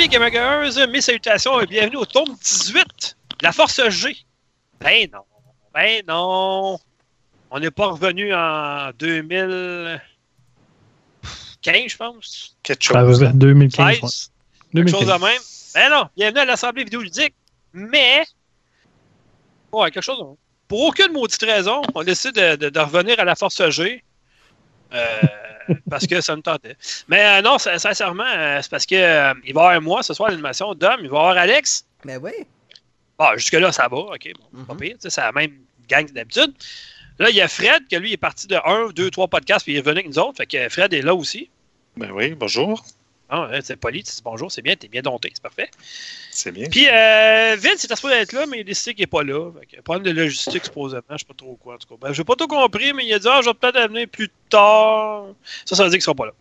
Amis gamers, mes salutations et bienvenue au tome 18, La Force G. Ben non, ben non. On n'est pas revenu en 2015, je pense. Quelque Ça chose. va 2015. ouais. 16, quelque 2015. chose de même. Ben non, bienvenue à l'Assemblée vidéoludique. Mais, ouais, quelque chose. de- Pour aucune maudite raison, on décide de, de- de revenir à la Force G. Euh, parce que ça me tentait. Mais euh, non, sin- sincèrement, euh, c'est parce que euh, il va y avoir moi ce soir à l'animation, Dom, il va y avoir Alex. Ben oui. Bon, jusque-là, ça va, ok, bon, pas Mhm. pire, c'est la même gang que d'habitude. Là, il y a Fred, que lui, il est parti de 1, 2, 3 podcasts, puis il est revenu avec nous autres. Fait que Fred est là aussi. Ben oui, bonjour. Ah, ouais, c'est poli, tu dis bonjour, c'est bien, t'es bien dompté, c'est parfait. C'est bien. Puis euh, Vince, c'est supposé être là, mais il a décidé qu'il n'est pas là. Fait problème de logistique, supposément, je sais pas trop quoi, en tout cas. Ben, j'ai pas tout compris, mais il a dit, ah, je vais peut-être venir plus tard. Ça, ça veut dire qu'ils sont pas là.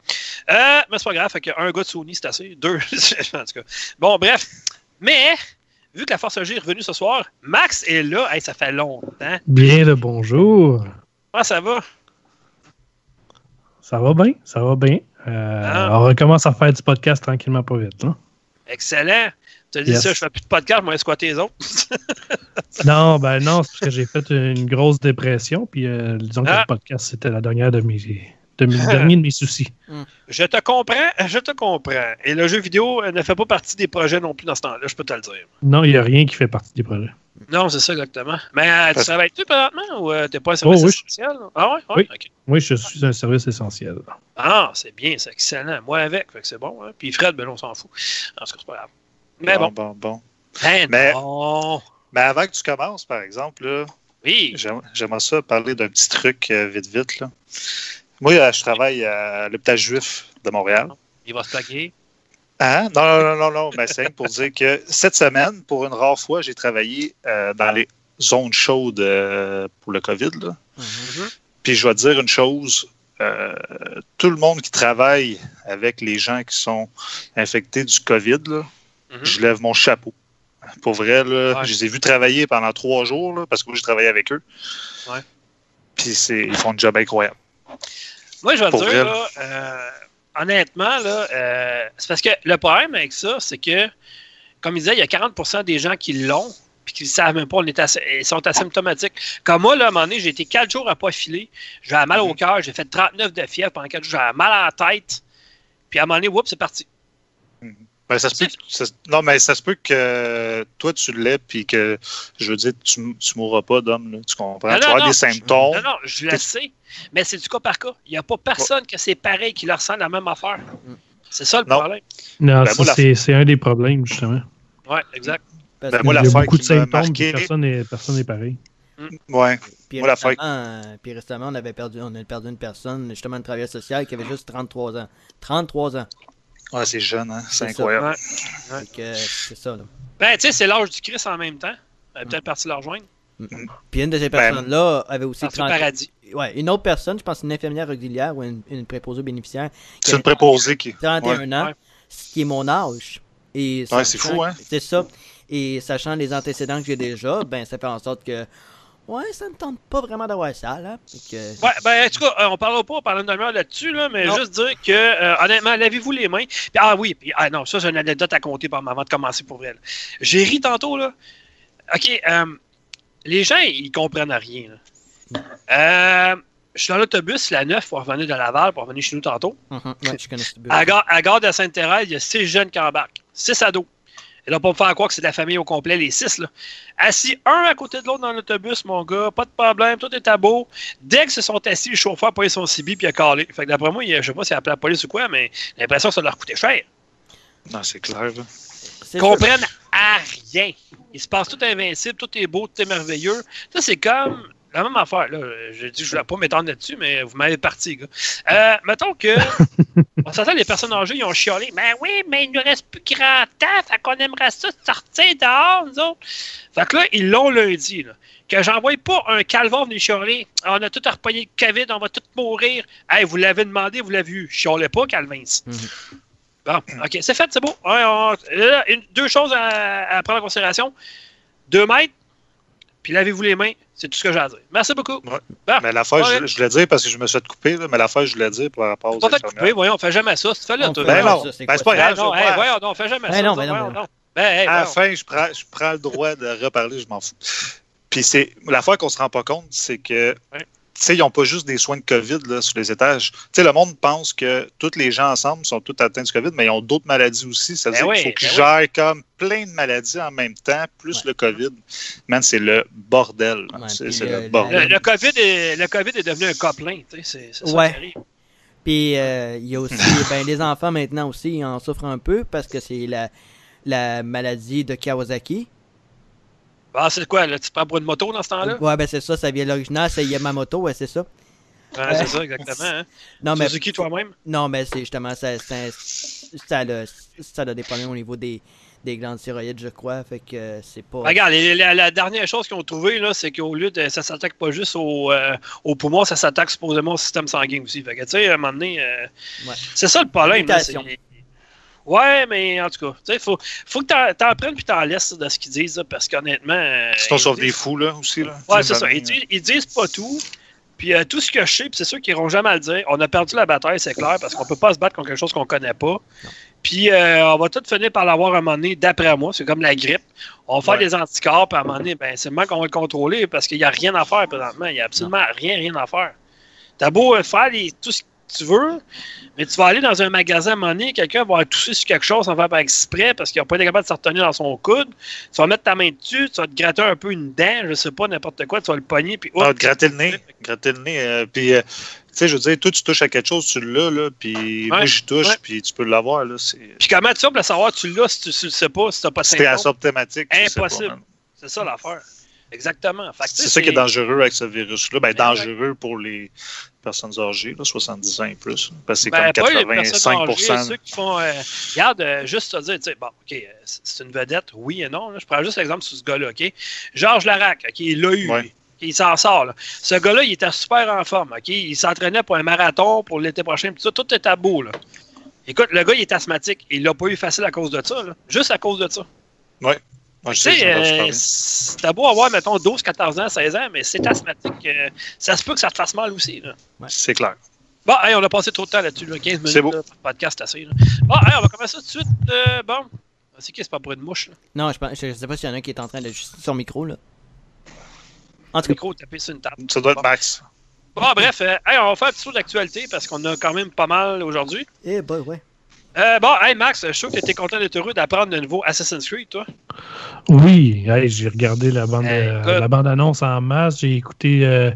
Euh, mais c'est pas grave, fait gars de Sony, c'est assez. Deux, en tout cas. Bon, bref. Mais, vu que la Force G est revenue ce soir, Max est là. Hey, ça fait longtemps. Bien le bonjour. Comment ça va? Ça va bien, ça va bien. Euh, Ah. On recommence à faire du podcast tranquillement, pas vite. hein. Excellent. Tu as dit Yes. ça, je fais plus de podcast, moi, squatter les autres. Non, ben non, c'est parce que j'ai fait une grosse dépression. Puis euh, disons que Ah. le podcast, c'était la dernière de mes, de mes- le dernier de mes soucis. Je te comprends, je te comprends. Et le jeu vidéo euh, ne fait pas partie des projets non plus dans ce temps-là, je peux te le dire. Non, il n'y a rien qui fait partie des projets. Non, c'est ça exactement. Mais euh, tu travailles-tu présentement ou euh, t'es pas un service Oh, oui. essentiel? Ah ouais? ouais? Oui. Oui, je suis un service essentiel. Ah, c'est bien, c'est excellent. Moi avec, fait que c'est bon. Hein? Puis Fred, ben on s'en fout. En tout cas, c'est pas grave. Mais bon. bon, bon. Ben Mais- non. Mais avant que tu commences, par exemple, là, Oui. j'aim- j'aimerais ça parler d'un petit truc euh, vite, vite. Là. Moi, euh, je travaille à l'hôpital juif de Montréal. Il va se plaquer? Hein? Non, non, non, non, non. Mais c'est pour dire que cette semaine, pour une rare fois, j'ai travaillé euh, dans les zones chaudes euh, pour le COVID. Là. Mhm. Puis je vais te dire une chose. euh, tout le monde qui travaille avec les gens qui sont infectés du COVID, là, Mhm. je lève mon chapeau. Pour vrai, là, Ouais. je les ai vus travailler pendant trois jours, là, parce que moi, j'ai travaillé avec eux. Ouais. Puis ils font un job incroyable. Moi, je vais te dire, là, euh, honnêtement, là, euh, c'est parce que le problème avec ça, c'est que, comme il disait, il y a 40% des gens qui l'ont, puis qui ne savent même pas, on est assez- ils sont asymptomatiques. Comme moi, là, à un moment donné, j'ai été 4 jours à pas filer, j'avais mal au Mhm. cœur, j'ai fait 39 de fièvre pendant 4 jours, j'avais mal à la tête, puis à un moment donné, oups, c'est parti. Ben, ça se peut, ça- non, mais ça se peut que toi, tu l'aies, puis que, je veux dire, tu, ne mourras pas d'homme. là, Tu comprends? Non, tu vas non, avoir non. des symptômes. Non, non, je le sais, mais c'est du cas par cas. Il n'y a pas personne que c'est pareil qui leur ressent la même affaire. C'est ça le Non. problème. Non, Ben, la- c'est c'est un des problèmes, justement. Ouais, exact. Parce Ben, moi, il y a beaucoup de symptômes, marqué- personne n'est personne pareil. Ouais. Puis Moi, la récemment, euh, puis récemment, on avait perdu, on a perdu une personne, justement, une travailleuse sociale qui avait juste 33 ans. 33 ans. Ouais, c'est jeune, hein? C'est ça. incroyable. Ouais. Euh, c'est ça, là. Ben, tu sais, c'est l'âge du Christ en même temps. Elle est peut-être parti le rejoindre. Puis une de ces Ben, personnes-là avait aussi Parti au 30 paradis. Ouais, une autre personne, je pense une infirmière auxiliaire ou une, une préposée bénéficiaire, C'est une préposée qui. 31 ans, Ouais. ce qui est mon âge. Et Ouais, c'est fou, hein? C'est ça. Et sachant les antécédents que j'ai déjà, ben ça fait en sorte que ouais, ça me tente pas vraiment d'avoir ça là. Que- Ouais, ben, en tout cas, euh, on parlera pas pendant une demi-heure là-dessus, là, mais Non. juste dire que, euh, honnêtement, lavez-vous les mains. Puis, ah oui, puis, ah non, ça, j'ai une anecdote à compter par avant de commencer pour là. J'ai ri tantôt, là. OK, euh, les gens, ils comprennent rien. là. Euh, je suis dans l'autobus, la 9, pour revenir de Laval, pour revenir chez nous tantôt. Mhm, ouais, je connais ce. À gare, à gare de Sainte-Thérèse, il y a six jeunes qui embarquent. Six ados. Et là, pour me faire croire que c'est de la famille au complet, les six, là. Assis un à côté de l'autre dans l'autobus, mon gars, pas de problème, tout est à beau. Dès qu'ils se sont assis, le chauffeur a pris son CB puis a calé. Fait que d'après moi, il, je sais pas s'il a appelé la police ou quoi, mais j'ai l'impression que ça leur coûtait cher. Non, c'est clair. là. C'est Ils comprennent à rien. Il se passe tout invincible, tout est beau, tout est merveilleux. Ça, c'est comme la même affaire. Là. Je dis, je voulais pas m'étendre là-dessus, mais vous m'avez parti, gars. Euh, mettons que. on s'entend, les personnes âgées, ils ont chialé. Ben oui, mais il ne reste plus grand temps. Fait qu'on aimerait ça sortir dehors, nous autres. Fait que là, ils l'ont lundi. Là. Que j'envoie pas un calvaire venir chialer. Ah, On a tout repogné le COVID, on va tous mourir. Hey, vous l'avez demandé, vous l'avez vu. Chialez pas, Calvin. Mhm. Bon, OK, c'est fait, c'est beau. Ouais, on- là, une- deux choses à, à prendre en considération. Deux mètres, puis lavez-vous les mains. C'est tout ce que j'ai à dire. Merci beaucoup. Ouais. Bon, Mais la fois, ouais. je, je voulais dire parce que je me suis fait couper, là, mais la fois, je voulais dire par rapport aux Pas fait couper, voyons, on fait jamais ça. Fait Ben Ouais, non, ça, c'est ben, c'est pas grave. Ben non, je hey, vais- voyons, non, on fait jamais Ben ça. non, ça, ben non, voyons ben non. Ben, hey, À la fin, je prends, je prends le droit de reparler, je m'en fous. Puis c'est la fois qu'on se rend pas compte, c'est que Ouais. Tu sais, ils n'ont pas juste des soins de COVID là, sur les étages. Tu sais, le monde pense que tous les gens ensemble sont tous atteints du COVID, mais ils ont d'autres maladies aussi. Ça veut Ben dire oui, qu'il faut qu'ils ben gèrent comme plein de maladies en même temps, plus Ouais. le COVID. Man, c'est le bordel. man. Ouais, c'est puis c'est le- le, bordel. Le, le COVID est, le COVID est devenu un cas plein. tu sais, C'est c'est ça Ouais. qui arrive. Puis euh, il y a aussi, ben, les enfants maintenant aussi ils en souffrent un peu parce que c'est la, la maladie de Kawasaki. Ah, c'est quoi, là? Tu te prends pour une moto dans ce temps-là? Ouais, ben c'est ça, ça vient de l'original, c'est Yamamoto, ouais, c'est ça. Ouais, c'est ça, exactement. Hein? Non, mais, Suzuki toi-même? non, mais c'est justement, ça, ça, ça, a, ça a des problèmes au niveau des, des glandes thyroïdes, je crois, fait que euh, c'est pas... Regarde, les- la, la dernière chose qu'ils ont trouvé, là, c'est qu'au lieu de. Ça s'attaque pas juste au, euh, au poumon, ça s'attaque supposément au système sanguin aussi. Fait que, tu sais, à un moment donné, euh, Ouais. c'est ça le problème. là, Ouais, mais en tout cas, tu sais, faut, faut que t'en, t'en prennes puis t'en laisses de ce qu'ils disent, là, parce qu'honnêtement. euh, Sinon, ils sauf disent- des fous, là, aussi. Là. Ouais, Tu c'est ça. Ils disent, ils disent pas tout. Puis euh, tout ce que je sais, puis c'est sûr qu'ils n'iront jamais à le dire. On a perdu la bataille, c'est clair, parce qu'on peut pas se battre contre quelque chose qu'on connaît pas. Puis euh, on va tout finir par l'avoir à un moment donné, d'après moi. C'est comme la grippe. On va faire Ouais. des anticorps, puis à un moment donné, ben, c'est le moment qu'on va le contrôler, parce qu'il n'y a rien à faire présentement. Il n'y a absolument rien, rien à faire. T'as beau euh, faire les- tout ce que tu veux, mais tu vas aller dans un magasin à donné, quelqu'un va tousser sur quelque chose sans faire par exprès parce qu'il n'a pas été capable de se retenir dans son coude. Tu vas mettre ta main dessus, tu vas te gratter un peu une dent, je sais pas, n'importe quoi, tu vas le pogner, puis Ah, oups, te gratter le nez. Gratter le nez. euh, puis, euh, tu sais, je veux dire, toi, tu touches à quelque chose, tu l'as, là. Puis moi, Ouais, j'y touche, ouais. puis tu peux l'avoir, là. Puis comment tu vas pour le savoir, tu l'as si tu ne le sais pas, si tu n'as pas de c'était tu sais pas, Impossible. C'est ça l'affaire. Exactement. C'est ça qui est dangereux avec ce virus-là. Ben, dangereux pour les personnes âgées, là, 70 ans et plus. Parce que c'est Ben, comme pas les personnes 85 âgées, ceux qui font. euh, regarde, euh, juste te dire, tu sais, bon, OK, euh, c'est une vedette, oui et non. là. Je prends juste l'exemple sur ce gars-là, OK? Georges Larac, OK, il l'a eu. Ouais. Il s'en sort. Là. Ce gars-là, il était super en forme. OK? Il s'entraînait pour un marathon pour l'été prochain. Tout, tout était beau. Là. Écoute, le gars, il est asthmatique. Il l'a pas eu facile à cause de ça. Là. Juste à cause de ça. Ouais, je Tu sais, euh, c'est beau avoir, mettons, 12, 14 ans, 16 ans, mais c'est asthmatique. euh, ça se peut que ça te fasse mal aussi. Là. C'est clair. Bon, hey, on a passé trop de temps là-dessus, là, 15 minutes C'est beau. là, pour le podcast assez. Là. Bon, hey, on va commencer tout de suite. euh, bon, c'est qui, c'est pas pour une mouche, là? Non, je, pense, je sais pas s'il y en a un qui est en train de juste son micro, là. En Le tout cas, micro tapé sur une table. Ça doit être Max. Bon, bref, euh, hey, on va faire un petit tour d'actualité parce qu'on a quand même pas mal aujourd'hui. eh ben ouais. Euh, bon, hey Max, je suis sûr que tu es content d'être heureux d'apprendre de nouveau Assassin's Creed, toi. Oui, hey, j'ai regardé la bande, Hey, euh, la bande annonce en masse. J'ai écouté euh,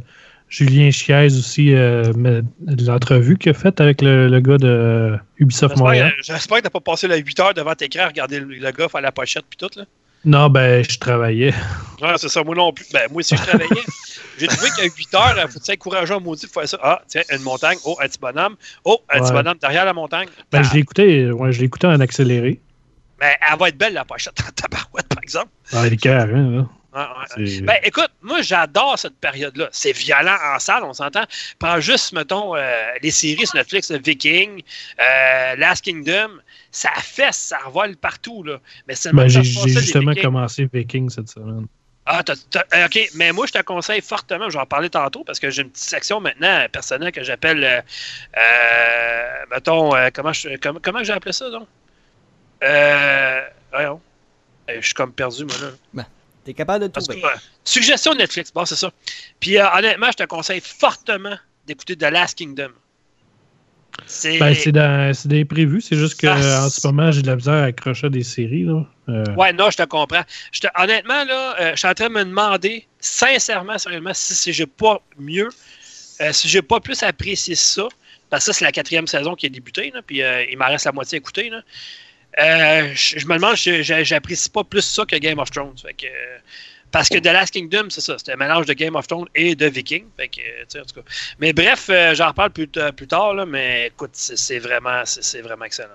Julien Chiez aussi, l'entrevue qu'il a faite avec le, le gars de Ubisoft Montréal. j'espère que t'as pas passé là, 8 heures devant tes écran à regarder le, le gars faire la pochette puis tout, là. Non, ben, je travaillais. Ouais, c'est ça, moi non plus. Ben, moi aussi, je travaillais. J'ai trouvé qu'à 8 heures, il faut être courageux maudit pour faire ça? Ah, tiens, une montagne. Oh, un petit bonhomme. Oh, un petit Ouais. bonhomme derrière la montagne. Ben, Ah, je l'ai écouté, ouais, je l'ai écouté en accéléré. ben, elle va être belle, la pochette en tabarouette, par exemple. Ah, il est carré, là. Ouais, ouais. C'est- Ben, écoute, moi, j'adore cette période-là. C'est violent en salle, on s'entend. Prends juste, mettons, euh, les séries sur Netflix, là, Viking, euh, Last Kingdom. Ça fesse, ça revole partout, là. Mais c'est le Ben, j'ai que justement commencé Viking cette semaine. Ah, t'as- t'as- euh, OK, mais moi, je te conseille fortement, je vais en parler tantôt, parce que j'ai une petite section maintenant personnelle que j'appelle, euh, euh, mettons, euh, comment, je, comment, comment j'ai appelé ça, donc? Euh, voyons. Euh, je suis comme perdu, moi, là. T'es capable de que, trouver. euh, suggestion Netflix, bon, c'est ça. Puis euh, honnêtement, je te conseille fortement d'écouter The Last Kingdom. C'est. Ben, c'est dans, c'est des prévus, c'est juste que Ah, en ce moment, j'ai de la misère à accrocher à des séries, là. Euh, Ouais, non, je te comprends. Je te- honnêtement, là, euh, je suis en train de me demander, sincèrement, sérieusement, si, si j'ai pas mieux, euh, si j'ai pas plus apprécié ça, parce que ça, c'est la quatrième saison qui est débutée, là, puis euh, il m'en reste la moitié à écouter. Là. Euh, je, je me demande j'apprécie pas plus ça que Game of Thrones. Fait que, euh, parce que The Last Kingdom, c'est ça, c'était un mélange de Game of Thrones et de Viking. Fait que, euh, en tout cas. Mais bref, euh, j'en reparle plus, tard, là, mais écoute, c'est vraiment, c'est vraiment excellent.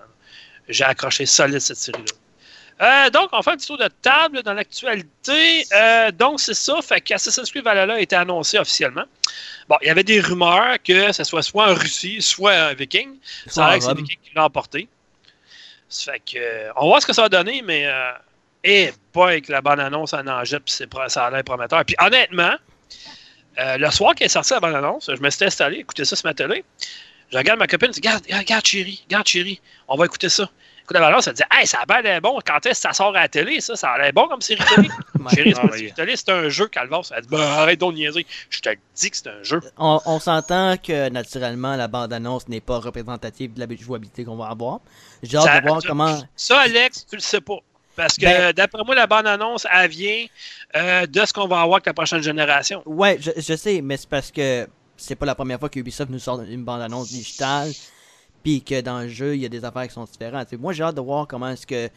J'ai accroché solide cette série-là. Euh, donc, on fait un petit tour de table dans l'actualité. Euh, donc, c'est ça. Fait qu'Assassin's Creed Valhalla a été annoncé officiellement. Bon, il y avait des rumeurs que ce soit soit en Russie, soit en Viking. Ça a l'air que c'est. Viking qui l'a emporté. Fait que, on va voir ce que ça va donner, mais. Et pas avec la bonne annonce en Angèle, puis ça a l'air prometteur. Puis honnêtement, Euh, le soir qu'elle est sortie la bande-annonce, je me suis installé, écouter ça sur ma télé. Je regarde ma copine, je dis Regarde, regarde, chérie, regarde, chérie, on va écouter ça. Écoute la bande-annonce, elle dit Hey, ça a l'air bon. Quand est-ce que ça sort à la télé, ça? Ça a l'air bon comme série télé. chérie, c'est pas une série télé, c'est un jeu, Calvas. Elle dit bah, Arrête donc niaiser. Je te dis que c'est un jeu. On, on s'entend que naturellement, la bande-annonce n'est pas représentative de la jouabilité qu'on va avoir. J'ai hâte Ça- de voir ça- comment. Ça, Alex, tu le sais pas. Parce que Ben- d'après moi, la bande-annonce, elle vient euh, de ce qu'on va avoir avec la prochaine génération. Ouais, je, je sais, mais c'est parce que c'est pas la première fois que Ubisoft nous sort une bande-annonce digitale, puis que dans le jeu, il y a des affaires qui sont différentes. Moi, j'ai hâte de voir comment est-ce que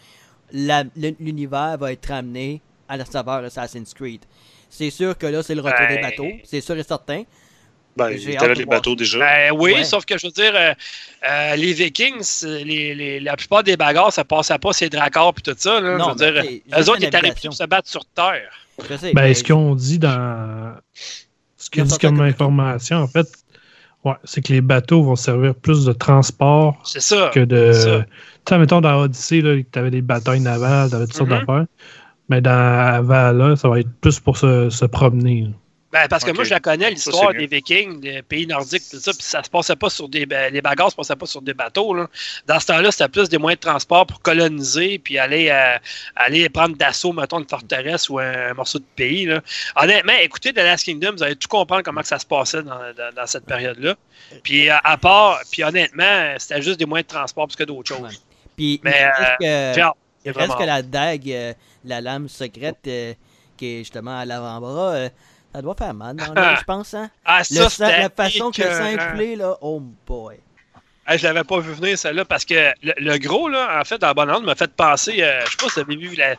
l'univers va être ramené à la saveur Assassin's Creed. C'est sûr que là, c'est le retour des Ben- bateaux, c'est sûr et certain. Ben, J'ai il était là les bateaux déjà. Ben oui, Ouais. sauf que je veux dire, euh, euh, les Vikings, les, les- la plupart des bagarres, ça passait pas ces dracars puis tout ça. Là, Non, je veux dire, eux autres, ils étaient arrivés pour se battre sur Terre. Je sais, Ben, mais- ce qu'ils ont dit dans. Ce qu'ils ont dit comme information, en fait, ouais, c'est que les bateaux vont servir plus de transport ça. que de. Tu sais, mettons, dans Odyssey, tu avais des batailles navales, tu avais toutes sortes Mhm. d'affaires. Mais dans Valhalla, ça va être plus pour se, se promener. là. Ben, parce que moi, je la connais, Ça, l'histoire des Vikings, des pays nordiques, tout ça, puis ça se passait pas sur des. ba- Les bagarres se passaient pas sur des bateaux. Là. Dans ce temps-là, c'était plus des moyens de transport pour coloniser, puis aller, euh, aller prendre d'assaut, mettons, une forteresse ou un, morceau de pays. Là. Honnêtement, écoutez The Last Kingdom, vous allez tout comprendre comment que ça se passait dans, dans- dans cette période-là. Puis, à, à part, puis honnêtement, c'était juste des moyens de transport plus que d'autres choses. Ouais. Puis, Mais, il reste J'ai que, hâte. il reste vraiment que la dague, euh, la lame secrète, euh, qui est justement à l'avant-bras, euh, ça doit faire mal dans l'œil, je pense. Hein? Ah, ça, la façon que est écœurant. coulé, là, oh boy. Ah, je l'avais pas vu venir, celle-là, parce que le, le gros, là, en fait, dans la bonne ordre, m'a fait penser. euh, je sais pas si vous avez vu. La...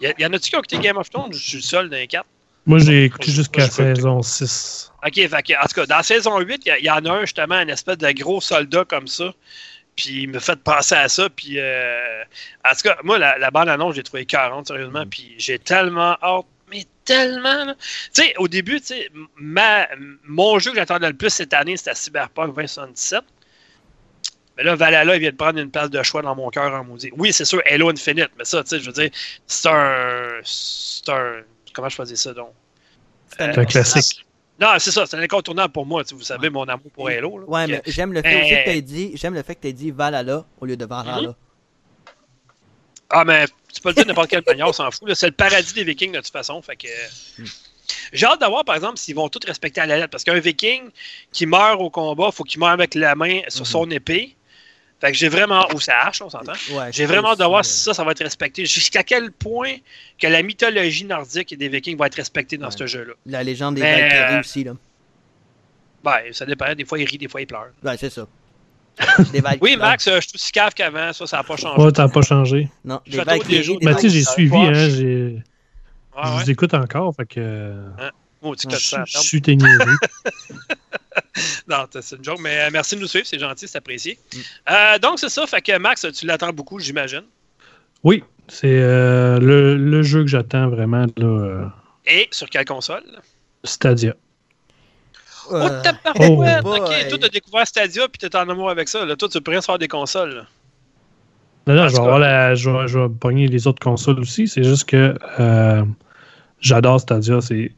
Il y, en a-tu qui ont écouté Game of Thrones Je suis le seul dans les quatre? Moi, j'ai écouté jusqu'à saison 6. Ok, fait que, en tout cas, dans la saison 8, il y en a un, justement, un espèce de gros soldat comme ça. Puis il me fait penser à ça. Puis, euh, en tout cas, moi, la, la bande-annonce, j'ai trouvé 40, sérieusement. Puis j'ai tellement hâte. Tellement. Tu sais, au début, tu sais, ma- mon jeu que j'attendais le plus cette année, c'était Cyberpunk 2077. Mais là, Valhalla, il vient de prendre une place de choix dans mon cœur en maudit. Oui, c'est sûr, Halo Infinite, mais ça, tu sais, je veux dire, c'est un. C'est un. Comment je faisais ça, donc? C'est un- un classique. Non, c'est ça, c'est un incontournable pour moi. tu sais, Vous savez, mon amour pour Halo. là. Ouais, Fait mais j'aime le fait Mais- aussi que t'aies dit, j'aime le fait que dit Valhalla au lieu de Valhalla. Ah, mais tu peux le dire n'importe quelle manière, on s'en fout. C'est le paradis des Vikings de toute façon. Fait que. Hmm. J'ai hâte de voir, par exemple, s'ils vont tous respecter à la lettre. Parce qu'un Viking qui meurt au combat, il faut qu'il meure avec la main sur Mhm. son épée. Fait que j'ai vraiment. Ou sa hache, on s'entend. Ouais, J'ai vraiment hâte de voir euh, si ça, ça va être respecté. Jusqu'à quel point que la mythologie nordique et des Vikings va être respectée dans Ouais. ce jeu-là. La légende des Valkyries euh, aussi, là. Ben, ça dépend. Des fois, il rit, des fois, il pleure. Ouais, c'est ça. Des Valkyries. Oui, Max, euh, je suis aussi cave qu'avant. Ça, ça n'a pas changé. Ouais, t'as pas changé. Non, Je des fais des des Mais tu sais, j'ai ça suivi, hein. j'ai- Ah, Je ouais. vous écoute encore, fait que. Oh, tu Je ça je suis. Non, c'est une joke, mais euh, merci de nous suivre, c'est gentil, c'est apprécié. Mm. Euh, donc, c'est ça, fait que Max, tu l'attends beaucoup, j'imagine. Oui, c'est euh, le, le jeu que j'attends vraiment, là, euh, Et sur quelle console? Stadia. Oh, Euh, tabarouette! Oh, ok, toi, t'as découvert Stadia puis t'es en amour avec ça. Là. Toi, tu pourrais faire des consoles. là. Non, non, je vais, avoir la, je, vais, je vais pogner les autres consoles aussi. C'est juste que euh, j'adore Stadia. C'est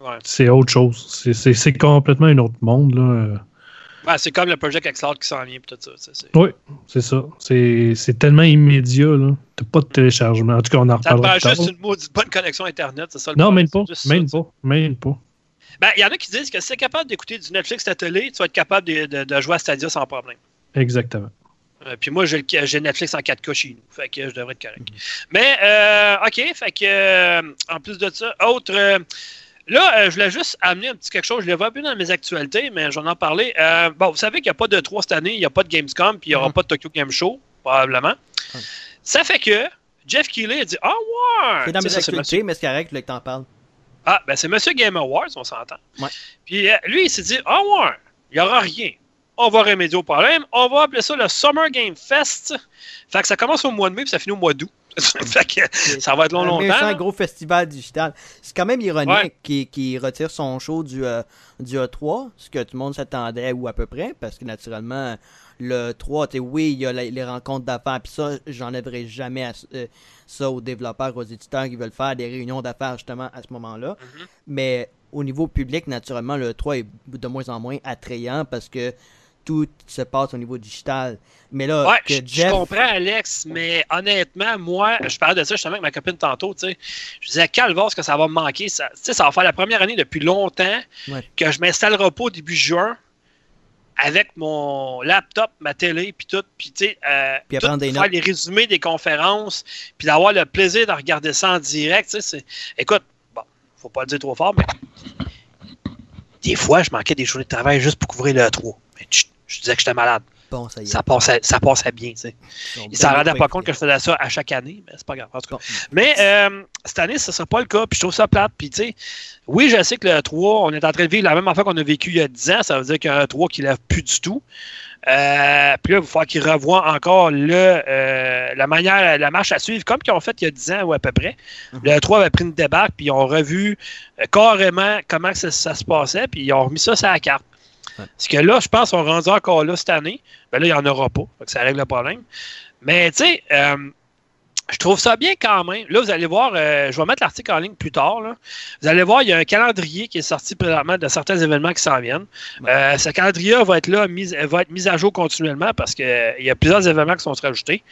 Ouais. autre chose. C'est- complètement un autre monde. Là. C'est comme le Project Xcloud qui s'en vient puis tout ça. Oui, c'est ça. C'est tellement immédiat. là. T'as pas de téléchargement. En tout cas, on en Ça te prend reparlera plus tard. juste une maudite bonne connexion Internet, c'est ça le Non, problème, même pas. ça, Même pas. Même pas. Ben, il y en a qui disent que si t'es capable d'écouter du Netflix à télé, tu vas être capable de, de- de jouer à Stadia sans problème. Exactement. Euh, puis moi, j'ai le- j'ai Netflix en 4K chez nous. Fait que je devrais être correct. Mais, euh, OK. Fait que, euh, en plus de ça, autre. euh, là, euh, je voulais juste amener un petit quelque chose. Je l'ai pas vu dans mes actualités, mais j'en ai parlé. Euh, bon, vous savez qu'il n'y a pas de 3 cette année, il n'y a pas de Gamescom, puis il n'y aura Mhm. pas de Tokyo Game Show, probablement. Mhm. Ça fait que Jeff Keighley a dit Ah, ouais! C'est dans Tu mes sais, ça, c'est actualités, mais c'est correct là, que t'en parles. Ah, ben c'est Monsieur Game Awards, on s'entend. Ouais. Puis euh, lui, il s'est dit, ah ouais, il n'y aura rien. On va remédier au problème. On va appeler ça le Summer Game Fest. Fait que ça commence au mois de mai puis ça finit au mois d'août. fait que ça va être long, un longtemps. méchant là. gros festival digital. C'est quand même ironique Ouais. qu'il qu'il retire son show du, euh, du E3, ce que tout le monde s'attendait ou à peu près, parce que naturellement, le 3, t'sais, oui, il y a la- les rencontres d'affaires, puis ça, j'enlèverai jamais à- euh, ça aux développeurs, aux éditeurs qui veulent faire des réunions d'affaires justement à ce moment-là. Mhm. Mais au niveau public, naturellement, le 3 est de moins en moins attrayant parce que tout se passe au niveau digital. Mais là, Ouais, que je, comprends, Alex, mais honnêtement, moi, je parlais de ça justement avec ma copine tantôt, tu sais. Je disais, calvaire, ce que ça va me manquer. Ça, tu sais, ça va faire la première année depuis longtemps Ouais. que je m'installerai pas au début juin avec mon laptop, ma télé, puis tout, puis tu sais, euh, faire notes. les résumés des conférences, puis d'avoir le plaisir de regarder ça en direct, tu sais. c'est- Écoute, bon, faut pas le dire trop fort, mais des fois, je manquais des journées de travail juste pour couvrir le 3. Mais chut, je disais que j'étais malade. Bon, ça y est. Ça passait, ça passait bien, tu sais. Ils s'en rendait pas compte que je faisais ça à chaque année, mais c'est pas grave. En tout cas. Mais euh, cette année, ce ne sera pas le cas, puis je trouve ça plate. Puis, tu sais, oui, je sais que le 3, on est en train de vivre la même affaire qu'on a vécu il y a 10 ans. Ça veut dire qu'il y a un 3 qui ne lève plus du tout. Euh, puis là, il va falloir qu'ils revoient encore le, euh, la manière, la marche à suivre, comme qu'ils ont fait il y a 10 ans ou à peu près. Mhm. Le 3 avait pris une débarque, puis ils ont revu euh, carrément comment ça, ça se passait, puis ils ont remis ça sur la carte. Parce que là, je pense qu'on rendu encore là cette année. Ben là, il n'y en aura pas. Fait que ça règle le problème. Mais tu sais, euh, je trouve ça bien quand même. Là, vous allez voir, euh, je vais mettre l'article en ligne plus tard. là. Vous allez voir, il y a un calendrier qui est sorti présentement de certains événements qui s'en viennent. Euh, ce calendrier va être là, mis, va être mis à jour continuellement parce qu'il y a plusieurs événements qui sont rajoutés.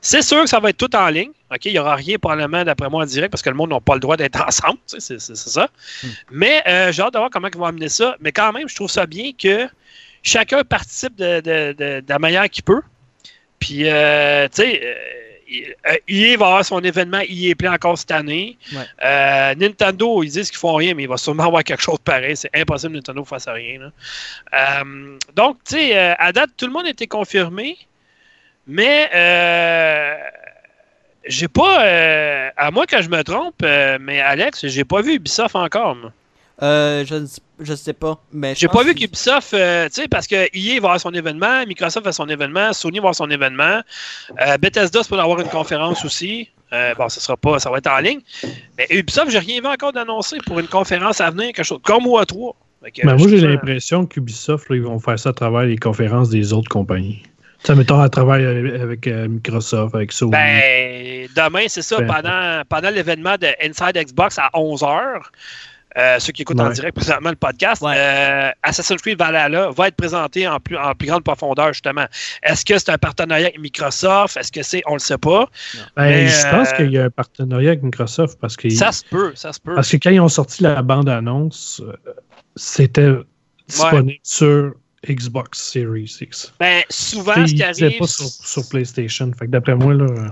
C'est sûr que ça va être tout en ligne. OK? Il n'y aura rien probablement, d'après moi, en direct parce que le monde n'a pas le droit d'être ensemble. C'est ça. Hmm. Mais euh, j'ai hâte de voir comment ils vont amener ça. Mais quand même, je trouve ça bien que chacun participe de, de- de- de la manière qu'il peut. Puis, euh, tu sais, euh, euh, EA va avoir son événement EA Play encore cette année. Ouais. Euh, Nintendo, ils disent qu'ils font rien, mais il va sûrement avoir quelque chose de pareil. C'est impossible que Nintendo fasse rien. là. Euh, donc, tu sais, à date, tout le monde a été confirmé, mais euh, j'ai pas, euh, à moins que je me trompe, euh, mais Alex, j'ai pas vu Ubisoft encore. moi. Euh, je, ne sais- je sais pas. Mais je J'ai pas vu qu'Ubisoft, euh, tu sais, parce que EA va avoir son événement, Microsoft a son événement, Sony va avoir son événement, euh, Bethesda, c'est pour avoir une conférence aussi. Euh, bon, ça sera pas, ça va être en ligne. Mais Ubisoft, j'ai rien vu encore d'annoncer pour une conférence à venir, quelque chose comme OA3. Fait que, Ben, moi, j'ai l'impression qu'Ubisoft, ils vont faire ça à travers les conférences des autres compagnies. Sais, mettons, à travers avec, avec, euh, Microsoft, avec Sony. Ben, demain, c'est ça, Ben, pendant, pendant l'événement de Inside Xbox à 11h, euh, ceux qui écoutent en direct présentement le podcast, Ouais. euh, Assassin's Creed Valhalla va être présenté en plus, en plus grande profondeur, justement. Est-ce que c'est un partenariat avec Microsoft? Est-ce que c'est, on le sait pas. Ben, mais, je pense euh, qu'il y a un partenariat avec Microsoft parce que, Ça se peut, ça se peut. parce que quand ils ont sorti la bande-annonce, euh, c'était disponible sur Xbox Series X. Ben, souvent, ce qui arrive. pas sur, sur PlayStation. Fait que d'après moi, là, euh,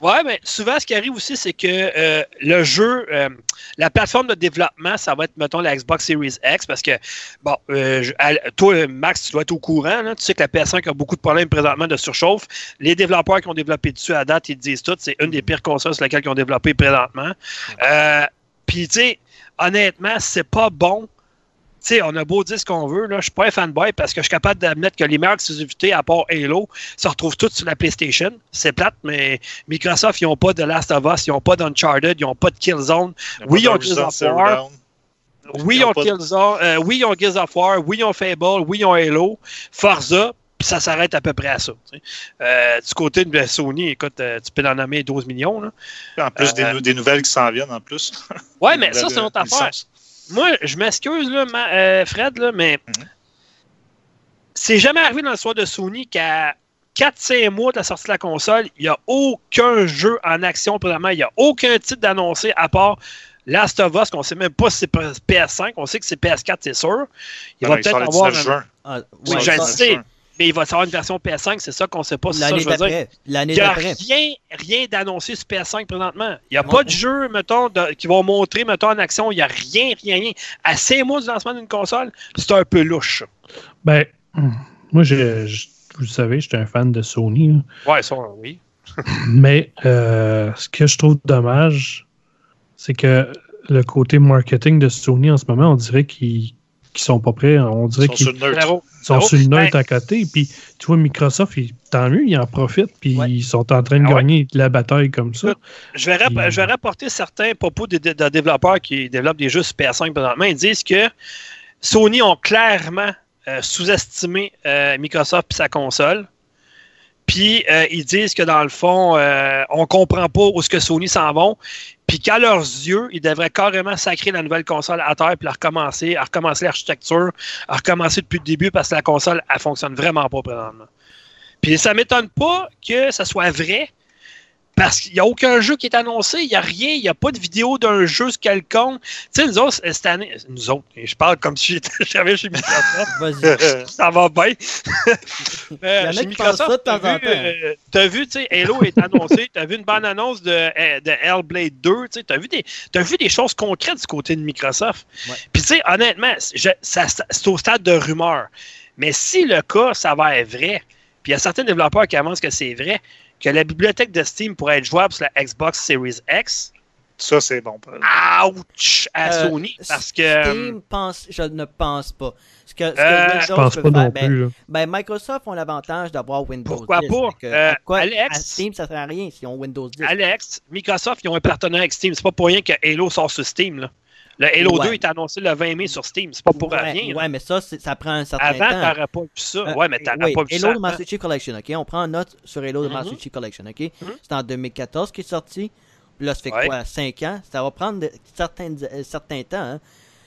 Ouais, mais souvent, ce qui arrive aussi, c'est que euh, le jeu, euh, la plateforme de développement, ça va être, mettons, la Xbox Series X, parce que, bon, euh, je- à- toi, Max, tu dois être au courant, là. tu sais que la PS5 a beaucoup de problèmes présentement de surchauffe. Les développeurs qui ont développé dessus à date, ils disent tout, c'est une des pires consoles sur lesquelles ils ont développé présentement. Puis, tu sais, honnêtement, c'est pas bon. Sais, on a beau dire ce qu'on veut, là, je suis pas un fanboy parce que je suis capable d'admettre que les meilleures exclusivités, à part Halo, se retrouvent toutes sur la PlayStation. C'est plate, mais Microsoft, ils n'ont pas de Last of Us, ils n'ont pas d'Uncharted, ils n'ont pas de Killzone. Il y a Oui, pas on de Gears of War. Oui, Ils ils ont ont Killzone, euh, oui, ils ont Gears of War, oui, ils ont Fable, oui, ils ont Halo, Forza, puis ça s'arrête à peu près à ça. Euh, du côté de Sony, écoute, euh, tu peux en nommer 12 millions. Là. En plus, des, Euh, nou- des nouvelles qui s'en viennent en plus. Ouais, mais ça, c'est euh, affaire. Moi, je m'excuse, là, ma- euh, Fred, là, mais Mhm. c'est jamais arrivé dans l'histoire de Sony qu'à 4-5 mois de la sortie de la console, il n'y a aucun jeu en action présentement. Il n'y a aucun titre d'annoncé à part Last of Us, qu'on ne sait même pas si c'est PS5, on sait que c'est PS4, c'est sûr. Il Non, va non, peut-être avoir 19 un- juin. Ah, Oui, ouais, je le ça- sais. Mais il va y avoir une version PS5, c'est ça qu'on ne sait pas. L'année d'après. L'année Il n'y a rien, rien d'annoncé sur PS5 présentement. Il n'y a Non. pas de jeu, mettons, de- qui vont montrer, mettons, en action. Il n'y a rien, rien, rien. À 5 mois du lancement d'une console, c'est un peu louche. ben, moi, je, je- vous le savez, j'étais un fan de Sony. là. Ouais, ça, oui. Mais euh, ce que je trouve dommage, c'est que le côté marketing de Sony en ce moment, on dirait qu'ils ne sont pas prêts. On dirait Ils sont qu'ils sur le neutre. Sont sur le neutre Ben- à côté. Puis, tu vois, Microsoft, ils- tant mieux, ils en profitent. Puis, Ouais. ils sont en train de Ah ouais. gagner la bataille comme ça. Je vais, je rapporter certains propos de, de- de développeurs qui développent des jeux sur PS5 présentement. Ils disent que Sony ont clairement euh, sous-estimé euh, Microsoft et sa console. Puis euh, ils disent que dans le fond, euh, on comprend pas où ce que Sony s'en vont. Puis qu'à leurs yeux, ils devraient carrément sacrer la nouvelle console à terre puis la recommencer, à recommencer l'architecture, à recommencer depuis le début parce que la console, elle fonctionne vraiment pas présentement. Puis ça m'étonne pas que ça soit vrai. Parce qu'il n'y a aucun jeu qui est annoncé, il n'y a rien, il n'y a pas de vidéo d'un jeu quelconque. Tu sais, nous autres, cette année, nous autres, et je parle comme si j'avais chez Microsoft. Vas-y. ça va bien. Chez t'as en vu, euh, t'as vu, tu sais, Halo est annoncé, t'as vu une bonne annonce de, euh, de Hellblade 2, tu sais, t'as vu, des, t'as vu des choses concrètes du côté de Microsoft. Ouais. Puis, tu sais, honnêtement, c'est au stade de rumeur. Mais si le cas s'avère vrai, puis il y a certains développeurs qui avancent que c'est vrai, que la bibliothèque de Steam pourrait être jouable sur la Xbox Series X, Ça, c'est bon. ouch à Euh, Sony, parce que... euh, Steam pense, je ne pense pas. Ce que, ce que Euh, Je pense peut pas faire, non ben, plus. là. ben, Microsoft ont l'avantage d'avoir Windows Pourquoi 10. pas? fait que, Euh, pourquoi Alex? à Steam, ça sert à rien s'ils ont Windows 10. Alex, Microsoft, ils ont un partenariat avec Steam. C'est pas pour rien que Halo sort sur Steam. Là. Le Halo Ouais. 2 est annoncé le 20 mai sur Steam. C'est pas pour ouais, rien. là. ouais, mais ça, ça prend un certain Avant, temps. t'aurais pas vu ça. Euh, ouais, mais t'aurais pas vu Halo ça. de Master Chief Collection, ok? On prend en note sur Halo de Mhm. Master Chief Collection, ok? Mhm. C'est en 2014 qui est sorti. Puis Là, ça fait quoi? 5 ans? Ça va prendre de- certains, euh, certains temps. Hein?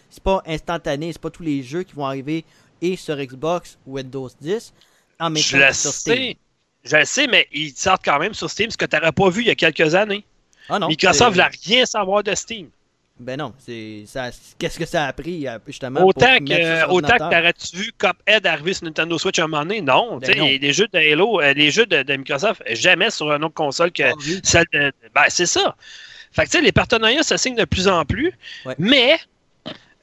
C'est pas instantané, c'est pas tous les jeux qui vont arriver et sur Xbox ou Windows 10 en même Je temps que sur Steam. Je le sais, mais ils sortent quand même sur Steam, ce que t'aurais pas vu il y a quelques années. Ah non, Microsoft n'a rien savoir de Steam. Ben non, c'est ça. Qu'est-ce que ça a pris euh, justement Autant pour que, autant que t'aurais-tu vu Cuphead arriver sur Nintendo Switch à un moment donné? Non. Ben non. Les jeux de Halo, euh, les jeux de, de Microsoft, jamais sur une autre console que Pas vu. celle de. Ben, c'est ça. Fait que, tu sais, les partenariats se signent de plus en plus. Ouais. Mais,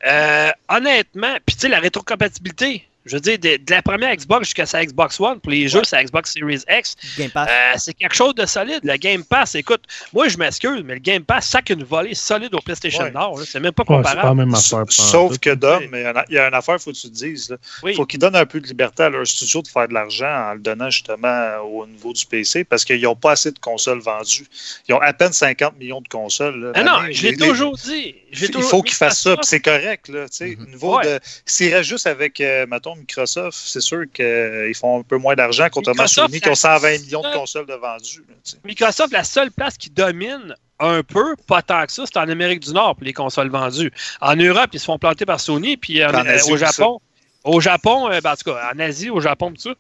euh, honnêtement, puis tu sais, la rétrocompatibilité, je veux dire, de, de la première Xbox jusqu'à sa Xbox One, pour les jeux, sa Xbox Series X, euh, c'est quelque chose de solide. Le Game Pass, écoute, moi, je m'excuse, mais le Game Pass sac une volée solide au PlayStation Ouais. Nord. C'est même pas Ouais, c'est pas la comparable. même affaire. Sauf que Dom, il y, a un- il y a une affaire, il faut que tu te dises. là. oui. faut qu'ils donnent un peu de liberté à leur studio de faire de l'argent en le donnant justement au niveau du PC parce qu'ils n'ont pas assez de consoles vendues. Ils ont à peine 50 millions de consoles. là. Ah non, je l'ai toujours dit. Il toujours- faut qu'ils fassent ça, c'est correct. Là. Au niveau Ouais. de. S'ils restent juste avec, euh, mettons, Microsoft, c'est sûr qu'ils font un peu moins d'argent, contrairement à Sony qui ont ça- 120 millions de consoles de vendues. là. Microsoft, la seule place qui domine un peu, pas tant que ça, c'est en Amérique du Nord pour les consoles vendues. En Europe, ils se font planter par Sony, puis en- En Asie euh, au Japon, au Japon, euh, ben, en tout cas, en Asie, au Japon, tout ça,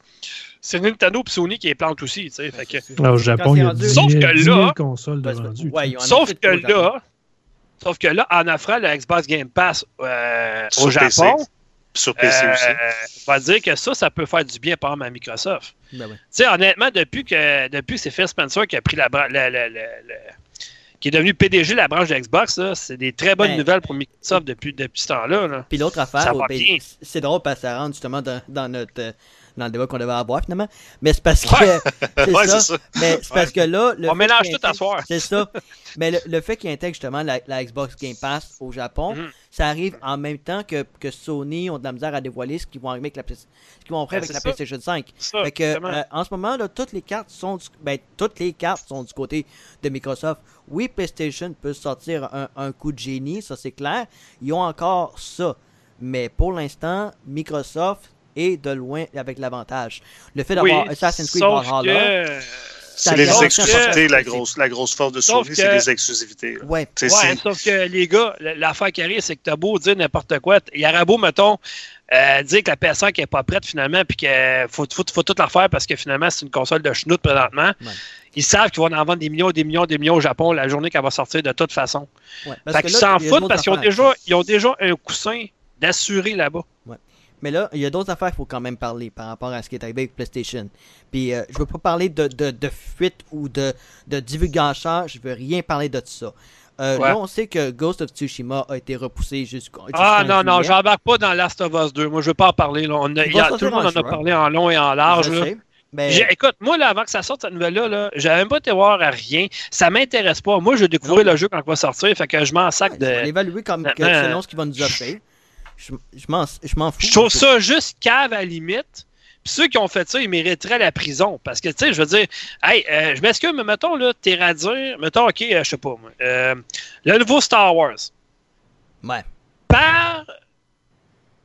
c'est Nintendo et Sony qui les plantent aussi. tu sais, fait que- Ah, au Japon, il y a 10 Sauf 000, que 10 000 là- consoles de vendues. ouais, sauf que le Japon. là, sauf que là, en offrant le Xbox Game Pass euh, au PC Japon, Sur PC aussi. euh, on va dire que ça, ça peut faire du bien par exemple à Microsoft. Ben sais, honnêtement, depuis que, depuis que c'est Phil Spencer qui a pris la branche, qui est devenu PDG de la branche de Xbox, c'est des très bonnes Ben, nouvelles pour Microsoft depuis, depuis ce temps-là. là. Puis l'autre affaire, c'est drôle parce que ça rentre justement dans, dans notre euh, dans le débat qu'on devait avoir finalement. Mais c'est parce que Ouais. c'est Ouais, ça. Mais c'est parce que là, le On mélange tout à soir. C'est ça. Mais le, le fait qu'il intègre justement la, la Xbox Game Pass au Japon, Mhm. ça arrive en même temps que, que Sony ont de la misère à dévoiler ce qu'ils vont arriver avec la, ce qu'ils vont Ben, avec la ça. PlayStation 5. Ça, Fait que, euh, en ce moment, là, toutes les cartes sont du, ben, toutes les cartes sont du côté de Microsoft. Oui, PlayStation peut sortir un, un coup de génie, ça c'est clair. Ils ont encore ça. Mais pour l'instant, Microsoft est de loin avec l'avantage. Le fait oui, d'avoir Assassin's Creed Valhalla, que- ça C'est les exclusivités, la grosse, la grosse force de Sony, que- c'est les exclusivités. là. Ouais. C'est- Ouais, sauf que les gars, l'affaire qui arrive, c'est que t'as beau dire n'importe quoi. Il y aurait beau, mettons, euh, dire que la PS5 n'est pas prête finalement, puis qu'il faut, faut, faut tout la faire parce que finalement, c'est une console de schnout présentement. Ouais. Ils savent qu'ils vont en vendre des millions, des millions, des millions au Japon la journée qu'elle va sortir de toute façon. Ouais. Parce Fait qu'ils s'en a foutent parce qu'ils ont déjà, ils ont déjà un coussin d'assuré là-bas. Mais là, il y a d'autres affaires qu'il faut quand même parler par rapport à ce qui est arrivé avec PlayStation. Puis, euh, je veux pas parler de, de, de fuite ou de, de divulgation, je veux rien parler de ça. Euh, Ouais. Là, on sait que Ghost of Tsushima a été repoussé jusqu'au. Ah jusqu'en non, non, juillet. j'embarque pas dans Last of Us 2. Moi, je veux pas en parler. Là. On a- y tout le monde en a parlé en long et en large. Je là. sais, mais Écoute, moi, là, avant que ça sorte, cette nouvelle-là, là, j'avais même pas été voir à rien. Ça m'intéresse pas. Moi, je vais découvrir le jeu quand il va sortir. Fait que je m'en sac ouais, de. l'évaluer comme que selon ce qu'il va nous offrir. Je, je m'en fous. Je trouve ça juste cave à la limite. Puis ceux qui ont fait ça, ils mériteraient la prison. Parce que, tu sais, je veux dire, hey, euh, je m'excuse, mais mettons, là, t'es dire, mettons, OK, euh, je sais pas, moi, euh, le nouveau Star Wars. Ouais. Par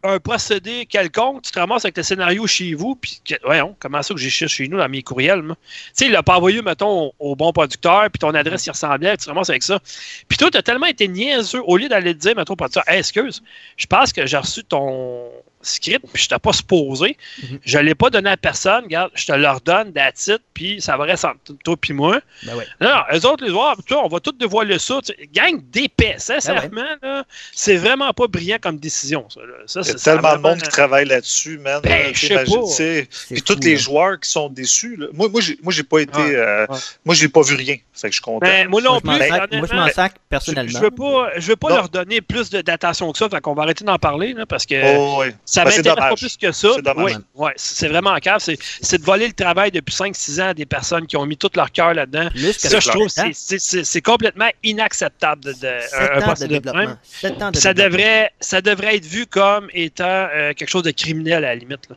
un procédé quelconque, tu te ramasses avec le scénario chez vous, puis voyons, comment ça que j'ai chez nous dans mes courriels? Tu sais, il l'a pas envoyé, mettons, au, bon producteur, puis ton adresse, il ressemblait, tu te ramasses avec ça. Puis toi, t'as tellement été niaiseux, au lieu d'aller te dire, mettons, producteur, Hey, excuse, je pense que j'ai reçu ton script, puis je t'ai pas supposé, Mhm. je l'ai pas donné à personne, regarde, je te le redonne, that's it, puis ça va rester entre toi puis moi. Ben ouais. Non, non, eux autres, les toi, on va tout dévoiler ça. tu. Gang d'épais, sincèrement, là, c'est vraiment pas brillant comme décision, ça. là. Ça, Il y a tellement de monde qui travaille là-dessus, man. Ben, je sais Puis tous les joueurs qui sont déçus. là. Moi, moi, j'ai, moi, j'ai pas été. Ouais, euh, ouais. Moi, j'ai pas vu rien. Fait que je suis content. Ben, moi non Moi, je plus, sac- moi, je m'en sac je, personnellement. je veux pas, je veux pas Non. leur donner plus de- d'attention que ça, fait qu'on va arrêter d'en parler, là, parce que Oh, ça Ben, m'intéresse pas plus que ça. C'est. Oui, ouais, c'est vraiment en cave. C'est de voler le travail depuis 5-6 ans à des personnes qui ont mis tout leur cœur là-dedans. Ça, C'est je trouve, c'est- c'est complètement inacceptable de, de, un- 7 un ans de de même. développement. 7 ans de ça développement. devrait, ça devrait être vu comme étant euh, quelque chose de criminel à la limite. là.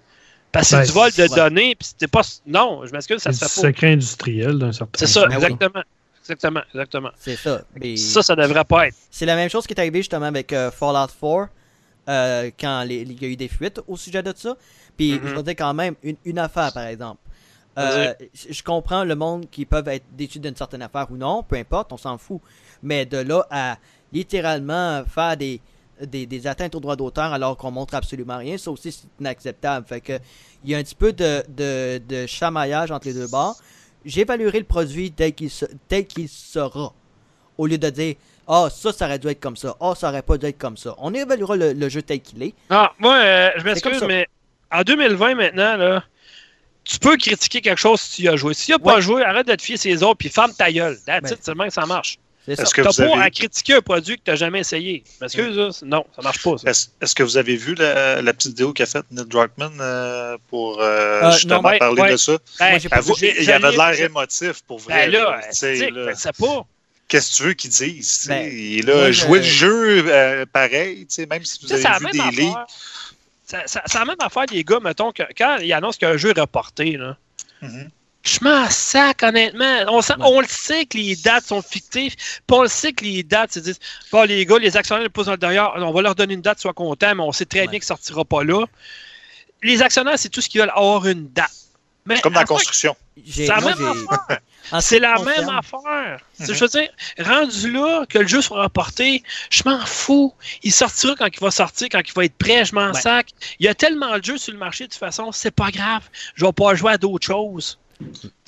Parce que Ben, c'est du vol de ouais. données, puis c'était pas. Non, je m'excuse, ça C'est se fait pas. secret industriel d'un certain C'est ça. Ben oui. exactement. Exactement, exactement. C'est ça. Mais Ça, ça devrait pas être. C'est la même chose qui est arrivé justement avec euh, Fallout 4 euh, quand il y a eu des fuites au sujet de ça. Puis Mhm. je veux dire quand même une, une affaire par exemple. Euh, je comprends le monde qui peuvent être déçus d'une certaine affaire ou non, peu importe, on s'en fout. Mais de là à littéralement faire des, des, des atteintes aux droits d'auteur alors qu'on montre absolument rien, ça aussi c'est inacceptable. Fait que il y a un petit peu de, de, de chamaillage entre les deux bords. J'évaluerai le produit tel qu'il se- tel qu'il sera. Au lieu de dire Ah, ça, ça aurait dû être comme ça. Ah, ça aurait pas dû être comme ça. On évaluera le, le jeu tel qu'il est. Ah, moi, euh, je m'excuse, mais en 2020 maintenant, là, tu peux critiquer quelque chose si tu y as joué. Si tu n'y as pas joué, arrête de te fier ses autres, puis ferme ta gueule. That's Ben, it, c'est le même que ça marche. C'est ça. Est-ce que T'as vous pas avez. à critiquer un produit que tu n'as jamais essayé. M'excuse, là, c'est- non, ça marche pas. Ça. Est-ce, que vous avez vu la, la petite vidéo qu'a faite Neil Druckmann euh, pour euh, Euh, justement non, parler ouais. de ça? Ben, Avoue, il y avait de l'air émotif pour vrai. Ben là, là, tu tu là. ben, c'est pas. Qu'est-ce que tu veux qu'ils disent? tu? Ben, il a moi, je- joué le jeu euh, pareil, tu sais, même si vous Tu avez vu des. Ça- ça- C'est la même affaire, les gars, mettons, que quand ils annoncent qu'un jeu est reporté, là. Mhm. Je m'en sac, honnêtement. On, sait- Ouais. on le sait que les dates sont fictives. Puis on le sait que les dates, c'est disent Bon, les gars, les actionnaires le poussent dans le derrière. On va leur donner une date, sois content, mais on sait très Ouais. bien qu'il ne sortira pas là. Les actionnaires, c'est tout ce qu'ils veulent avoir une date. Mais Comme dans la construction. C'est la même affaire. C'est la me même affaire. C'est- Mhm. Je veux dire, rendu là, que le jeu soit reporté, je m'en fous. Il sortira quand il va sortir, quand il va être prêt, je m'en Ouais. sac. Il y a tellement de jeux sur le marché, de toute façon, c'est pas grave. Je vais pas jouer à d'autres choses.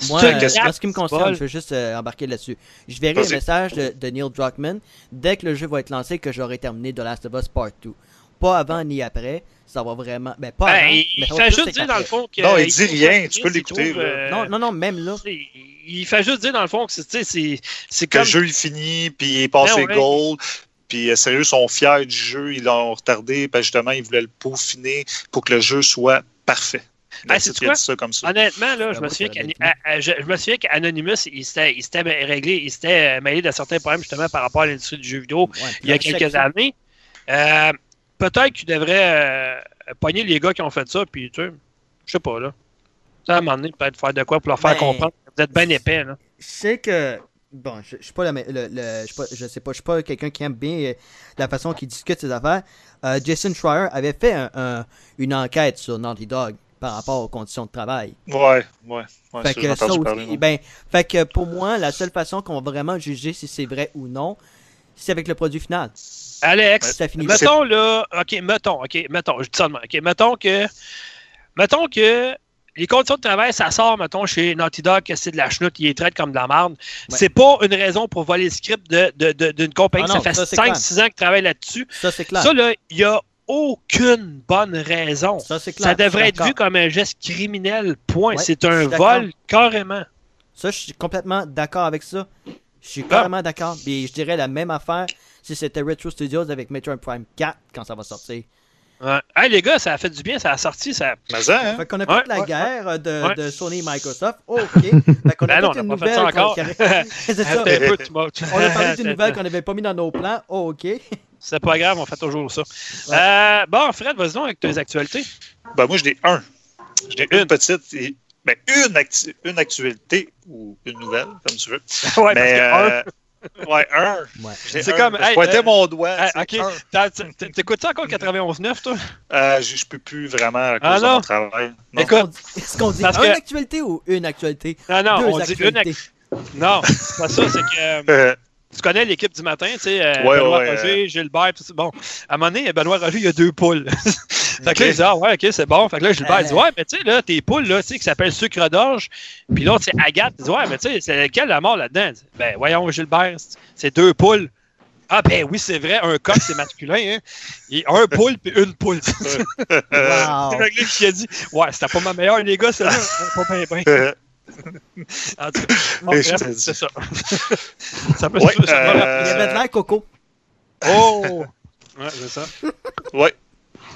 Moi, euh, en question. ce qui me concerne, je veux juste euh, embarquer là-dessus. Je verrai le message de, de Neil Druckmann dès que le jeu va être lancé que j'aurai terminé The Last of Us Part 2. Pas avant ni après. Ça va vraiment. Ben, pas Ben, avant. il mais fait juste dire, dans le fond, que. Non, il il dit rien, tu peux l'écouter, euh, Non, non, non, même là. il- fait juste dire, dans le fond, que c'est- comme. le jeu est fini, puis il est passé Ben ouais. gold. Puis euh, sérieux, ils sont fiers du jeu. Ils l'ont retardé. Puis justement, ils voulaient le peaufiner pour que le jeu soit parfait. Ah, Le c'est quoi? ça comme ça. Honnêtement, là, je Ah, me souviens ça je, je me souviens qu'Anonymous, il s'était réglé, il s'était euh, mêlé de certains problèmes justement par rapport à l'industrie du jeu vidéo Ouais, il y a quelques ça- années. Euh, Peut-être qu'il devrait euh, pogner les gars qui ont fait ça, puis tu sais, je sais pas, là. Sais, à un moment donné, peut-être faire de quoi pour leur faire Ben, comprendre que vous êtes bien épais, là. Je sais que. Bon, je, je suis pas la, le, le- je, suis pas- je sais pas, je suis pas quelqu'un qui aime bien euh, la façon qu'il discute ses affaires. Euh, Jason Schreier avait fait un- un- une enquête sur Naughty Dog par rapport aux conditions de travail. Ouais, ouais. ouais fait, que ça aussi- parler, ben, fait que pour moi, la seule façon qu'on va vraiment juger si c'est vrai ou non, c'est avec le produit final. Alex, Ça finit mettons là, ok, mettons, ok, mettons, je dis ça de même, ok, mettons que, mettons que les conditions de travail, ça sort, mettons, chez Naughty Dog, que c'est de la chenoute, ils les traitent comme de la merde. C'est pas une raison pour voler le script de- de- de- d'une compagnie. Ah non, ça fait ça, c'est clair. 5-6 ans qu'ils travaillent là-dessus. Ça, c'est clair. Ça, là, il n'y a aucune bonne raison. Ça, c'est clair. Ça devrait être vu comme un geste criminel, point. Ouais, c'est un vol, carrément. Ça, je suis complètement d'accord avec ça. Je suis Ah. carrément d'accord. Et je dirais la même affaire si c'était Retro Studios avec Metroid Prime 4 quand ça va sortir. Ouais. Hey, les gars, ça a fait du bien, ça a sorti. Ça... Mais ça, hein? Fait qu'on a Ouais, fait la ouais, guerre euh, de, Ouais. de Sony et Microsoft. OK. Fait qu'on a Ben non, fait on une n'a pas fait nouvelle. ça encore. C'est ça. Un peu, On a parlé d'une nouvelle qu'on n'avait pas mis dans nos plans. Oh, OK. C'est pas grave, on fait toujours ça. Euh, bon, Fred, vas-y donc avec tes actualités. Ben, moi, je n'ai un. Je n'ai Une. une petite. et- Ben, une, acti- une actualité ou une nouvelle, comme tu veux. ouais, Mais, parce que un, euh, Ouais, un. Ouais. C'est comme, Je hey, pointais euh, mon doigt. hey, ok. T'écoutes ça encore le 91.9, toi? Euh, je je peux plus vraiment à cause Ah, de non? mon travail. Non. Écoute, Est-ce qu'on dit- Est-ce qu'on dit Parce une que- actualité ou une actualité? Non, non, Deux on dit une. actualités. Non, c'est pas ça, c'est que. Euh, Euh, tu connais l'équipe du matin, tu sais, euh, Ouais, Benoît ouais, Roger, Gilbert, tout ça. Bon, à un moment donné, Benoît Roger, il y a deux poules. fait que là, il dit, ah ouais, ok, c'est bon. Fait que là, Gilbert, il dit, Euh. ouais, mais tu sais, là, tes poules, là, tu sais, qui s'appellent sucre d'orge. Puis l'autre, c'est Agathe. Il dit, ouais, mais tu sais, c'est lequel la mort là-dedans? Il dit, Ben, voyons, Gilbert, c'est- deux poules. Ah, ben oui, c'est vrai, un coq, c'est masculin, hein. Il y a un poule puis une poule. Wow. C'est qui a dit, ouais, c'était pas ma meilleure, les gars, celle-là. Pas bien, bien. En tout cas, c'est ça. ça peut Ouais, peut euh. Il y avait de l'air coco. Oh! Ouais, c'est ça. ouais.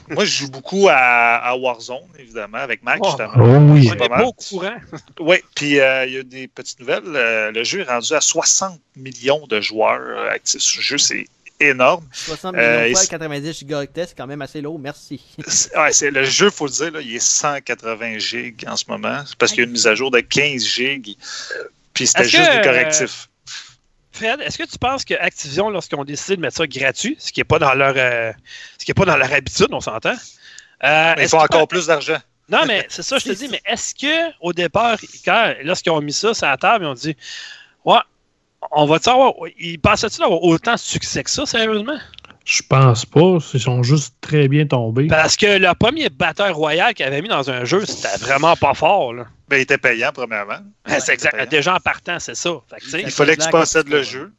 Moi, je joue beaucoup à, à Warzone, évidemment, avec Mac, Oh. justement. Oh oui. Pas est mal. pas au courant. Oui, puis euh, il y a des petites nouvelles. Euh, le jeu est rendu à 60 millions de joueurs actifs sur le jeu. C'est énorme. 60 Euh, millions et fois c'est- 90 gigaoctets, c'est quand même assez lourd. Merci. Ouais, c'est, le jeu, il faut le dire, là, il est 180 gigs en ce moment. C'est parce qu'il y a une mise à jour de 15 gigs. Puis c'était Est-ce juste que, des correctifs. Fred, est-ce que tu penses que Activision, lorsqu'ils ont décidé de mettre ça gratuit, ce qui n'est pas dans leur euh, ce qui est pas dans leur habitude, on s'entend? euh, ils font encore plus d'argent. Non, mais c'est ça, je te dis, mais est-ce que au départ, quand lorsqu'ils ont mis ça sur la table, ils ont dit Ouais, on va savoir, ils pensaient-tu d'avoir autant de succès que ça, sérieusement? Je pense pas. Ils sont juste très bien tombés. Parce que le premier batteur royal qu'ils avaient mis dans un jeu, c'était vraiment pas fort. Là. Ben, il était payant, premièrement. c'est exact. payant. Déjà en partant, c'est ça. Fait que, Il fallait que tu possèdes le jeu.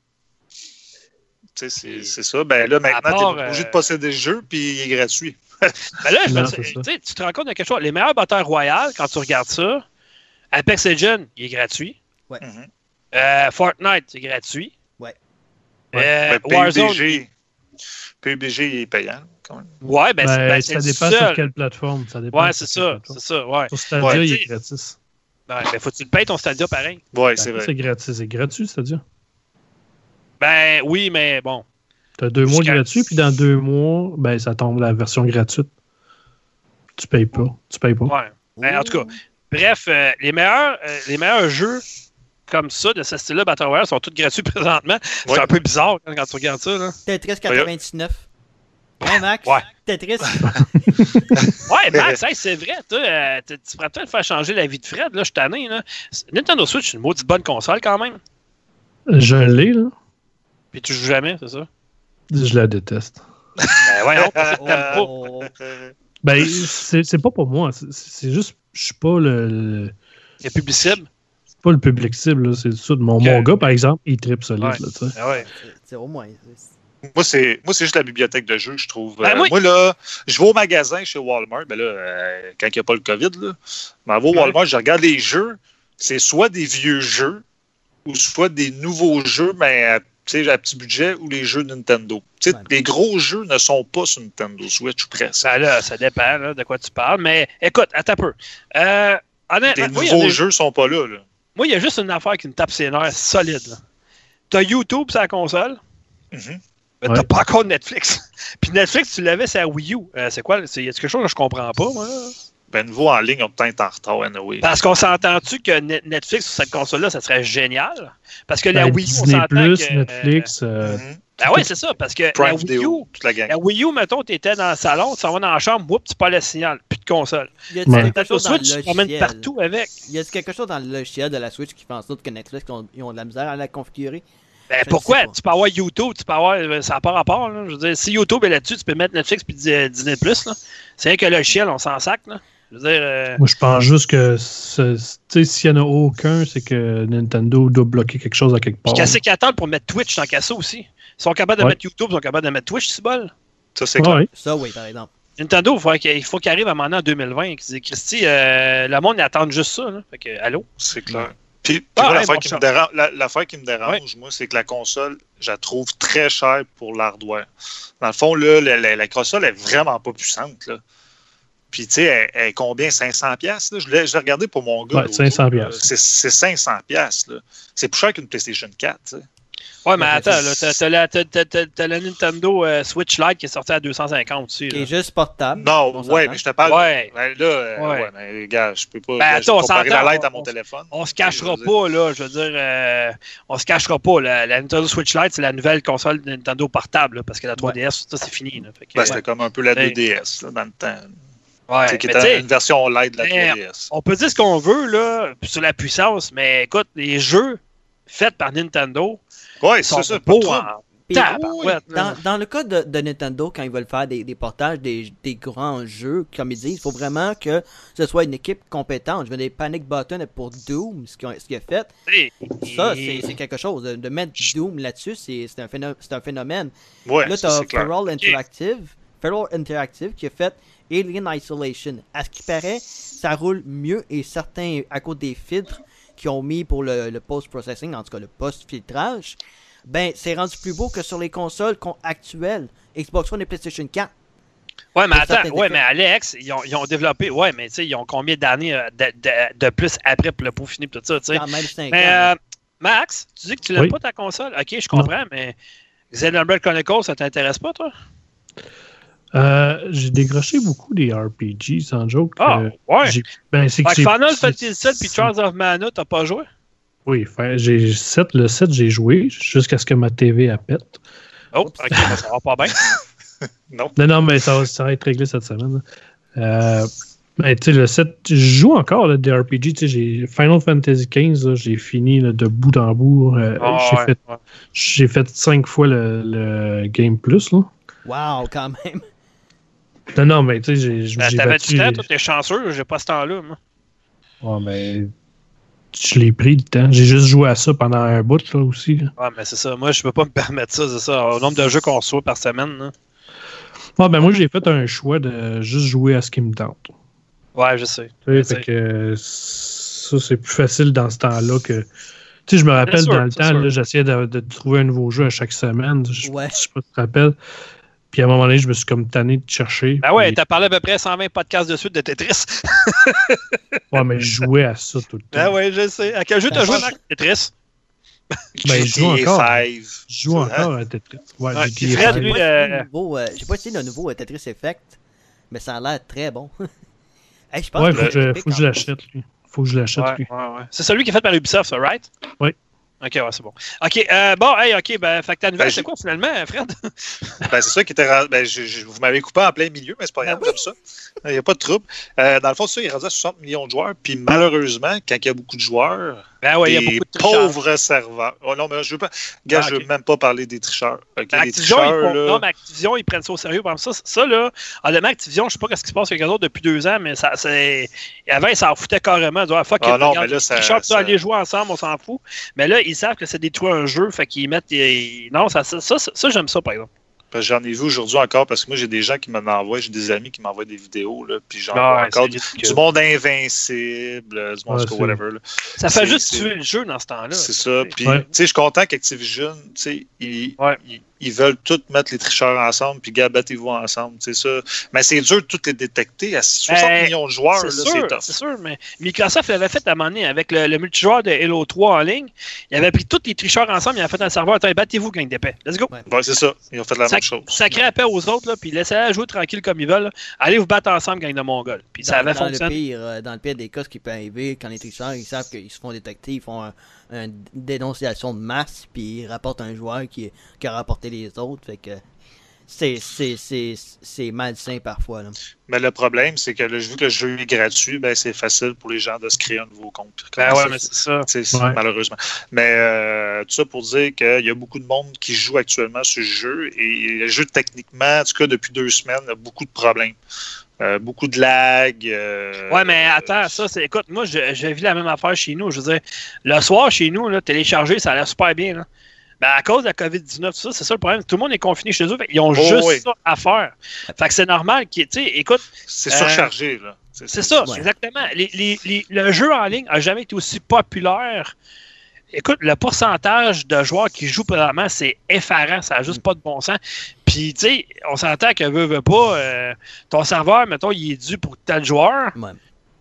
Tu sais, c'est, ça. Ben là, maintenant, tu es obligé euh, de posséder le jeu, puis il est gratuit. Ben là, Non, tu te rends compte de quelque chose. Les meilleurs batteurs royales, quand tu regardes ça, Apex Legends, il est gratuit. Mhm. Euh, Fortnite, c'est gratuit. Ouais. Euh, Warzone, PUBG, PUBG, il est payant, quand même. ouais, ben, c'est- Ben, ben, ça dépend sur quelle plateforme. Ça dépend Ouais, c'est ça, c'est ça, ouais. Sur Stadia, Ouais, il tu est gratis. Ben, ben, faut que tu le payes ton Stadia pareil. Ouais, Ben, c'est vrai. C'est gratis. C'est gratuit, Stadia. Ben oui, mais bon. Tu as deux mois gratuits, puis dans deux mois, ben, ça tombe la version gratuite. Tu payes pas. Tu payes pas. Ouais. Ben, en tout cas, bref, euh, les, meilleurs, euh, les meilleurs jeux comme ça, de ce style-là, Battle Royale, sont tous gratuits présentement. C'est Ouais. un peu bizarre quand, quand tu regardes ça. Là. Tetris 99. Hein, Max? Ouais. Tetris? Ouais, Max, hey, c'est vrai. toi, euh, tu pourrais peut-être faire changer la vie de Fred. Là, je suis tanné. Là. Nintendo Switch, c'est une maudite bonne console quand même. Je l'ai, là. Puis tu joues jamais, c'est ça? Je la déteste. Ben que t'aimes pas. Ben, c'est c'est pas pour moi. C'est- C'est juste, je suis pas le, le- c'est pas le public cible. là. C'est ça. Mon, mon gars, par exemple, il tripe solide. Ouais. Là, tu sais. Ah ouais. C'est- au moins. Moi, c'est moi, c'est juste la bibliothèque de jeux, je trouve. Ben, Euh, moi- moi, là, je vais au magasin chez Walmart, ben là, euh, quand il n'y a pas le COVID, là, vais au Ouais. Walmart, je regarde les jeux. C'est soit des vieux jeux ou soit des nouveaux jeux, mais à, tu sais, à petit budget ou les jeux Nintendo. Tu sais, Ouais. Les gros jeux ne sont pas sur Nintendo Switch ou presque. Ben là, ça dépend là, de quoi tu parles. Mais écoute, attends un peu. Euh, honnêtement, Les nouveaux des- jeux sont pas là. là. Moi, il y a juste une affaire qui me tape ses nerfs solide. T'as YouTube sur la console, mais Ouais. t'as pas encore Netflix. Puis Netflix, tu l'avais sur la Wii U. Euh, c'est quoi? C'est, y a quelque chose que je comprends pas, moi? Ben, nouveau en ligne, on peut être en retard, anyway. Parce qu'on s'entend-tu que Net- Netflix sur cette console-là, ça serait génial? Parce que la Ben, Wii U, on Disney+, s'entend que... Netflix, euh, Mhm. Ben oui, c'est ça, parce que la Wii, U, toute la gang. la Wii U, mettons, t'étais dans le salon, tu s'en vas dans la chambre, whoop, tu pas le signal, plus de console. Y a Ouais. quelque chose dans le tu logiciel? partout avec. Y a quelque chose dans le logiciel de la Switch qui fait en sorte que Netflix ont, ils ont de la misère à la configurer? Ben Je pourquoi? Tu peux avoir YouTube, tu peux avoir. euh, Ça n'a pas rapport. Là. Je veux dire, si YouTube est là-dessus, tu peux mettre Netflix puis Di- Disney Plus. là. C'est vrai que le logiciel, on s'en sac. Là. Je veux dire. euh, moi, je pense juste que tu s'il n'y en a aucun, c'est que Nintendo doit bloquer quelque chose à quelque part. Qu'est-ce qu'ils attendent pour mettre Twitch dans Casso aussi? Ils sont capables de Ouais. mettre YouTube, ils sont capables de mettre Twitch, c'est bol. Ça, c'est clair. Ouais. Ça, oui, par exemple. Nintendo, il faut qu'il faut arrive à un moment en 2020 et qu'il dise Christy, euh, le monde il attend juste ça. Là. Fait que, allô? C'est clair. Puis, puis Ah, l'affaire qui, me dérange, la- l'affaire qui me dérange, moi, c'est que la console, je la trouve très chère pour l'hardware. Dans le fond, là, la, la- la console est vraiment pas puissante. Là. Puis, tu sais, elle, elle est combien? 500 pièces Je l'ai regardé pour mon gars. Ouais, l'autre 500 jour, piastres. là. C'est c'est 500 pièces. C'est plus cher qu'une PlayStation 4. tu sais. Ouais, mais attends, t'as- t'as la, t'as- t'as- t'as- t'as la Nintendo euh, Switch Lite qui est sortie à 250 aussi. Qui est juste portable. Non, on ouais, mais je te parle. Ouais. Ben là, euh, Ouais. ouais. mais gars, je peux pas. Ben, attends, on comparer la light à on- mon téléphone. On se cachera pas, là. Je veux dire, euh, on se cachera pas. La, la Nintendo Switch Lite, c'est la nouvelle console de Nintendo portable, là, parce que la 3DS, ça, c'est fini. Là. Fait que, Ben, c'était comme un peu la Ouais. 2DS là, dans le temps. ouais, C'est qui mais était t'sais, une version light de la mais- 3DS. on peut dire ce qu'on veut là, sur la puissance, mais écoute, les jeux faits par Nintendo Ouais, c'est ça. Pas tabarouette, là. Dans, dans le cas de, de Nintendo, quand ils veulent faire des, des portages des, des grands jeux, comme ils disent, il faut vraiment que ce soit une équipe compétente. Je veux dire, Panic Button pour Doom, ce qu'ils ont, fait, ça, c'est c'est quelque chose. De, de mettre Doom là-dessus, c'est c'est un, phéno- c'est un phénomène. Ouais, là, c'est clair. Feral Interactive, Feral Interactive qui a fait Alien Isolation. À ce qui paraît, ça roule mieux et certains, à cause des filtres qu'ils ont mis pour le, le post-processing, en tout cas le post-filtrage, ben, c'est rendu plus beau que sur les consoles con- actuelles, Xbox One et PlayStation 4. Ouais, mais attends, ouais, mais Alex, ils ont, ils ont développé, ouais, mais tu sais, ils ont combien d'années euh, de, de- de plus après pour le peaufiner tout ça, tu sais? Quand même 5 Mais euh, Max, tu dis que tu l'aimes Oui. pas ta console? Ok, je comprends, mais Xenoblade Chronicles, ça t'intéresse pas, toi? Euh, j'ai décroché beaucoup des RPG, sans joke. Ah, Euh, ouais. ben, c'est que Final Fantasy VII puis Trials of Mana, t'as pas joué? Oui, j'ai 7, le 7, j'ai joué jusqu'à ce que ma TV pète. Oh, ok, ben, ça va pas bien. Non. Non, non, mais ça, va- ça va être réglé cette semaine. Euh, ben, tu sais, le 7, je joue encore là, des RPG. tu sais, j'ai Final Fantasy XV, j'ai fini là, de bout en bout. Euh, Ah, j'ai, ouais, fait, ouais. j'ai fait 5 fois le, le Game Plus. Là. Wow, quand même. Non, non, mais tu sais, j'ai, j'ai Ben, T'avais du temps, j'ai- toi, t'es chanceux, j'ai pas ce temps-là, moi. Ouais, mais je l'ai pris le temps. J'ai juste joué à ça pendant un bout là, aussi. là. Ouais, mais c'est ça, moi, je peux pas me permettre ça, c'est ça. Au nombre de jeux qu'on reçoit par semaine, là. Ouais, ben, moi, j'ai fait un choix de juste jouer à ce qui me tente. Ouais, je sais. Tu sais, Je fait sais. que ça, c'est plus facile dans ce temps-là que. Tu sais, je me rappelle sûr, dans le temps, j'essayais de, de trouver un nouveau jeu à chaque semaine. Je, Ouais. je sais pas si tu te rappelles. Puis à un moment donné, je me suis comme tanné de chercher. Ben ouais, Puis- t'as parlé à peu près 120 podcasts de suite de Tetris. ouais, mais je jouais à ça tout le temps. Ben ouais, je sais. À quel jeu t'as Ben, joué, Marc? Tetris? Ben, je joue encore. 5. Je joue encore à Tetris. Ouais, Ouais, j'ai Fred, lui, euh, essayé le nouveau, euh, j'ai pas essayé le nouveau euh, Tetris Effect, mais ça a l'air très bon. Hey, je pense Ouais, que faut que je, épique, faut que en je plus. l'achète, lui. Faut que je l'achète, Ouais, lui. ouais, ouais. C'est celui qui est fait par Ubisoft, ça, right? Oui. Ok, ouais, c'est bon. Ok, euh, bon, hey, ok, ben, fait que ta nouvelle, Ben, c'est quoi finalement, Fred? Ben, c'est ça qui était. rendu- Ben, je- je- vous m'avez coupé en plein milieu, mais c'est pas Ben grave, j'aime ça. Il n'y a pas de trouble. Euh, dans le fond, c'est ça, il est rendu à 60 millions de joueurs. Puis malheureusement, quand il y a beaucoup de joueurs, Ben ouais, il y a des beaucoup de tricheurs. pauvres serveurs. Oh non, mais je veux pas. Gars, Ah, je veux même pas parler des tricheurs. Ben, les Activision, tricheurs, là. non, mais Activision, ils prennent ça au sérieux. Par exemple, ça, ça, là, honnêtement, Activision, je sais pas ce qui se passe avec eux autres depuis deux ans, mais ça, c'est. Avant, ils s'en foutaient carrément. Ils ah, fuck Ah it, non, mais là, ça- les tricheurs, ça- aller jouer ensemble, on s'en fout. Mais là, ils savent que c'est détruire un jeu, fait qu'ils mettent. des- Non, ça, ça, ça, ça, j'aime ça, par exemple. Parce que J'en ai vu aujourd'hui encore parce que moi, j'ai des gens qui m'en envoient, j'ai des amis qui m'envoient des vidéos, là, puis j'en Ah, vois encore du, monde invincible, euh, du monde c'est- whatever. là. Ça fait juste tuer le jeu dans ce temps-là. C'est ça. Puis, Ouais. tu sais, je suis content qu'Activision, tu sais, Ouais. ils, ils veulent tous mettre les tricheurs ensemble, puis gars, battez-vous ensemble, c'est ça. Mais c'est dur de toutes les détecter. À 60 Ben, millions de joueurs, là, C'est sûr, tough. c'est sûr, mais Microsoft l'avait fait à un moment donné avec le, le multijoueur de Halo 3 en ligne. Il avait pris tous les tricheurs ensemble, il avait fait un serveur. Attends, battez-vous, gang d'épais. Let's go. Ouais, c'est ça. Ils ont fait la Ça, même chose. Sacré appel aux autres, là, puis laissez-les jouer tranquille comme ils veulent. là. Allez vous battre ensemble, gang de Mongols. Puis ça avait dans le fonctionné. pire, euh, dans le pire des cas, ce qui peut arriver, quand les tricheurs ils savent qu'ils se font détecter, ils font un- une dénonciation de masse, puis ils rapportent un joueur qui, qui a rapporté les autres. Fait que c'est c'est- c'est- c'est malsain parfois. Là. Mais le problème, c'est que vu que le jeu est gratuit, ben, c'est facile pour les gens de se créer un nouveau compte. Ben Comment ouais, mais c'est ça. C'est- c'est- Ouais. malheureusement. Mais euh, tout ça pour dire qu'il y a beaucoup de monde qui joue actuellement sur ce jeu et le jeu, techniquement, en tout cas depuis deux semaines, a beaucoup de problèmes. Euh, beaucoup de lag. euh, Ouais, mais attends, ça, c'est. Écoute, moi, je- j'ai vu la même affaire chez nous. Je veux dire, le soir, chez nous, là, télécharger, ça a l'air super bien. Là. Ben, à cause de la COVID-19, tout ça, c'est ça le problème. Tout le monde est confiné chez eux. fait Ils ont juste oui. ça à faire. Fait que c'est normal qu'ils. Tu sais, écoute, C'est Euh, surchargé. là. C'est ça, Ouais. exactement. Les- les- les- le jeu en ligne a jamais été aussi populaire. Écoute, le pourcentage de joueurs qui jouent présentement, c'est effarant. Ça n'a juste pas de bon sens. Puis, tu sais, on s'entend que veut, veut pas, euh, ton serveur, mettons, il est dû pour tel joueur. Ouais.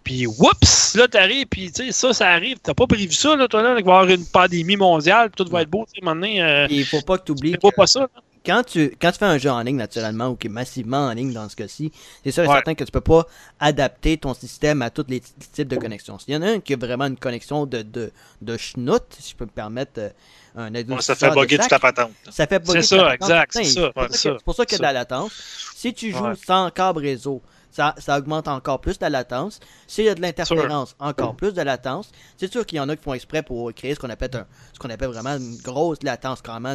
Puis, whoops, là, t'arrives, puis, tu sais, ça, ça arrive. T'as pas prévu ça, là, toi, là, qu'il va y avoir une pandémie mondiale, tout va être beau, tu sais, maintenant. Euh, Il faut pas que tu oublies. pas, pas ça, là. Quand tu, quand tu fais un jeu en ligne, naturellement, ou qui est massivement en ligne dans ce cas-ci, c'est sûr et Ouais. certain que tu peux pas adapter ton système à tous les types de connexions. S'il y en a un qui a vraiment une connexion de, de, de schnout, si je peux me permettre euh, un Ouais, ça fait bugger toute ta patente. Ça fait bugger C'est ça, exact, c'est ça, ouais, C'est pour ça qu'il y a de la latence. Si tu joues sans câble réseau, ça, ça augmente encore plus la latence. S'il y a de l'interférence, encore plus de latence. C'est sûr qu'il y en a qui font exprès pour créer ce qu'on appelle, un, ce qu'on appelle vraiment une grosse latence, carrément,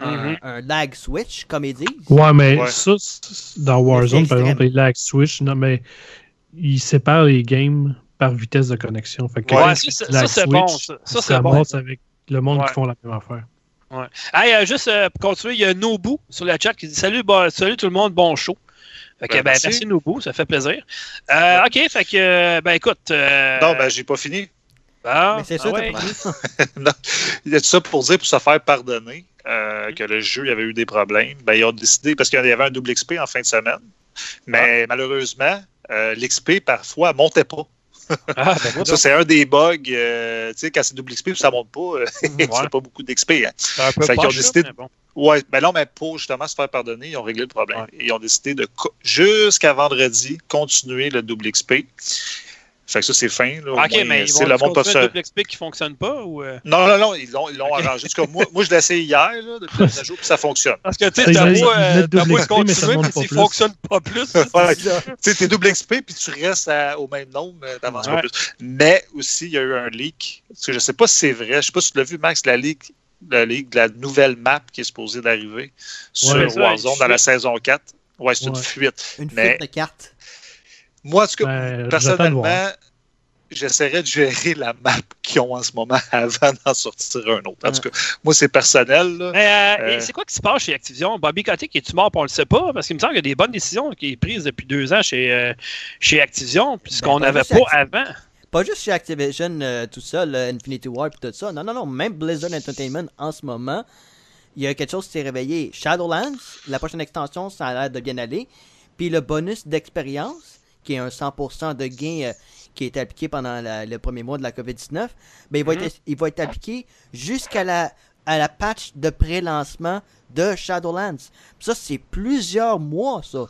un, un, un lag switch, comme ils disent. Ouais, mais Ouais. ça, dans Warzone, par exemple, les lag switch, non, mais ils séparent les games par vitesse de connexion. Fait que Ouais, ça, c'est- ça, bon, ça. Ça, c'est bon. avec le monde Ouais. qui font la même affaire. Hey, euh, juste euh, pour continuer, il y a Nobu sur le chat qui dit Salut, bon- salut tout le monde, bon show. Fait que, Ben, ben, merci. merci. Nobu, ça fait plaisir. Euh, Ok, fait que, ben écoute. euh, Non, ben, j'ai pas fini. bon, Mais c'est ah ça, ouais. t'as pas dit. Non. Il y a tout ça pour dire, pour se faire pardonner, euh, que le jeu il avait eu des problèmes. Ben, ils ont décidé, parce qu'il y avait un double XP en fin de semaine, mais malheureusement, euh, l'XP, parfois, montait pas. Ah, ben, Ça, c'est un des bugs. euh, tu sais, quand c'est double XP, ça monte pas. euh, Ouais. fais pas beaucoup d'XP. Hein. c'est un peu Fait qu'ils ont décidé mais bon. Ouais, ben non, mais pour justement se faire pardonner, ils ont réglé le problème. Ouais. Et ils ont décidé de, jusqu'à vendredi, continuer le double XP. Fait que ça, c'est fin. Là, Ok, moins, mais ils vont le monde se... double XP qui fonctionne pas ou. euh? Non, non, non, ils l'ont, ils l'ont arrangé. En tout cas, moi, moi, je l'ai essayé hier, là, depuis le jour, puis ça fonctionne. Parce que, tu sais, t'as beau, ils euh, t'as beau mais ça continuer, mais s'il plus. fonctionne pas plus. Tu sais, t'es double XP, puis tu restes à- au même nombre, mais t'avances Ouais. pas plus. Mais aussi, il y a eu un leak. Parce que je sais pas si c'est vrai. Je sais pas si tu l'as vu, Max, la leak, la leak de la nouvelle map qui est supposée d'arriver sur Ouais, Warzone dans la saison 4. Ouais, c'est une fuite. Une Mais- fuite de cartes. Moi, tout cas, Ben, personnellement, voir. j'essaierais de gérer la map qu'ils ont en ce moment avant d'en sortir un autre. En tout cas, moi, c'est personnel. là. Mais euh, Euh. et c'est quoi qui se passe chez Activision? Bobby Kotick, est-tu mort? On le sait pas, parce qu'il me semble qu'il y a des bonnes décisions qui sont prises depuis deux ans chez, euh, chez Activision, puis ce Ben, n'avait pas avant. Pas juste chez Activision, euh, tout le Infinity War et tout ça. Non, non, non. Même Blizzard Entertainment, en ce moment, il y a quelque chose qui s'est réveillé. Shadowlands, la prochaine extension, ça a l'air de bien aller. Puis le bonus d'expérience, qui est un 100% de gain euh, qui a été appliqué pendant la- le premier mois de la COVID-19, ben, il, va Mhm. être, il va être appliqué jusqu'à la, à la patch de pré-lancement de Shadowlands. Ça, c'est plusieurs mois, ça.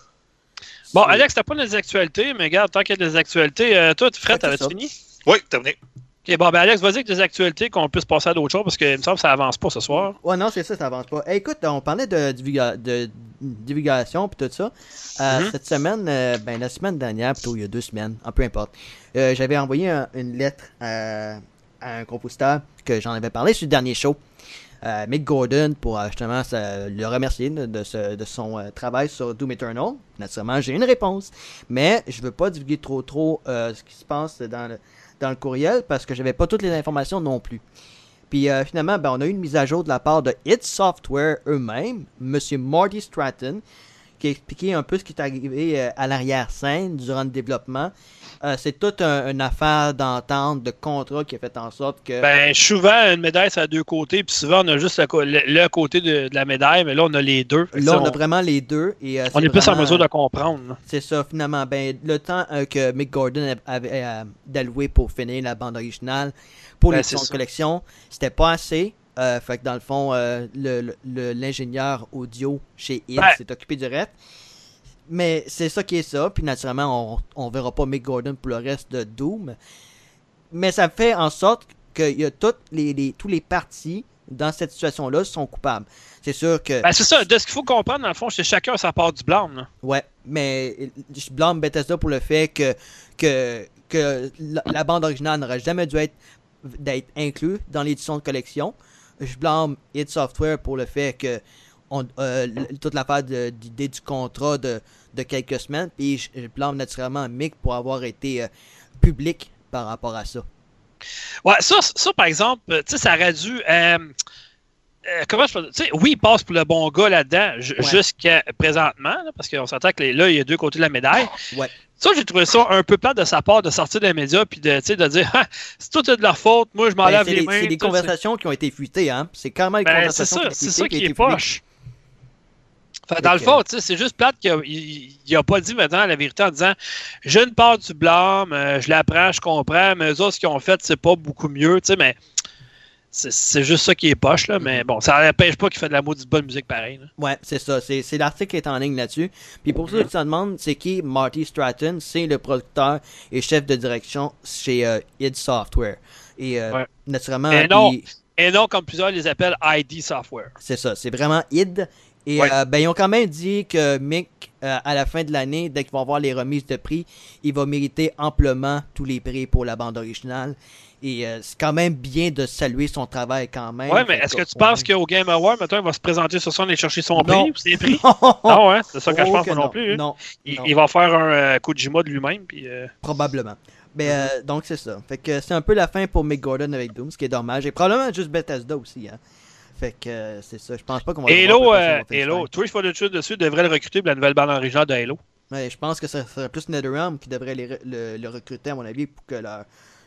Bon, Alex, t'as pas des actualités, mais regarde, tant qu'il y a des actualités, euh, toi, Fred, t'avais-tu fini? Oui, terminé. Ok, bon, ben Alex, vas-y avec des actualités qu'on puisse passer à d'autres choses, parce que il me semble que ça avance pas ce soir. Ouais, non, c'est ça, ça avance pas. Hey, écoute, on parlait de, divulga- de divulgation puis tout ça. Euh, Mhm. Cette semaine, euh, ben la semaine dernière, plutôt il y a deux semaines, peu importe, euh, j'avais envoyé un- une lettre à, à un compositeur que j'en avais parlé sur le dernier show. Mick Gordon pour justement le remercier de, de ce- de son travail sur Doom Eternal. Naturellement, j'ai une réponse, mais je veux pas divulguer trop trop ce qui se passe dans le, dans le courriel parce que j'avais pas toutes les informations non plus. Puis euh, finalement, ben, on a eu une mise à jour de la part de It Software eux-mêmes, Monsieur Marty Stratton, qui a expliqué un peu ce qui est arrivé euh, à l'arrière-scène durant le développement. Euh, c'est toute un- une affaire d'entente, de contrat qui a fait en sorte que... Ben, souvent, une médaille, ça a deux côtés, puis souvent, on a juste le, co- le- le côté de, de la médaille, mais là, on a les deux. Là, on a vraiment les deux. Et, euh, on est plus en mesure de comprendre. C'est ça, finalement. Ben, le temps euh, que Mick Gordon avait d'allouer pour finir la bande originale pour Ben, c'est de collection, c'était pas assez. Euh, fait que dans le fond, euh, le- le- le- l'ingénieur audio chez Ben. s'est occupé du reste. Mais c'est ça qui est ça. Puis naturellement, on, on verra pas Mick Gordon pour le reste de Doom. Mais ça fait en sorte que y a toutes les, les- tous les partis dans cette situation-là sont coupables. C'est sûr que. Ben, c'est ça. De ce qu'il faut comprendre, dans le fond, c'est chacun sa part du blâme. là. Ouais, mais je blâme Bethesda pour le fait que, que, que la, la bande originale n'aurait jamais dû être d'être inclus dans l'édition de collection. Je blâme id Software pour le fait que on, euh, toute l'affaire d'idée du contrat de, de quelques semaines. Puis je, je blâme naturellement Mick pour avoir été euh, public par rapport à ça. Ouais, ça, ça par exemple, tu sais, ça aurait dû. euh, comment je peux sais, oui, il passe pour le bon gars là-dedans, Ouais. jusqu'à présentement, là, parce qu'on s'entend que les- là, il y a deux côtés de la médaille. Ouais. Ça, j'ai trouvé ça un peu plat de sa part de sortir des médias puis de, de dire Ah, c'est tout de leur faute, moi je m'en Ben, lave c'est les des, mains. c'est des conversations qui ont été fuitées, hein. C'est carrément des Ben, conversations ça, qui ont été c'est ça qui est poche. Fait, dans le fond, c'est juste plate qu'il a- il il a pas dit maintenant la vérité en disant j'ai une part du blâme, euh, je l'apprends, je comprends, mais eux autres, ce qu'ils ont fait, c'est pas beaucoup mieux, tu sais, mais c'est- juste ça qui est poche, là. Mais bon, ça n'empêche pas qu'il fait de la maudite bonne musique pareil. là. Ouais, c'est ça. C'est, c'est l'article qui est en ligne là-dessus. Puis pour ceux qui se demandent, c'est qui Marty Stratton? C'est le producteur et chef de direction chez euh, id Software. Et euh, Ouais. naturellement, Et non. il- Et non, comme plusieurs les appellent, ID Software. c'est ça. C'est vraiment id. Et Ouais. euh, ben, ils ont quand même dit que Mick, euh, à la fin de l'année, dès qu'ils vont avoir les remises de prix, il va mériter amplement tous les prix pour la bande originale. Et euh, c'est quand même bien de saluer son travail quand même. Ouais, mais est-ce que tu penses qu'au Game Award, maintenant, il va se présenter sur scène et chercher son Non. prix ou ses prix? non, Non, hein? C'est ça que je Oh pense que non, non. plus. hein. Non, Il, non. il va faire un euh, Kojima de lui-même. Puis, euh, Probablement. Mais euh, donc c'est ça. Fait que c'est un peu la fin pour Mick Gordon avec Doom, ce qui est dommage. Et probablement juste Bethesda aussi. Hein. Fait que euh, c'est ça. Je pense pas qu'on va le Halo, euh, Halo. Twitch for the Truth dessus devrait le recruter pour la nouvelle bande originale de Halo. Ouais, je pense que ce serait plus NetherRealm qui devrait les le, le recruter à mon avis pour que leur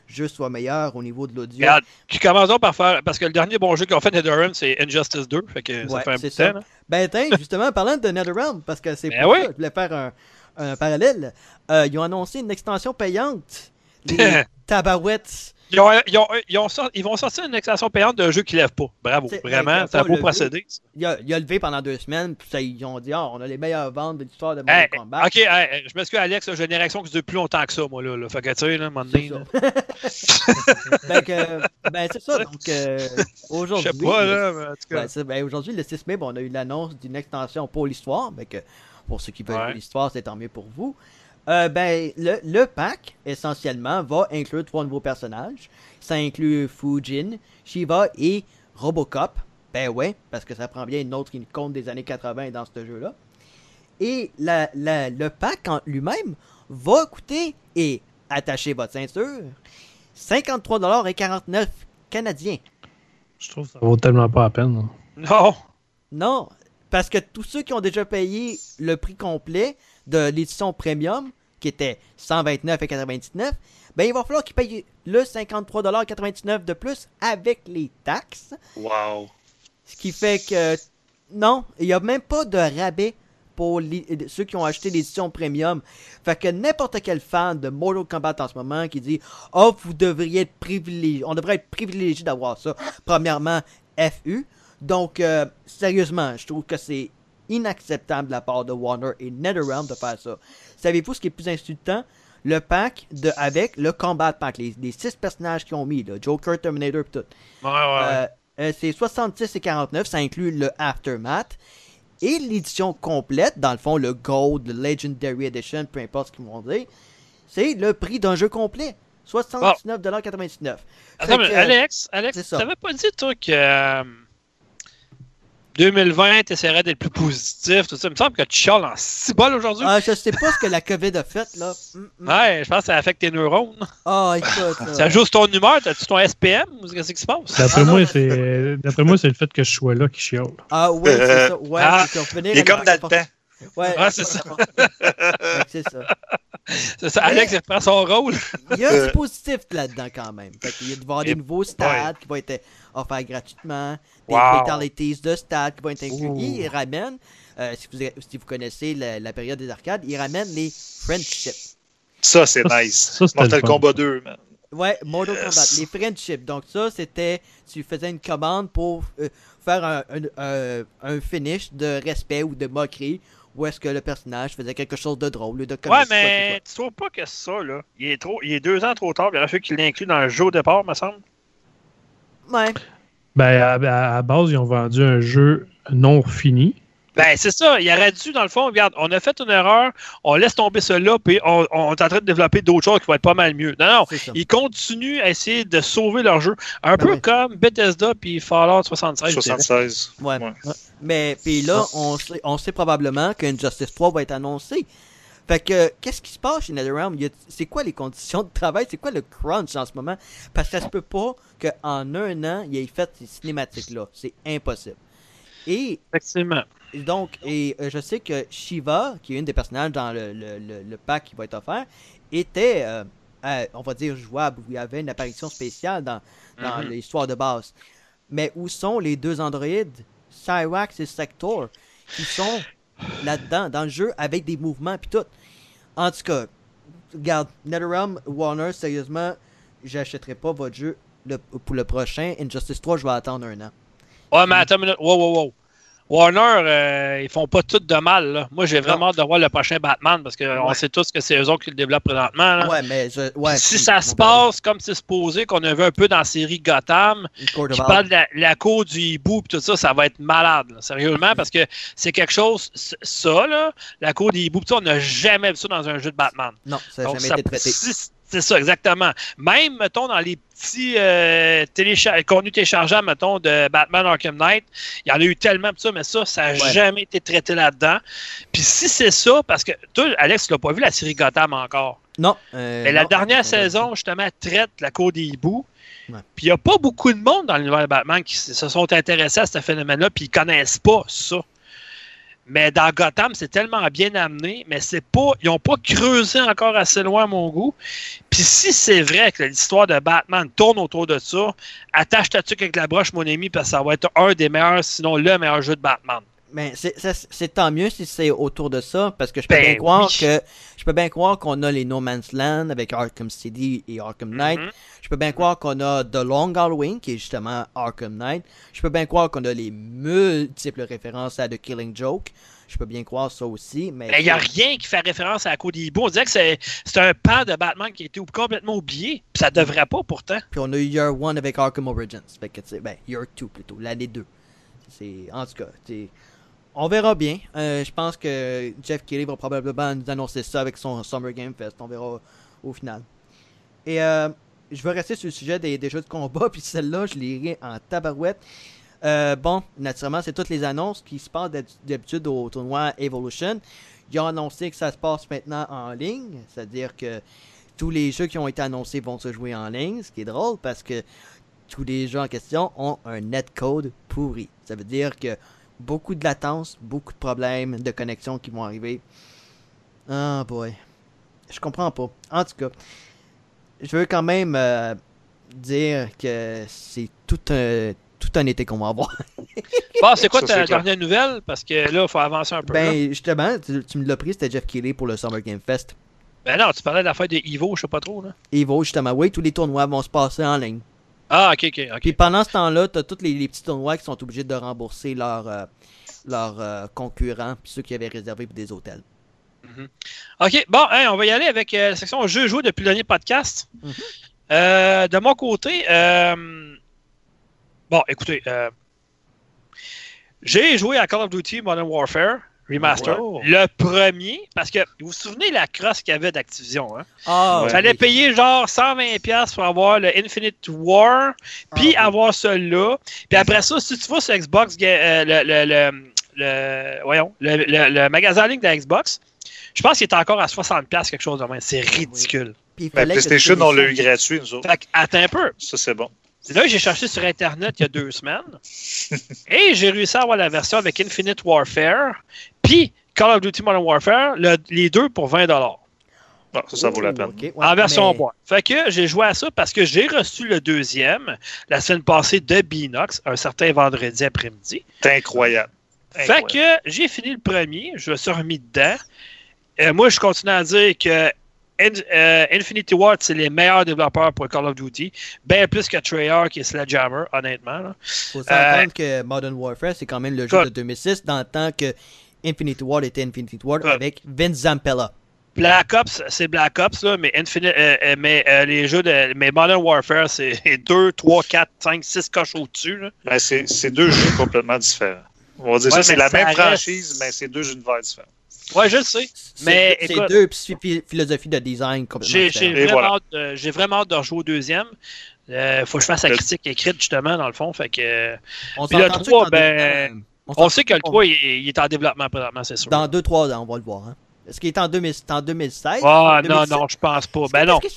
jeu soit meilleur au niveau de l'audio. Qui commençons par faire. Parce que le dernier bon jeu qu'ils ont fait NetherRealm, c'est Injustice 2. Fait que ça fait un ça. temps. là. Ben tiens, justement, parlant de NetherRealm, parce que c'est Ben pour oui. ça je voulais faire un, un parallèle, euh, ils ont annoncé une extension payante. Les tabarouettes. Ils, ont- ils ont- ils ont sorti- ils vont sortir une extension payante d'un jeu qui lève pas. Bravo. Vraiment, ben, c'est un beau procédé. Il a, il a levé pendant deux semaines, puis ça, ils ont dit Ah, on a les meilleures ventes de l'histoire de Mortal Hey, Kombat. ok, hey, je m'excuse, Alex, j'ai une érection qui dure plus longtemps que ça, moi. Là, là. Fait que, tu sais, là, que, ben, c'est ça. Donc, euh, Je aujourd'hui. sais pas, le- là, mais en tout cas. Ouais, c'est- ben, aujourd'hui, le 6 mai, ben, on a eu l'annonce d'une extension pour l'histoire. Ben, que, pour ceux qui veulent Ouais. l'histoire, c'est tant mieux pour vous. Euh, ben, le, le pack, essentiellement, va inclure trois nouveaux personnages. Ça inclut Fujin, Shiva et Robocop. Ben ouais, parce que ça prend bien une autre qui compte des années 80 dans ce jeu-là. Et la, la- le pack en lui-même va coûter, et attachez votre ceinture, 53,49$ canadiens. Je trouve que ça vaut tellement pas la peine. là. Non. Non, parce que tous ceux qui ont déjà payé le prix complet de l'édition premium, qui était 129,99, ben il va falloir qu'ils payent le 53,99$ de plus avec les taxes. Wow. Ce qui fait que non, il n'y a même pas de rabais pour les- ceux qui ont acheté l'édition premium. Fait que n'importe quel fan de Mortal Kombat en ce moment qui dit Oh, vous devriez être privilégié, on devrait être privilégié d'avoir ça. Premièrement, FU. Donc, euh, sérieusement, je trouve que c'est inacceptable de la part de Warner et NetherRealm de faire ça. Savez-vous ce qui est plus insultant? Le pack de, avec le Combat Pack, les, les six personnages qu'ils ont mis, là, Joker, Terminator et tout. Ouais, ouais. Euh, euh, c'est 66 et 49, ça inclut le Aftermath. Et l'édition complète, dans le fond, le Gold, le Legendary Edition, peu importe ce qu'ils vont dire, c'est le prix d'un jeu complet. 79,99$. Attends, Fait mais Alex, Alex, t'avais pas dit, toi, que euh, 2020, t'essaierais d'être plus positif, tout ça. Il me semble que tu chiales en six balles aujourd'hui. Ah, je sais pas ce que la COVID a fait, là. Hum, hum. Ouais, je pense que ça affecte tes neurones. Ah, écoute. Ça joue sur ton humeur. T'as-tu ton SPM ou qu'est-ce qui se passe? D'après Ah moi, c'est d'après moi, c'est le fait que je sois là qui chiale. Ah, ouais, c'est ça. Ouais, Ah, c'est ça. Venir Il est comme dans le temps. Ouais, Ouais, c'est ça. C'est ça. C'est ça, Alex, il reprend son rôle. Il y a du positif là-dedans quand même. Fait qu'il y a de voir des nouveaux stats qui vont être offerts gratuitement, des Wow. fatalities de stats qui vont être inclus. Il ramène, euh, si, vous, si vous connaissez la, la période des arcades, il ramène les friendships. Ça, c'est nice. ça, Mortal le. Kombat 2, man. Ouais, Mortal Yes. Kombat, les friendships. Donc ça, c'était, tu faisais une commande pour euh, faire un, un, un- un finish de respect ou de moquerie, où est-ce que le personnage faisait quelque chose de drôle ou de Ouais, quoi que mais tu trouves pas que ça, là, il est, trop, il est deux ans trop tard. Il aurait fallu qu'il l'inclue dans le jeu au départ, me semble. Ouais. Ben, à, à- à base, ils ont vendu un jeu non fini. Ben, c'est ça. Il aurait dû, dans le fond, regarde, on a fait une erreur, on laisse tomber cela, puis on, on est en train de développer d'autres choses qui vont être pas mal mieux. Non, non. Ils continuent à essayer de sauver leur jeu. Un peu oui. comme Bethesda puis Fallout 76. je dirais. 76. Ouais. Ouais. Mais puis Ah. là, on sait, on sait probablement qu'une Justice 3 va être annoncée. Fait que, qu'est-ce qui se passe chez NetherRealm? C'est quoi les conditions de travail? C'est quoi le crunch en ce moment? Parce que ça se peut pas qu'en un an, il ait fait ces cinématiques-là. C'est impossible. Et Effectivement. Donc, et euh, je sais que Shiva, qui est une des personnages dans le, le, le- le pack qui va être offert, était, euh, euh, on va dire, jouable, où il y avait une apparition spéciale dans, dans Mhm. l'histoire de base. Mais où sont les deux androïdes, Cyrax et Sector, qui sont là-dedans, dans le jeu, avec des mouvements puis tout? En tout cas, regarde, NetherRealm, Warner, sérieusement, j'achèterai pas votre jeu le- pour le prochain. Injustice 3, je vais attendre un an. Ouais, mais attends une minute. Wow, wow, wow. Warner, euh, ils font pas tout de mal. Là. Moi, j'ai vraiment hâte de voir le prochain Batman parce qu'on Ouais. sait tous que c'est eux autres qui le développent présentement. là. Ouais, mais je, ouais, Puis si ça se passe comme c'est supposé, qu'on a vu un peu dans la série Gotham, qui parle de la, la cour du hibou et tout ça, ça va être malade, là, sérieusement, parce que c'est quelque chose, ça, là, la cour du hibou, on n'a jamais vu ça dans un jeu de Batman. Non, ça n'a jamais ça- été traité. si- C'est ça, exactement. Même, mettons, dans les petits euh, contenus téléchargeables, mettons, de Batman Arkham Knight, il y en a eu tellement de ça, mais ça, ça n'a Ouais. jamais été traité là-dedans. Puis si c'est ça, parce que toi, Alex, tu l'as pas vu la série Gotham encore. Non. euh, Mais la non, dernière saison, justement, traite la cour des hiboux. Ouais. Puis il n'y a pas beaucoup de monde dans l'univers de Batman qui se sont intéressés à ce phénomène-là, puis ils connaissent pas ça. Mais dans Gotham, c'est tellement bien amené, mais c'est pas. Ils n'ont pas creusé encore assez loin mon goût. Puis si c'est vrai que l'histoire de Batman tourne autour de ça, attache ta tuque avec la broche, mon ami, parce que ça va être un des meilleurs, sinon le meilleur jeu de Batman. Mais c'est- ça, c'est tant mieux si c'est autour de ça, parce que je peux Ben bien croire oui. que je peux bien croire qu'on a les No Man's Land avec Arkham City et Arkham Knight. Mhm. Je peux bien croire qu'on a The Long Halloween, qui est justement Arkham Knight. Je peux bien croire qu'on a les multiples références à The Killing Joke. Je peux bien croire ça aussi, mais... Il n'y a rien qui fait référence à des hiboux. On dirait que c'est un pan de Batman qui a été complètement oublié. Puis ça devrait pas pourtant. Puis on a eu Year One avec Arkham Origins. Fait que, ben, Year 2 plutôt, l'année 2. C'est, en tout cas, on verra bien. Euh, je pense que Jeff Kelly va probablement nous annoncer ça avec son Summer Game Fest. On verra au final. Et euh, je vais rester sur le sujet des, jeux de combat, puis celle-là, je l'irai en tabarouette. Euh, bon, naturellement, c'est toutes les annonces qui se passent d'hab- d'habitude au tournoi Evolution. Ils ont annoncé que ça se passe maintenant en ligne, c'est-à-dire que tous les jeux qui ont été annoncés vont se jouer en ligne, ce qui est drôle parce que tous les jeux en question ont un netcode pourri. Ça veut dire que beaucoup de latence, beaucoup de problèmes de connexion qui vont arriver. Ah boy. Je comprends pas. En tout cas, je veux quand même euh, dire que c'est tout un, tout un été qu'on va avoir. Bon, c'est quoi Ça, ta dernière nouvelle? Parce que là, il faut avancer un peu. là. ben, justement, tu, tu me l'as pris, c'était Jeff Keighley pour le Summer Game Fest. Ben non, tu parlais de l'affaire de Evo, je sais pas trop. Là. Evo, justement, oui, tous les tournois vont se passer en ligne. Ah, ok, ok. Puis pendant ce temps-là, t'as tous les, les petits tournois qui sont obligés de rembourser leurs euh, leurs, euh, concurrents, puis ceux qui avaient réservé pour des hôtels. Ok, bon, hein, on va y aller avec euh, la section jeux joués depuis le dernier podcast. Mhm. Euh, de mon côté, euh, bon, écoutez, euh, j'ai joué à Call of Duty Modern Warfare Remaster, Wow. le premier, parce que vous vous souvenez la crosse qu'il y avait d'Activision, hein? Ah, Ouais. Fallait payer genre 120$ pour avoir le Infinite War, puis Ah, oui. avoir celui-là. Puis après ça, si tu vas sur Xbox, euh, le, le, le, le- voyons, le, le- le magasin en ligne de la Xbox, je pense qu'il est encore à 60$, quelque chose de même. C'est ridicule. Puis il Ben, PlayStation, on l'a eu gratuit, nous autres. Fait attends un peu. Ça, c'est bon. C'est là que j'ai cherché sur Internet il y a deux semaines. et j'ai réussi à avoir la version avec Infinite Warfare, puis Call of Duty Modern Warfare, le- les deux pour 20$. Bon, ça, ça vaut la peine. ouais, en version mais- boîte. Fait que j'ai joué à ça parce que j'ai reçu le deuxième la semaine passée de Binox, un certain vendredi après-midi. C'est incroyable. Fait que j'ai fini le premier, je me suis remis dedans. Euh, moi, je continue à dire que euh, Infinity Ward, c'est les meilleurs développeurs pour Call of Duty. Bien plus que Treyarch et Sledgehammer, honnêtement. là. Faut s'entendre que Modern Warfare, c'est quand même le jeu de 2006, dans le temps que Infinity Ward était Infinity Ward avec Vince Zampella. Black Ops, c'est Black Ops, là, mais, Infinite, euh, euh, mais euh, les jeux de mais Modern Warfare, c'est 2, 3, 4, 5, 6 coches au-dessus. Ben, c'est c'est deux jeux complètement différents. On va dire Ouais, ça, c'est la ça même reste- franchise, mais c'est deux univers différents. Ouais, je le sais. C'est Mais c'est deux phi- philosophies de design complètement J'ai vraiment, voilà. hâte de- j'ai vraiment hâte de rejouer au deuxième. Euh, faut que je fasse la critique écrite, justement, dans le fond. Fait que, euh, On Puis le s'entend-tu trois, qu'en ben, deux- on sait que le on- 3, il, il est en développement présentement, c'est sûr. Dans 2-3 ans, on va le voir. Hein. Est-ce qu'il est en, 2000 c'est en 2016 Ah, non, 2017? non, je pense pas. Ben non. Je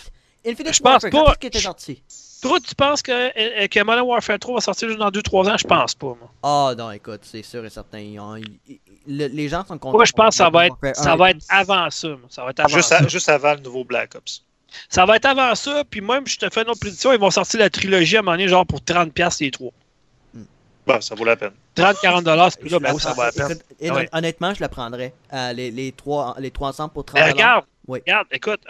pense Warfare, pas. quand est-ce qu'il était sorti? Toi, tu penses que, euh, que Modern Warfare 3 va sortir juste dans 2-3 ans? Je pense pas, moi. Ah non, écoute, c'est sûr et certain. ils ont- ils- ils- le- les gens sont contents. Moi, je pense que ça va être, ça 1 va être avant ça. Ça va être avant Juste, ça. à- juste avant le nouveau Black Ops. Ça va être avant ça, puis même, je te fais une autre prédiction, ils vont sortir la trilogie à un moment donné, genre pour 30$ les trois. Bah, ça vaut la peine. 30-40 dollars, c'est plus là, ben ça vaut la peine. écoute, et ouais. Honnêtement, je la prendrais. Euh, les, les, trois, les trois ensemble pour 30 Mais regarde, Oui. regarde, écoute,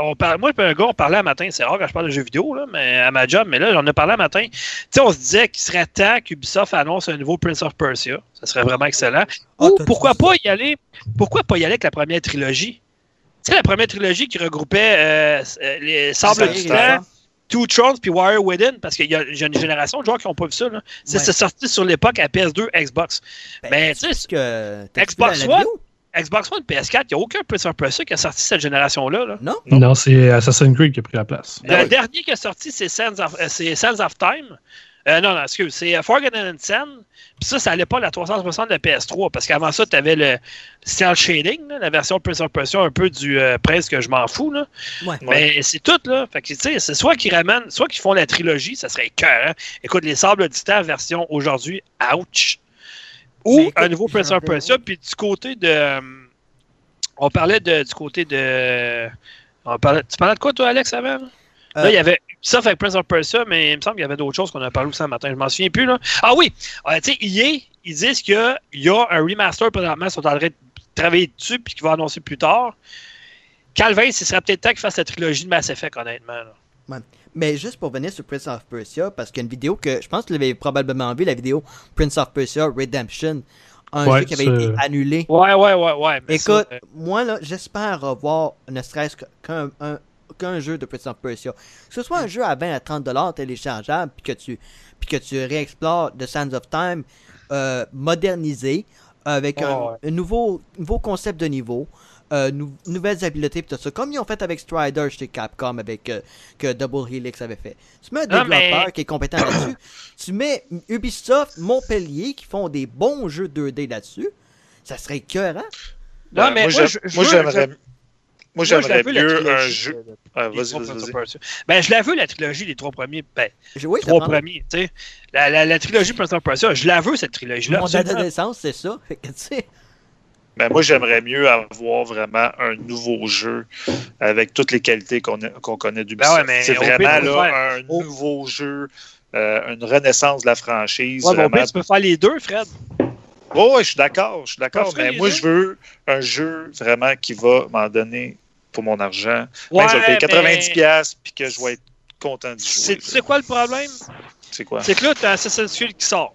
on, parle- moi et un gars, on parlait un matin, c'est rare quand je parle de jeux vidéo, là, mais à ma job, mais là, j'en ai parlé un matin. Tu sais, on se disait qu'il serait temps qu'Ubisoft annonce un nouveau Prince of Persia. Ça serait vraiment excellent. Ah, Ou pourquoi pas y aller, pourquoi pas y aller avec la première trilogie? Tu sais, la première trilogie qui regroupait euh, euh, les Sables du Temps. Two Thrones puis Warrior Within, parce qu'il y a j'ai une génération de joueurs qui n'ont pas vu ça. C'est Ouais. sorti sur l'époque à PS2, Xbox. Ben, Mais tu sais, Xbox One? Xbox One, PS4, il n'y a aucun Prince of Persia qui a sorti cette génération-là. là. Non? Non. Non, c'est Assassin's Creed qui a pris la place. Le Ah oui. dernier qui est sorti, c'est Sands of, euh, c'est Sands of Time. Euh, non, non, excuse, c'est euh, Forgotten Sun. Puis ça, ça allait pas à la 360 de PS3, parce qu'avant ça, tu avais le Cell Shading, là, la version Prince of Persia, un peu du euh, Prince que je m'en fous. Là. Ouais. Mais c'est tout, là. Fait que, tu sais, c'est soit qu'ils ramènent, soit qu'ils font la trilogie, ça serait cœur. Écoute, les Sables du Temps, version aujourd'hui, ouch. Ou écoute, un nouveau Prince of Persia, puis du côté de. euh, On parlait de, du côté de. On parlait, tu parlais de quoi, toi, Alex, avant? là? Là, Euh, il y avait Ubisoft avec Prince of Persia, mais il me semble qu'il y avait d'autres choses qu'on a parlé aussi ce matin. Je m'en souviens plus. Là. Ah oui! Euh, tu sais, EA, ils disent qu'il y a un remaster présentement, ils sont en train de travailler dessus, puis qu'ils vont annoncer plus tard. Calvin, ce serait peut-être temps qu'il fasse la trilogie de Mass Effect, honnêtement. là. Mais juste pour venir sur Prince of Persia, parce qu'il y a une vidéo que je pense que tu l'avais probablement vu, la vidéo Prince of Persia Redemption, un Ouais, jeu qui avait été annulé. Ouais, ouais, ouais, ouais. mais Écoute, ça, euh, moi là, j'espère revoir ne serait-ce qu'un un- qu'un jeu de Prince of Persia. Que ce soit un jeu à 20 à 30 dollars téléchargeable, puis que tu puis que tu réexplores The Sands of Time euh, modernisé avec un, ouais. un nouveau nouveau concept de niveau. Euh, nou- nouvelles habiletés pis tout ça comme ils ont fait avec Strider chez Capcom avec euh, que Double Helix avait fait tu mets un Non, développeur mais- qui est compétent là-dessus tu mets Ubisoft Montpellier qui font des bons jeux 2D là-dessus ça serait écœurant Non, mais moi, j'aimerais. Moi, j'aimerais mieux un trilogie, jeu. euh, Ah, vas-y. Persia. Ben, je la veux, la trilogie, les trois premiers. Ben, Je- oui, trois premiers, tu sais. La, la, la trilogie Prince of Persia, je la veux, cette trilogie-là. Mon date de naissance, c'est ça. Fait que, tu sais, Ben, moi, j'aimerais mieux avoir vraiment un nouveau jeu avec toutes les qualités qu'on connaît du Ben ouais, mais C'est vraiment là, un Au- nouveau jeu, euh, une renaissance de la franchise. Ouais, vraiment. tu peux faire les deux, Fred. Ouais, je suis d'accord, je suis d'accord, mais moi, je veux un jeu vraiment qui va m'en donner pour mon argent. Ouais, je vais payer 90$ mais piastres, puis que je vais être content c'est- jouer. Tu sais quoi le problème? C'est quoi? C'est que là, tu as Assassin's Creed qui sort.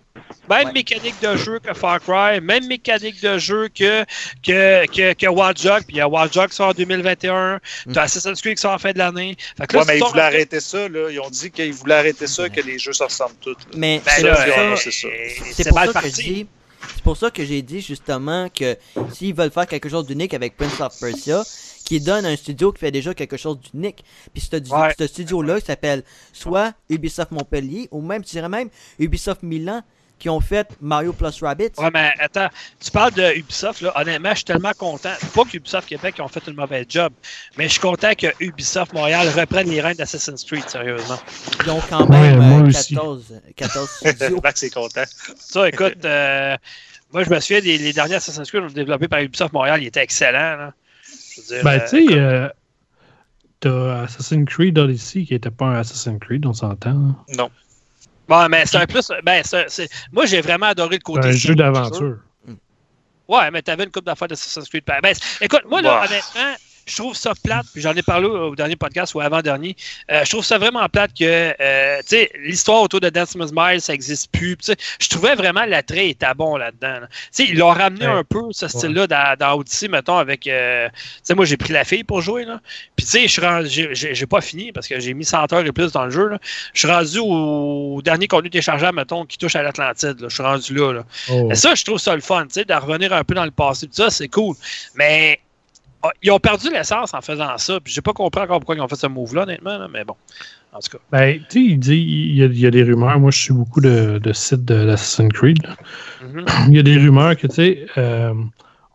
Même Ouais. mécanique de jeu que Far Cry, même mécanique de jeu que, que, que, que Watch Dogs, puis il y a Watch Dogs qui sort en 2021, tu as Assassin's Creed qui sort en fin de l'année. Fait que là, Ouais, mais ils voulaient arrêter ça, là. Ils ont dit qu'ils voulaient arrêter ça, que les jeux se ressemblent tous. mais Ben c'est pour c'est ça- c'est euh, mal parti. C'est pour ça que j'ai dit justement que s'ils veulent faire quelque chose d'unique avec Prince of Persia, qu'ils donnent un studio qui fait déjà quelque chose d'unique. Puis ce, Ouais. ce studio-là il s'appelle soit Ubisoft Montpellier ou même, je dirais même, Ubisoft Milan qui ont fait Mario Plus Rabbids. Ouais, mais attends, tu parles de Ubisoft, là. Honnêtement, je suis tellement content. Pas que Ubisoft Québec ont fait une mauvaise job, mais je suis content que Ubisoft Montréal reprenne les rênes d'Assassin's Creed, sérieusement. Ils ont quand même Ouais, moi euh, aussi. 14, 14 studios. Max est content. Ça, écoute, euh, moi, je me souviens des les derniers Assassin's Creed développés par Ubisoft Montréal, ils étaient excellents, là. Je veux dire, Ben, euh, tu sais, euh, t'as Assassin's Creed Odyssey qui était pas un Assassin's Creed, on s'entend. hein? Non. Bon, mais c'est un plus. Ben, c'est- c'est- moi, j'ai vraiment adoré le C'est côté. un jeu d'aventure. Ouais, mais t'avais une coupe d'affaires d'Assassin's Creed. Ben, c'est- écoute, moi, là, Ouais. honnêtement, je trouve ça plate, puis j'en ai parlé au, au dernier podcast ou avant-dernier. euh, je trouve ça vraiment plate que, euh, tu sais, l'histoire autour de Dance Miles, ça n'existe plus. je trouvais vraiment l'attrait était bon là-dedans. là. Tu sais, ils l'ont ramené Ouais. un peu, ce style-là, dans, dans Odyssey, mettons, avec. euh, tu sais, moi, j'ai pris la fille pour jouer, là. Puis, tu sais, je suis rendu- j'ai- pas fini parce que j'ai mis 100 heures et plus dans le jeu. Je suis rendu au dernier contenu téléchargeable, mettons, qui touche à l'Atlantide. Je suis rendu là, là. Oh. Mais ça, je trouve ça le fun, tu sais, de revenir un peu dans le passé. Tout ça, c'est cool. Mais ils ont perdu l'essence en faisant ça. Puis j'ai pas compris encore pourquoi ils ont fait ce move-là, honnêtement. là, mais bon, en tout cas. Ben, tu sais, il dit, il y, a, il y a des rumeurs. Moi, je suis beaucoup de, de sites de l'Assassin's Creed. Mhm. Il y a des rumeurs que, tu sais, euh,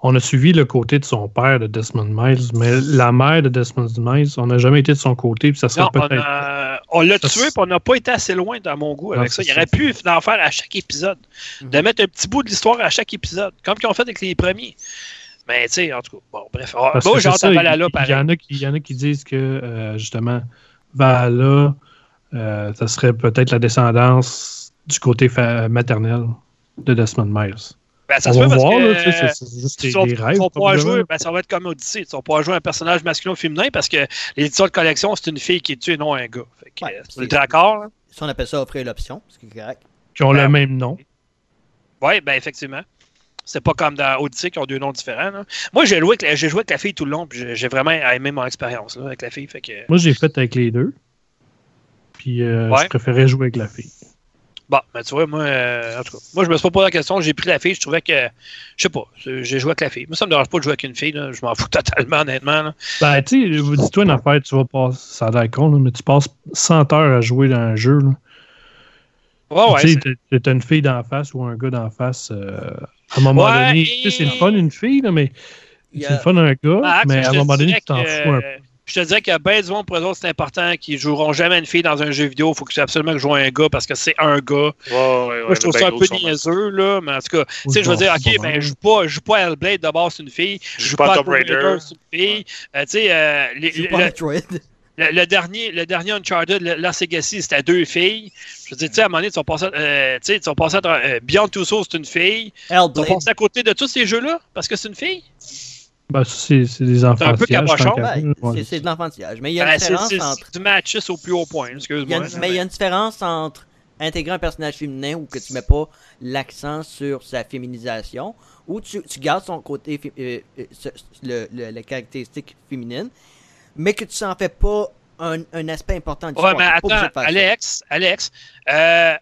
on a suivi le côté de son père, de Desmond Miles, mais la mère de Desmond Miles, on n'a jamais été de son côté, puis ça serait peut-être. a- on l'a tué, puis on n'a pas été assez loin dans mon goût avec Non, ça. Il aurait pu en faire à chaque épisode. De mettre un petit bout de l'histoire à chaque épisode, comme ils ont fait avec les premiers. Mais tu sais, en tout cas, bon, bref. Ah, c'est hâte ça, Valhalla, il, pareil. y en a qui, il y en a qui disent que, euh, justement, Valhalla, euh, ça serait peut-être la descendance du côté fa- maternel de Desmond Miles. Ben, ça On se va peut parce voir, que là, c'est- juste des, vas- des rêves. pouvoir probablement. jouer, ben, ça va être comme Odyssey. Tu vas pouvoir jouer un personnage masculin ou féminin parce que l'édition de collection, c'est une fille qui est tuée et non un gars. Fait que, Ouais, euh, c'est- raccord. là. Si on appelle ça offrir l'option, ce qui est correct. Qui ont Ben, le même nom. Oui, ben effectivement. C'est pas comme dans Odyssey qui ont deux noms différents. là. Moi, j'ai joué, avec joué avec la fille tout le long, puis j'ai- vraiment aimé mon expérience avec la fille. Fait que... Moi, j'ai fait avec les deux. Puis euh, Ouais. je préférais jouer avec la fille. Bon, ben tu vois, moi, euh, en tout cas, moi, je me suis pas posé la question. J'ai pris la fille. Je trouvais que, je sais pas, j'ai joué avec la fille. Moi, ça me dérange pas de jouer avec une fille. là. Je m'en fous totalement, honnêtement. là. Ben, tu sais, dis-toi une affaire, tu vas passer, ça a l'air con, là, mais tu passes 100 heures à jouer dans un jeu. Là. Ouais, ouais. tu sais, t'as une fille d'en face ou un gars d'en face. euh, à un moment Ouais, donné, et- tu sais, c'est le fun une fille, là, mais c'est le fun un gars, Max, mais je à un te moment donné, tu t'en que- fous un peu. Je te dirais qu'il y a bien du monde pour eux autres, c'est important, qu'ils joueront jamais une fille dans un jeu vidéo. Il faut que tu absolument que je joue un gars parce que c'est un gars. Ouais, ouais, ouais, Moi, je trouve le ça un peu niaiseux, là, mais en tout cas, tu sais, je veux dire, OK, pas ben, je joue pas, je joue pas à Hellblade, d'abord, c'est une fille. Je joue pas à Tomb Raider. c'est une fille. Euh, tu sais, euh, les- Je joue le, pas à Metroid. Le- le dernier, le dernier Uncharted, Lost Legacy, c'était deux filles. Je veux dire, tu sais, à un moment donné, tu vas passer, euh, tu sais, tu vas passer à euh, Beyond Two Souls, c'est une fille. Vas Hellblade. passer à côté de tous ces jeux-là parce que c'est une fille? Ben, ça, c'est c'est des un peu enfants. cabochon. Ouais, Ouais. c'est- c'est de l'enfantillage. Mais il y a Ben, une c'est différence c'est- entre. c'est du matches au plus haut point, excuse-moi. mais il y a une différence entre intégrer un personnage féminin ou que tu mets pas l'accent sur sa féminisation ou tu, tu gardes son côté euh, euh, ce- le, le- les caractéristiques féminines mais que tu n'en fais pas un, un aspect important du Ouais, mais obligé attends, ça. Alex, Alex, euh,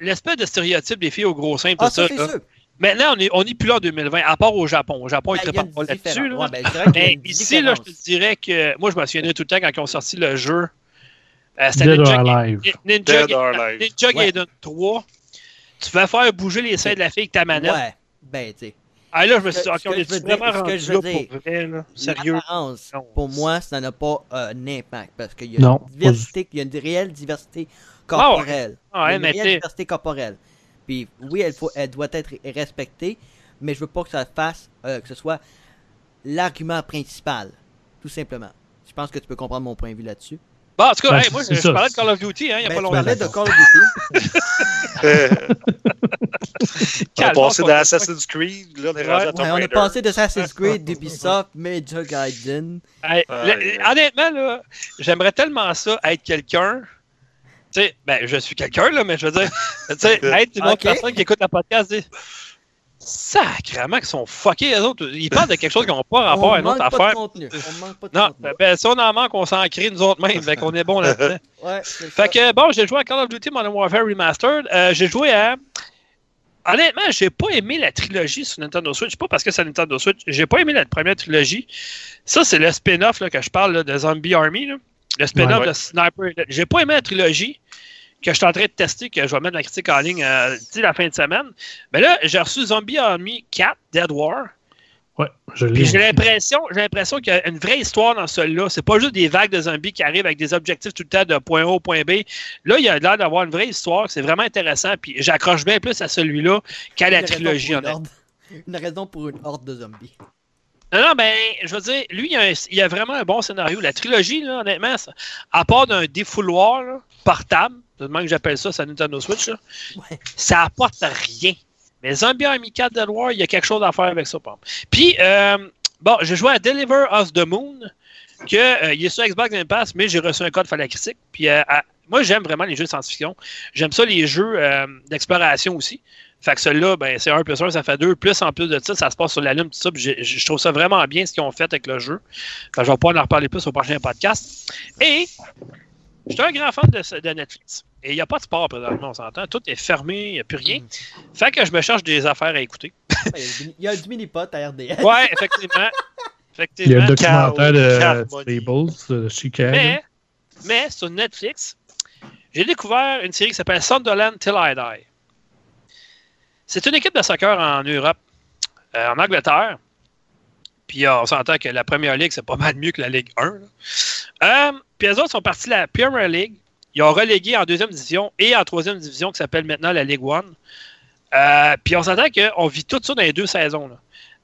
l'espèce de stéréotype des filles au gros sein, tout Ah, ça. Maintenant, on est, on est plus là en 2020, à part au Japon. Au Japon, ils Ben, ne il y a pas là-dessus. là. Ouais, ben, Mais ici, là, je te dirais que moi, je me souviendrai tout le temps quand ils ont sorti le jeu. Euh, c'était Ninja. Ninja, Alive. Ninja Ouais. Gaiden 3. Tu vas faire bouger les seins de la fille avec ta manette. Ouais, ben, tu sais. Ah là, je me suis dit, ok, on est je veux dire- vraiment ce que rendu je là veux dire, pour vrai, là. Sérieux? Non. pour moi, ça n'a pas euh, un impact parce qu'il y a Non, une diversité, il y a une réelle diversité corporelle. Ah ouais, Il y a une mais réelle diversité corporelle. Puis oui, elle, faut, elle doit être respectée, mais je veux pas que ça fasse, euh, que ce soit l'argument principal, tout simplement. Je pense que tu peux comprendre mon point de vue là-dessus. Bon, en tout cas, Ben, hey, moi, je, je parlais de Call of Duty, hein, il n'y a Ben, pas longtemps. parlais de. Call of Duty. On a Calme, passé on dans va- Assassin's Creed, là, on est Ouais, rendu à Tomb Ouais, on a Raider. passé de Assassin's Creed, d'Ubisoft, Major Gaiden. Hey, Ah, le- ouais. honnêtement, là, j'aimerais tellement ça, être quelqu'un. Tu sais, ben, je suis quelqu'un, là, mais je veux dire, tu sais, être une autre personne qui écoute la podcast, dire Sacrément qu'ils sont fuckés, les autres. Ils parlent de quelque chose qui n'a pas rapport on à une autre affaire. de contenu. On manque pas de Non, contenu. ben, si on en manque, on s'en crée nous autres mêmes. fait qu'on est bon là-dedans. Ouais, c'est ça. Fait que, bon, j'ai joué à Call of Duty Modern Warfare Remastered. Euh, j'ai joué à. Honnêtement, j'ai pas aimé la trilogie sur Nintendo Switch. Pas parce que c'est Nintendo Switch. J'ai pas aimé la première trilogie. Ça, c'est le spin-off là, que je parle là, de Zombie Army. là. Le spin-off Ouais. de Sniper. J'ai pas aimé la trilogie que je suis en train de tester, que je vais mettre la critique en ligne euh, d'ici la fin de semaine. Mais là, j'ai reçu Zombie Army 4, Dead War. Ouais, je Puis l'ai. j'ai l'impression, j'ai l'impression qu'il y a une vraie histoire dans celui-là. C'est pas juste des vagues de zombies qui arrivent avec des objectifs tout le temps de point A au point B. Là, il y a l'air d'avoir une vraie histoire. C'est vraiment intéressant. Puis j'accroche bien plus à celui-là qu'à la Une raison trilogie. une honnêtement. horde- Une raison pour une horde de zombies. Non, non, ben, je veux dire, lui, il y a, un- il y a vraiment un bon scénario. La trilogie, là, honnêtement, ça- à part d'un défouloir là, portable, de même que j'appelle ça, ça Nintendo Switch, là, Ouais. ça apporte rien. Mais Zombie Army 4 Dead War, il y a quelque chose à faire avec ça. Puis, euh, bon, j'ai joué à Deliver Us the Moon, que euh, il est sur Xbox Game Pass, mais j'ai reçu un code for la critique. Puis, euh, à- moi, j'aime vraiment les jeux de science-fiction. J'aime ça, les jeux d'exploration aussi. Fait que celui-là, ben, c'est 1 plus 1, ça fait 2. Plus en plus de ça, ça se passe sur la Lune, tout ça. Je trouve ça vraiment bien ce qu'ils ont fait avec le jeu. Fait que je vais pouvoir en reparler plus au prochain podcast. Et je suis un grand fan de, Netflix. Et il n'y a pas de sport présentement, on s'entend. Tout est fermé, il n'y a plus rien. Fait que je me cherche des affaires à écouter. Il y a du- mini-pot à RDS. Ouais, effectivement. Il y a effectivement. le documentaire de. Stables, de Chicago. Mais, mais sur Netflix, j'ai découvert une série qui s'appelle Sunderland Till I Die. C'est une équipe de soccer en Europe, euh, en Angleterre. Puis on s'entend que la Première Ligue, c'est pas mal mieux que la Ligue 1. là. Euh, puis les autres sont partis de la Premier League. Ils ont relégué en deuxième division et en troisième division qui s'appelle maintenant la Ligue 1. Euh, puis on s'entend qu'on vit tout ça dans les deux saisons.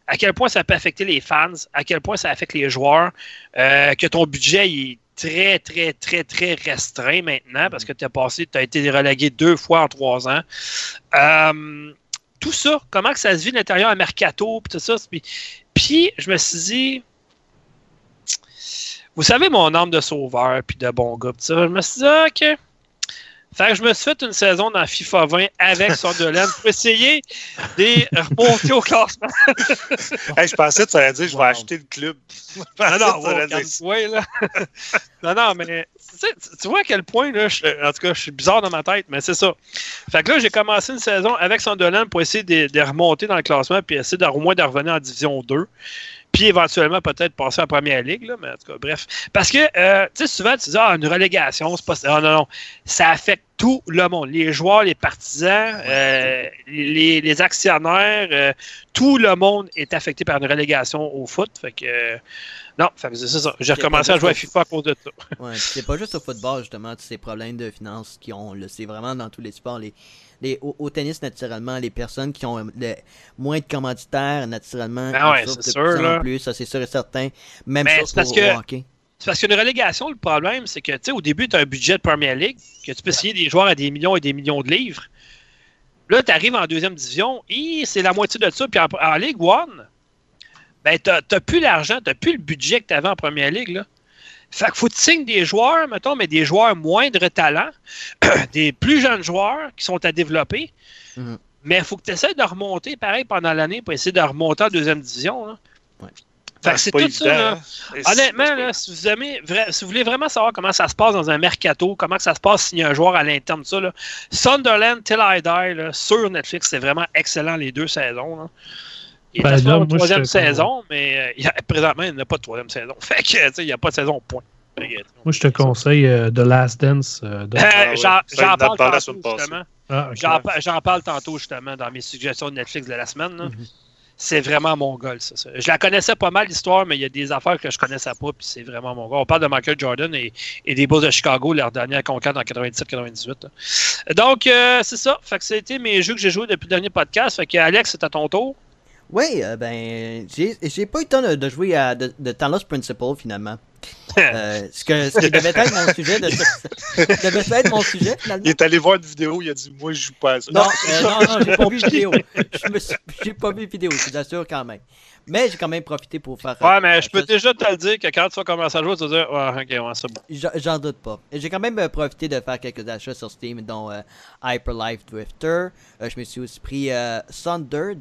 À quel point ça peut affecter les fans, à quel point ça affecte les joueurs, euh, que ton budget il, très, très, très, très restreint maintenant parce que tu as passé, tu as été relégué deux fois en trois ans. Tout ça, comment ça se vit à l'intérieur à Mercato, puis tout ça. Puis, je me suis dit, vous savez mon âme de sauveur, puis de bon gars. Je me suis dit, ah, OK. Fait que je me suis fait une saison dans FIFA 20 avec Sunderland pour essayer de remonter au classement. hey, je pensais que tu allais dire je vais acheter le club. non, non, ouais, là. non, non, mais tu vois à quel point, là, en tout cas, je suis bizarre dans ma tête, mais c'est ça. Fait que là, j'ai commencé une saison avec Sunderland pour essayer de, de, remonter dans le classement puis essayer de, au moins de revenir en Division 2 puis éventuellement peut-être passer en première ligue, là, mais en tout cas, bref. Parce que, euh, tu sais, souvent, tu dis, ah, une relégation, c'est pas ça. Ah, non, non, ça affecte tout le monde. Les joueurs, les partisans, euh, les, les, actionnaires, euh, tout le monde est affecté par une relégation au foot. Fait que, non, c'est ça. J'ai recommencé à jouer à FIFA à cause de ça. Ouais, c'est pas juste au football, justement, tous ces problèmes de finances qui ont, c'est vraiment dans tous les sports. Les, les, au, tennis, naturellement, les personnes qui ont le, moins de commanditaires, naturellement, ouais, c'est sûr, là. plus, ça c'est sûr et certain. Même Mais chose parce au, que... au hockey. C'est parce qu'une relégation, le problème, c'est que, tu sais, au début, tu as un budget de Premier League, que tu peux signer des joueurs à des millions et des millions de livres. Là, tu arrives en deuxième division, et c'est la moitié de ça. Puis en, en Ligue One, ben, tu n'as plus l'argent, tu n'as plus le budget que tu avais en Première Ligue. Là. Fait qu'il faut que tu signes des joueurs, mettons, mais des joueurs moindre talent, des plus jeunes joueurs qui sont à développer. Mhm. Mais il faut que tu essaies de remonter, pareil, pendant l'année pour essayer de remonter en deuxième division. Là. Ouais. Fait que Ouais, c'est tout évident, ça. Là. hein. Honnêtement, là, si, vous aimez, vra- si vous voulez vraiment savoir comment ça se passe dans un mercato, comment que ça se passe s'il y a un joueur à l'interne, ça, là, Sunderland Till I Die là, sur Netflix, c'est vraiment excellent les deux saisons. Là. Il Ben était sur la troisième saison, mais euh, présentement, il n'y a pas de troisième saison. Fait que, tu sais, il n'y a pas de saison, point. Fait que, Moi, je te conseille euh, The Last Dance. euh, de- Euh, Ah ouais. J'en parle tantôt, justement. Ah. J'en pa- J'en parle tantôt, justement, dans mes suggestions de Netflix de la semaine. là. Mhm. C'est vraiment mon goal, ça, ça. Je la connaissais pas mal, l'histoire, mais il y a des affaires que je connaissais pas, puis c'est vraiment mon goal. On parle de Michael Jordan et, et des Bulls de Chicago, leur dernière conquête en 97-98. là. Donc, euh, c'est ça. Fait que c'était mes jeux que j'ai joués depuis le dernier podcast. Fait que, Alex, c'est à ton tour. Oui, euh, ben, j'ai pas eu le temps de, de jouer à de, de Talos Principle finalement. Euh, ce, que, ce qui devait être mon sujet de ce- devait être mon sujet finalement. Il est allé voir une vidéo, il a dit Moi, je joue pas à ça. Non, euh, non, non, j'ai pas vu vidéo. Me suis- J'ai pas vu vidéo, je vous assure quand même. Mais j'ai quand même profité pour faire. Ouais, mais je peux déjà te le dire que quand tu vas commencer à jouer, tu vas dire Ouais, ok, ouais, c'est bon. J'en j'en doute pas. J'ai quand même profité de faire quelques achats sur Steam, dont Hyper Life Drifter. Je me suis aussi pris Thunder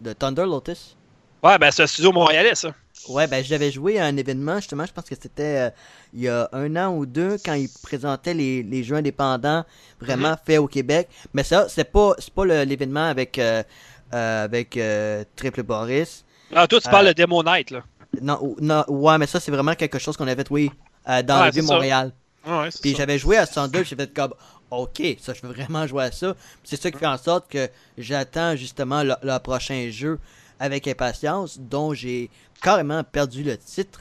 de Thunder Lotus. Ouais, ben, c'est un studio montréalais, ça. Ouais, ben j'avais joué à un événement, justement, je pense que c'était euh, il y a un an ou deux, quand ils présentaient les, les jeux indépendants vraiment Mhm. faits au Québec. Mais ça, c'est pas, c'est pas l'événement avec, euh, euh, avec Triple Boris. Ah, toi, tu parles de Demo Night, là. Non, non, ouais, mais ça, c'est vraiment quelque chose qu'on a fait, oui, dans Ouais, le. Vieux-Montréal. Ouais, Puis j'avais joué à 102, j'ai fait comme, ok, ça, je veux vraiment jouer à ça. C'est ça qui fait en sorte que j'attends justement le, le prochain jeu avec impatience, dont j'ai carrément perdu le titre.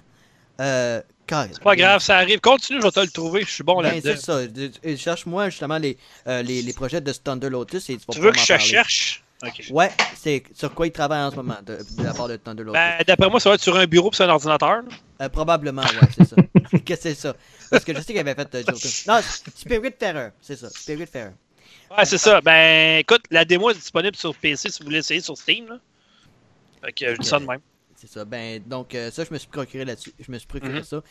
Euh, carrément. C'est pas grave, ça arrive. Continue, je vais te le trouver. Je suis bon Ben, là-dedans. c'est ça. Cherche-moi justement les, euh, les, les projets de Thunder Lotus et tu veux que je te parler. cherche? Ouais, c'est sur quoi ils travaillent en ce moment de, de la part de Thunder Lotus? Ben, d'après moi, ça va être sur un bureau puis sur un ordinateur. Euh, probablement, ouais, c'est ça. que c'est ça. Parce que je sais qu'il avait fait euh, Joker. Non, Spirit Terror, c'est ça. Spirit Terror. Ouais, c'est ça. Ben, écoute, la démo est disponible sur PC si vous voulez essayer sur Steam. Là. Fait que je dis ça de même. C'est ça. Ben, donc, euh, ça, je me suis procuré là-dessus. Je me suis procuré Mhm. ça.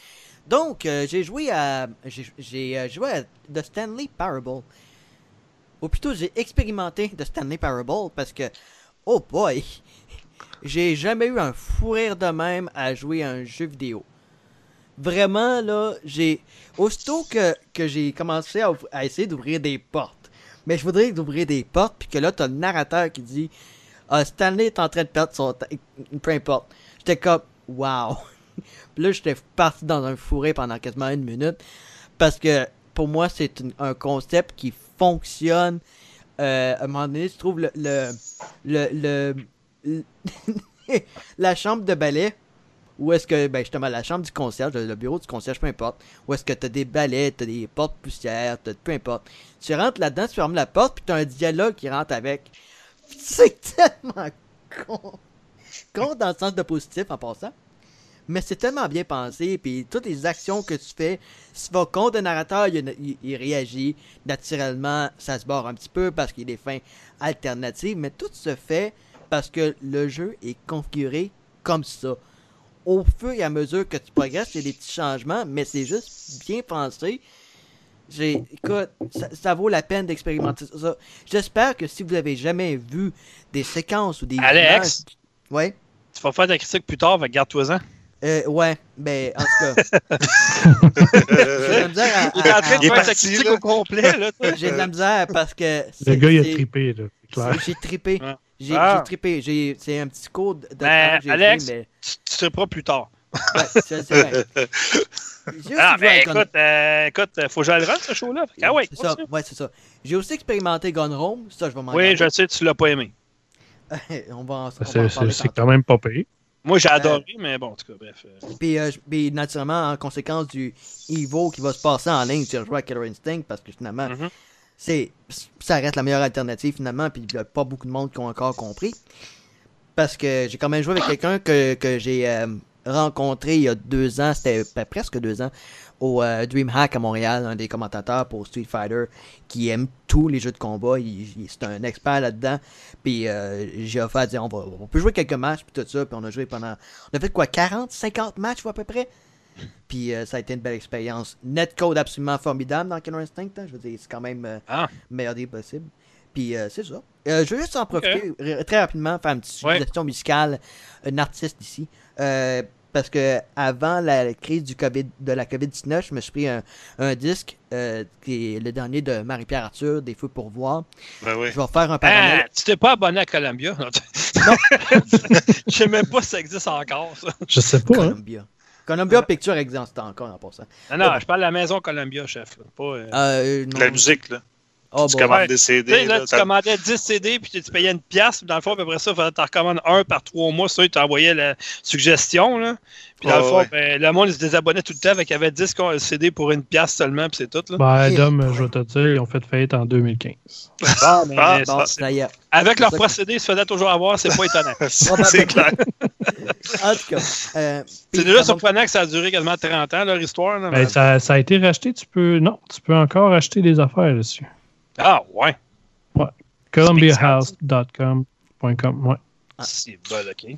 Donc, euh, j'ai joué à. J'ai j'ai, euh, joué à The Stanley Parable. Ou plutôt, j'ai expérimenté The Stanley Parable parce que. Oh boy! J'ai jamais eu un fou rire de même à jouer à un jeu vidéo. Vraiment, là, j'ai. Aussitôt que, que j'ai commencé à, essayer d'ouvrir des portes, mais je voudrais d'ouvrir des portes, puis que là, t'as le narrateur qui dit ah, Stanley est en train de perdre son. Peu importe. J'étais comme, wow. Puis là, j'étais parti dans un fourré pendant quasiment une minute. Parce que pour moi, c'est un concept qui fonctionne. Euh, à un moment donné, je trouve le, le, le- la chambre de ballet. Où est-ce que, ben justement, la chambre du concierge, le bureau du concierge, peu importe. Où est-ce que t'as des balais, t'as des portes poussières, t'as peu importe. Tu rentres là-dedans, tu fermes la porte, puis t'as un dialogue qui rentre avec. C'est tellement con. Con dans le sens de positif en passant. mais c'est tellement bien pensé, puis toutes les actions que tu fais, si vas contre le narrateur, il, il- il réagit, naturellement, ça se barre un petit peu parce qu'il y a des fins alternatives, mais tout se fait parce que le jeu est configuré comme ça. Au fur et à mesure que tu progresses, il y a des petits changements, mais c'est juste bien pensé. J'ai, écoute, ça, ça vaut la peine d'expérimenter ça. J'espère que si vous avez jamais vu des séquences ou des Alex? images- ouais, Tu vas faire ta critique plus tard, garde-toi-en. euh, ouais, ben en tout cas, j'ai de la misère à- Il est en train de faire sa critique là. au complet, là. j'ai de la misère parce que Le gars, il a trippé, là. C'est clair. c'est- J'ai trippé. Ouais. J'ai Ah. j'ai trippé. C'est un petit code de Ben, temps Alex, joué, mais Tu, tu seras pas plus tard. ouais, c'est c'est vrai. J'ai aussi Ah, à ben Gun- écoute, euh, écoute, euh, faut que j'aille le run, ce show-là. Ah ouais, c'est ça. Ouais, c'est ça. J'ai aussi expérimenté Gone Home. Ça, je vais m'en Oui, je sais, tu l'as pas aimé. on va en, C'est- quand même pas payé. Moi, j'ai adoré, mais bon, en tout cas, bref. euh, Puis, euh, je- puis, naturellement, en conséquence du Evo qui va se passer en ligne, j'ai rejoué à Killer Instinct parce que finalement, Mhm. C'est ça reste la meilleure alternative finalement, puis il n'y a pas beaucoup de monde qui ont encore compris. Parce que j'ai quand même joué avec quelqu'un que, j'ai euh, rencontré il y a deux ans, c'était ben, presque deux ans, au euh, DreamHack à Montréal, un des commentateurs pour Street Fighter, qui aime tous les jeux de combat. Il, c'est un expert là-dedans. Puis euh, j'ai offert dire on, va, on peut jouer quelques matchs, puis tout ça. Puis on a joué pendant. On a fait quoi 40, 50 matchs à peu près? Puis euh, ça a été une belle expérience. Netcode absolument formidable dans Killer Instinct. hein. Je veux dire, c'est quand même euh, Ah. meilleur des possibles. Puis euh, c'est ça. Euh, je veux juste en profiter très rapidement, faire une petite Ouais. suggestion musicale, un artiste ici. Euh, parce que avant la crise du COVID, de la COVID-19, je me suis pris un, un disque euh, qui est le dernier de Marie-Pierre Arthur, Des Feux pour voir. Ben oui. Je vais faire un Ah, parallèle. tu t'es pas abonné à Columbia? Non. Je sais même pas si ça existe encore, ça. Je sais pas, hein. Columbia. Columbia Picture existe encore en passant. Non, non, je parle de la maison Columbia, chef. Là. Pas, euh, Euh, non. La musique, là. Oh, tu bon. commandes ouais. des Tu CD. sais, là, là, tu t'as- commandais 10 CD, puis tu payais une pièce, puis dans le fond, après ça, tu recommandes un par trois mois. Ça, tu t'envoyais la suggestion, là. Puis dans Ah, le fond, ouais. ben, le monde, ils se désabonnait tout le temps, avec qu'il y avait 10 con- CD pour une pièce seulement, puis c'est tout, là. Ben. Dom, je vais te dire, ils ont fait faillite en 2015. Bon, mais Ah, ça est. avec leur procédé, ils se faisaient toujours avoir, c'est pas étonnant. C'est clair. En tout cas. euh, C'est déjà surprenant que ça a duré quasiment 30 ans, leur histoire. là, Ben, ça, ça a été racheté, tu peux. Non, tu peux encore acheter des affaires dessus. Ah, ouais. ColumbiaHouse.com. Ouais. Ah. C'est bon, OK.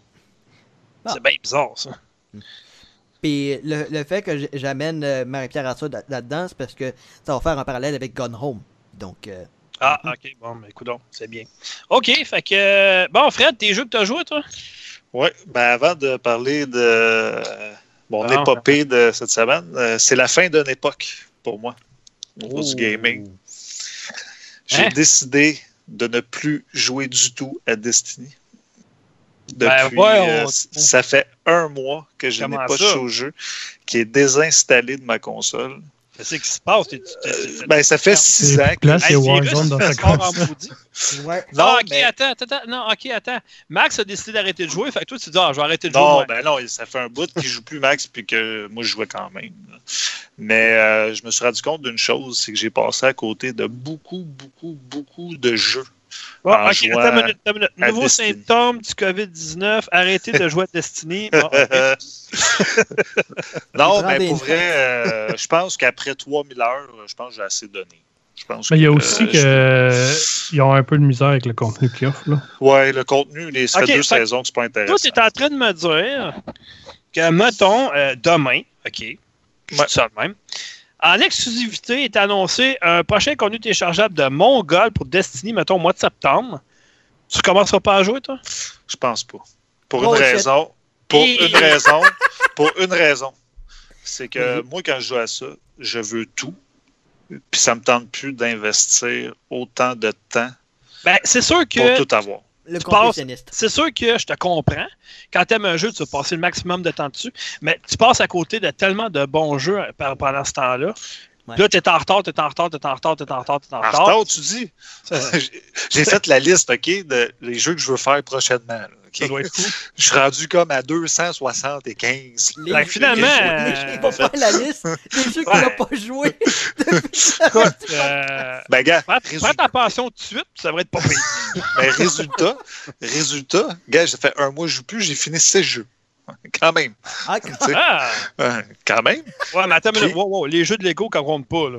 Ah. C'est bien bizarre, ça. Puis le, le fait que j'amène euh, Marie-Pierre Arthur là- là-dedans, c'est parce que ça va faire un parallèle avec Gone Home. Donc, euh, Ah, OK, bon, mais écoute, c'est bien. OK, fait que. euh, Bon, Fred, tes jeux que tu as joué, toi? Oui, ben avant de parler de mon Ah, épopée de cette semaine, euh, c'est la fin d'une époque pour moi au niveau du gaming. J'ai Hein? décidé de ne plus jouer du tout à Destiny. Ben, Depuis, ouais, on- euh, ça fait un mois que je n'ai pas joué au jeu, qui est désinstallé de ma console. Qu'est-ce qui se passe? Euh, ben, ça fait six ans que c'est Warzone dans sa ouais. Non, ah, ok, mais- attends, attends, attends, non, ok, attends. Max a décidé d'arrêter de jouer, fait que toi, tu dis, ah, je vais arrêter de jouer. Non, ben non, ça fait un bout qu'il joue plus Max, puis que moi, je jouais quand même. Mais euh, je me suis rendu compte d'une chose, c'est que j'ai passé à côté de beaucoup, beaucoup, beaucoup de jeux. Bon, en ok, jouant attends une minute, attends une minute. à Nouveau Destiny. symptôme du COVID-19, arrêtez de jouer à Destiny. Bon, non, mais des pour vrai, euh, je pense qu'après 3000 heures, je pense que j'ai assez donné. Je pense Mais il y a aussi euh, que euh, ils ont un peu de misère avec le contenu qu'ils offrent. Je- Ouais, le contenu, les ça fait Ok, deux fait- saisons que c'est pas Toi, intéressant. tu es en train de me dire que, mettons, euh, demain, OK, je dis ça de même, en exclusivité est annoncé un prochain contenu téléchargeable de Mongol pour Destiny, mettons, au mois de septembre. Tu commenceras pas à jouer, toi? Je pense pas. Pour Oh, une raison. Pour Et- une raison. Pour une raison. C'est que Mhm. moi, quand je joue à ça, je veux tout. Puis ça me tente plus d'investir autant de temps Ben, c'est sûr pour que tout avoir. Le complétionniste. c'est sûr que je te comprends. Quand tu aimes un jeu, tu vas passer le maximum de temps dessus. Mais tu passes à côté de tellement de bons jeux euh, par- pendant ce temps-là. Ouais. Là, tu es en retard, tu es en retard, tu es en retard, tu es en retard, tu es en En retard. retard, tu dis? J'ai- fait la liste, OK, de les jeux que je veux faire prochainement. Là, OK? Ça doit être fou. Je suis rendu comme à 275. Les- que finalement, les- euh, Il va faire la liste des jeux qu'il Ouais. n'a pas joué. Euh, Ben, gars, prends, résultat, prends ta pension tout de suite, ça va être pas pire. ben, résultat, résultat, gars, ça fait un mois que je joue plus, j'ai fini 6 jeux. Quand même. Ah, Ah! euh, Quand même. Ouais, mais attends, mais Puis- wow, wow, les jeux de Lego ne comptent pas, là.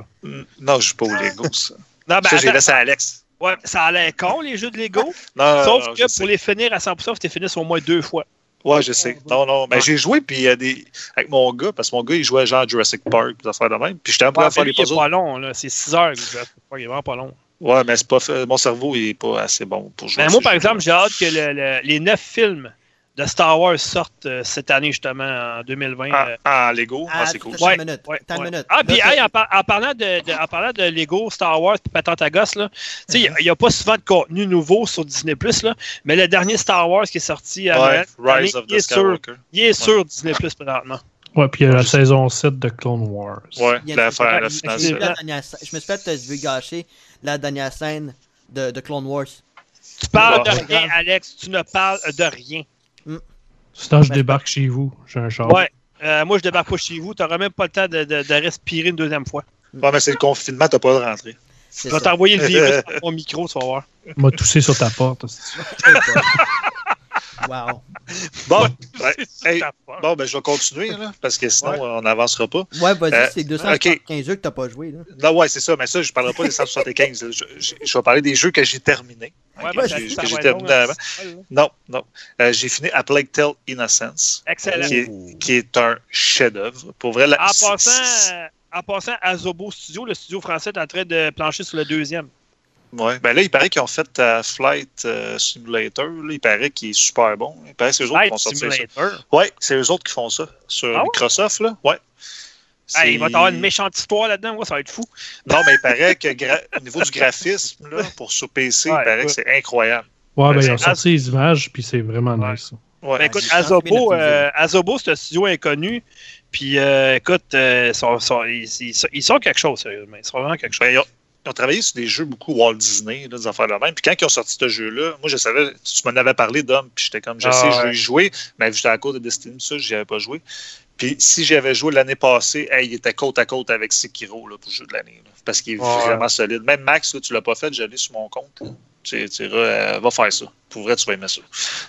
Non, je joue pas au Lego, ça. Non, ben, ça, j'ai laissé à Alex. Ouais, ça a l'air con, les jeux de Lego. Non, sauf non, que pour sais. les finir à 100%, faut que tu finisses au moins deux fois. Ouais, je sais. Non, non. Mais Ouais. j'ai joué puis il y a des... avec mon gars, parce que mon gars, il jouait genre à Jurassic Park, des affaires de même. Puis j'étais un peu à faire les il puzzles. pas long, là. C'est 6 heures. il est vraiment pas long. Ouais, mais c'est pas mon cerveau, il est pas assez bon pour jouer. Mais à moi, par exemple, j'ai hâte que le- le- les neuf films de Star Wars sortent euh, cette année, justement, en 2020. En, euh, en Lego, Ah, ah, c'est cool. Ouais, une minute. ouais, Attends une ouais. minute. Ah, puis hey, en, par- en parlant de, de- en parlant de Lego, Star Wars et Patente à gosse, là, tu sais, il n'y a, pas souvent de contenu nouveau sur Disney+, là, mais le dernier Star Wars qui est sorti à Ouais, Rise of il, the est sur, il est sur Disney+, présentement. Ouais, puis il y a la saison 7 de Clone Wars. Ouais, a- la, fin- la finale. Je me suis fait vu gâcher la dernière scène de, de Clone Wars. Tu parles de rien, Alex, tu ne parles de rien. Sinon, je Ouais, débarque chez vous. J'ai un char. Ouais. Euh, moi, je débarque pas chez vous. Tu n'auras même pas le temps de, de- de respirer une deuxième fois. Ouais, mais c'est le confinement, t'as pas le rentrer. Je vais t'envoyer le virus par mon micro, tu vas voir. m'a toussé sur ta porte. wow. Bon, hey, faute. bon ben, je vais continuer, là, parce que sinon, Ouais. on n'avancera pas. Ouais, vas-y, Euh, c'est 275 jeux que t'as pas joué. Là. Non, ouais, c'est ça, mais ça, je ne parlerai pas des 175. là. Je, je- je vais parler des jeux que j'ai terminés. Ouais, ben, que que j'ai long, hein. avant. Non, non. Euh, j'ai fini A Plague Tale Innocence, Excellent. qui est, qui est un chef-d'œuvre. Pour vrai, la- En passant, en passant, Azobo Studio, le studio français est en train de plancher sur le deuxième. Ouais. Ben là, il paraît qu'ils ont fait euh, Flight euh, Simulator. là. il paraît qu'il est super bon. Il paraît que c'est eux autres qui Flight vont sortir ça. Simulator? Ouais, c'est eux autres qui font ça. Sur Ah ouais? Microsoft, là. Ouais. Hey, il va y avoir une méchante histoire là-dedans, ouais, ça va être fou. Non, mais il paraît que gra- au niveau du graphisme, là, pour sur PC, Ouais, il paraît ouais. que c'est incroyable. Ouais, ben, Ouais, ils ont sorti les images, puis c'est vraiment Ouais. nice. Ben, écoute, Azobo, euh, Azobo, c'est un studio inconnu. Puis, euh, écoute, euh, ils, sont, sont- ils, ils sont- ils sont quelque chose, sérieusement. Ils sont vraiment quelque chose. Ils, ont, travaillé sur des jeux beaucoup Walt Disney, là, des affaires de même. Puis quand ils ont sorti ce jeu-là, moi, je savais, tu m'en avais parlé, Dom, puis j'étais comme, je Ah, sais, je veux y jouer, mais j'étais à cause de Destiny, ça, j'y avais pas joué. Puis si j'y avais joué l'année passée, hey, il était côte à côte avec Sekiro là, pour le jeu de l'année. parce qu'il est Ouais. vraiment solide. Même Max, là, tu l'as pas fait, j'allais sur mon compte. Tu, tu euh, va faire ça. Pour vrai, tu vas aimer ça.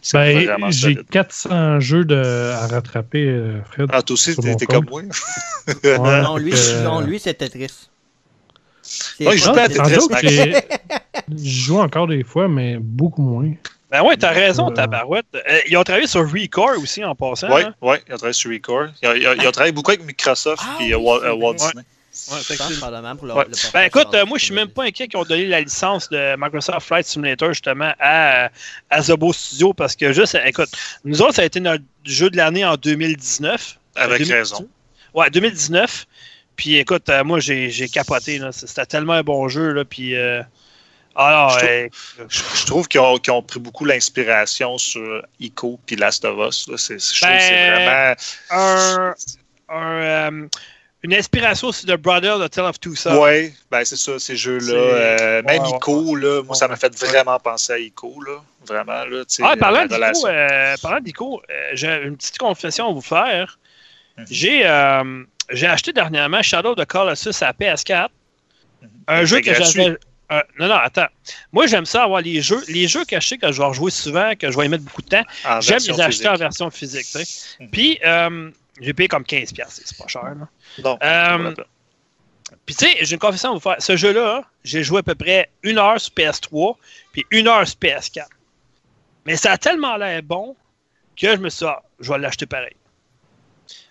C'est Ben, vraiment j'ai solide. 400 jeux de, à rattraper, euh, Fred. Ah, toi aussi, t'es comme moi. Ouais, Non, lui, euh, non, lui. C'est il joue pas à Tetris, Max. je joue encore des fois, mais beaucoup moins. Ben ouais, t'as raison, Euh, tabarouette. Euh, ils ont travaillé sur Recore aussi en passant. Oui, hein? oui, il a travaillé sur Record. Il a, il a- il a travaillé beaucoup avec Microsoft Ah et euh, Walt. Disney. Ouais, Je pour le, Ouais. le portage Ben écoute, euh, moi je suis même pas inquiet qu'ils ont donné la licence de Microsoft Flight Simulator justement à, à Zobo Studio parce que juste, écoute, nous autres, ça a été notre jeu de l'année en 2019. Avec 2018. raison. Ouais, 2019. Puis écoute, euh, moi j'ai j'ai capoté. là. C'était tellement un bon jeu. Là, puis, euh, alors, Je euh, Je, je trouve qu'ils ont, qu'ils ont pris beaucoup l'inspiration sur Ico puis Last of Us. là. C'est, je trouve que c'est Ben, vraiment. un, un, euh, une inspiration sur The Brother de Tale of Two Sons. Oui, ben c'est ça, ces jeux-là. Euh, même ouais, Ico, là, moi, ça m'a fait vraiment penser à Ico, là. Vraiment, là. Ah, parlant la d'Ico, euh, parlant d'Ico, euh, j'ai une petite confession à vous faire. J'ai euh, j'ai acheté dernièrement Shadow of the Colossus à PS4. Un jeu que j'avais. euh, non, non, attends. Moi, j'aime ça avoir les jeux. Les jeux que je sais que je vais rejouer souvent, que je vais y mettre beaucoup de temps, j'aime les acheter en version physique. tu sais. Mhm. Puis, euh, j'ai payé comme 15$, piastres, c'est pas cher. Là. Non, Euh. Puis, tu sais, j'ai une confession à vous faire. Ce jeu-là, j'ai joué à peu près une heure sur PS3, puis une heure sur PS4. Mais ça a tellement l'air bon que je me suis dit, ah, je vais l'acheter pareil.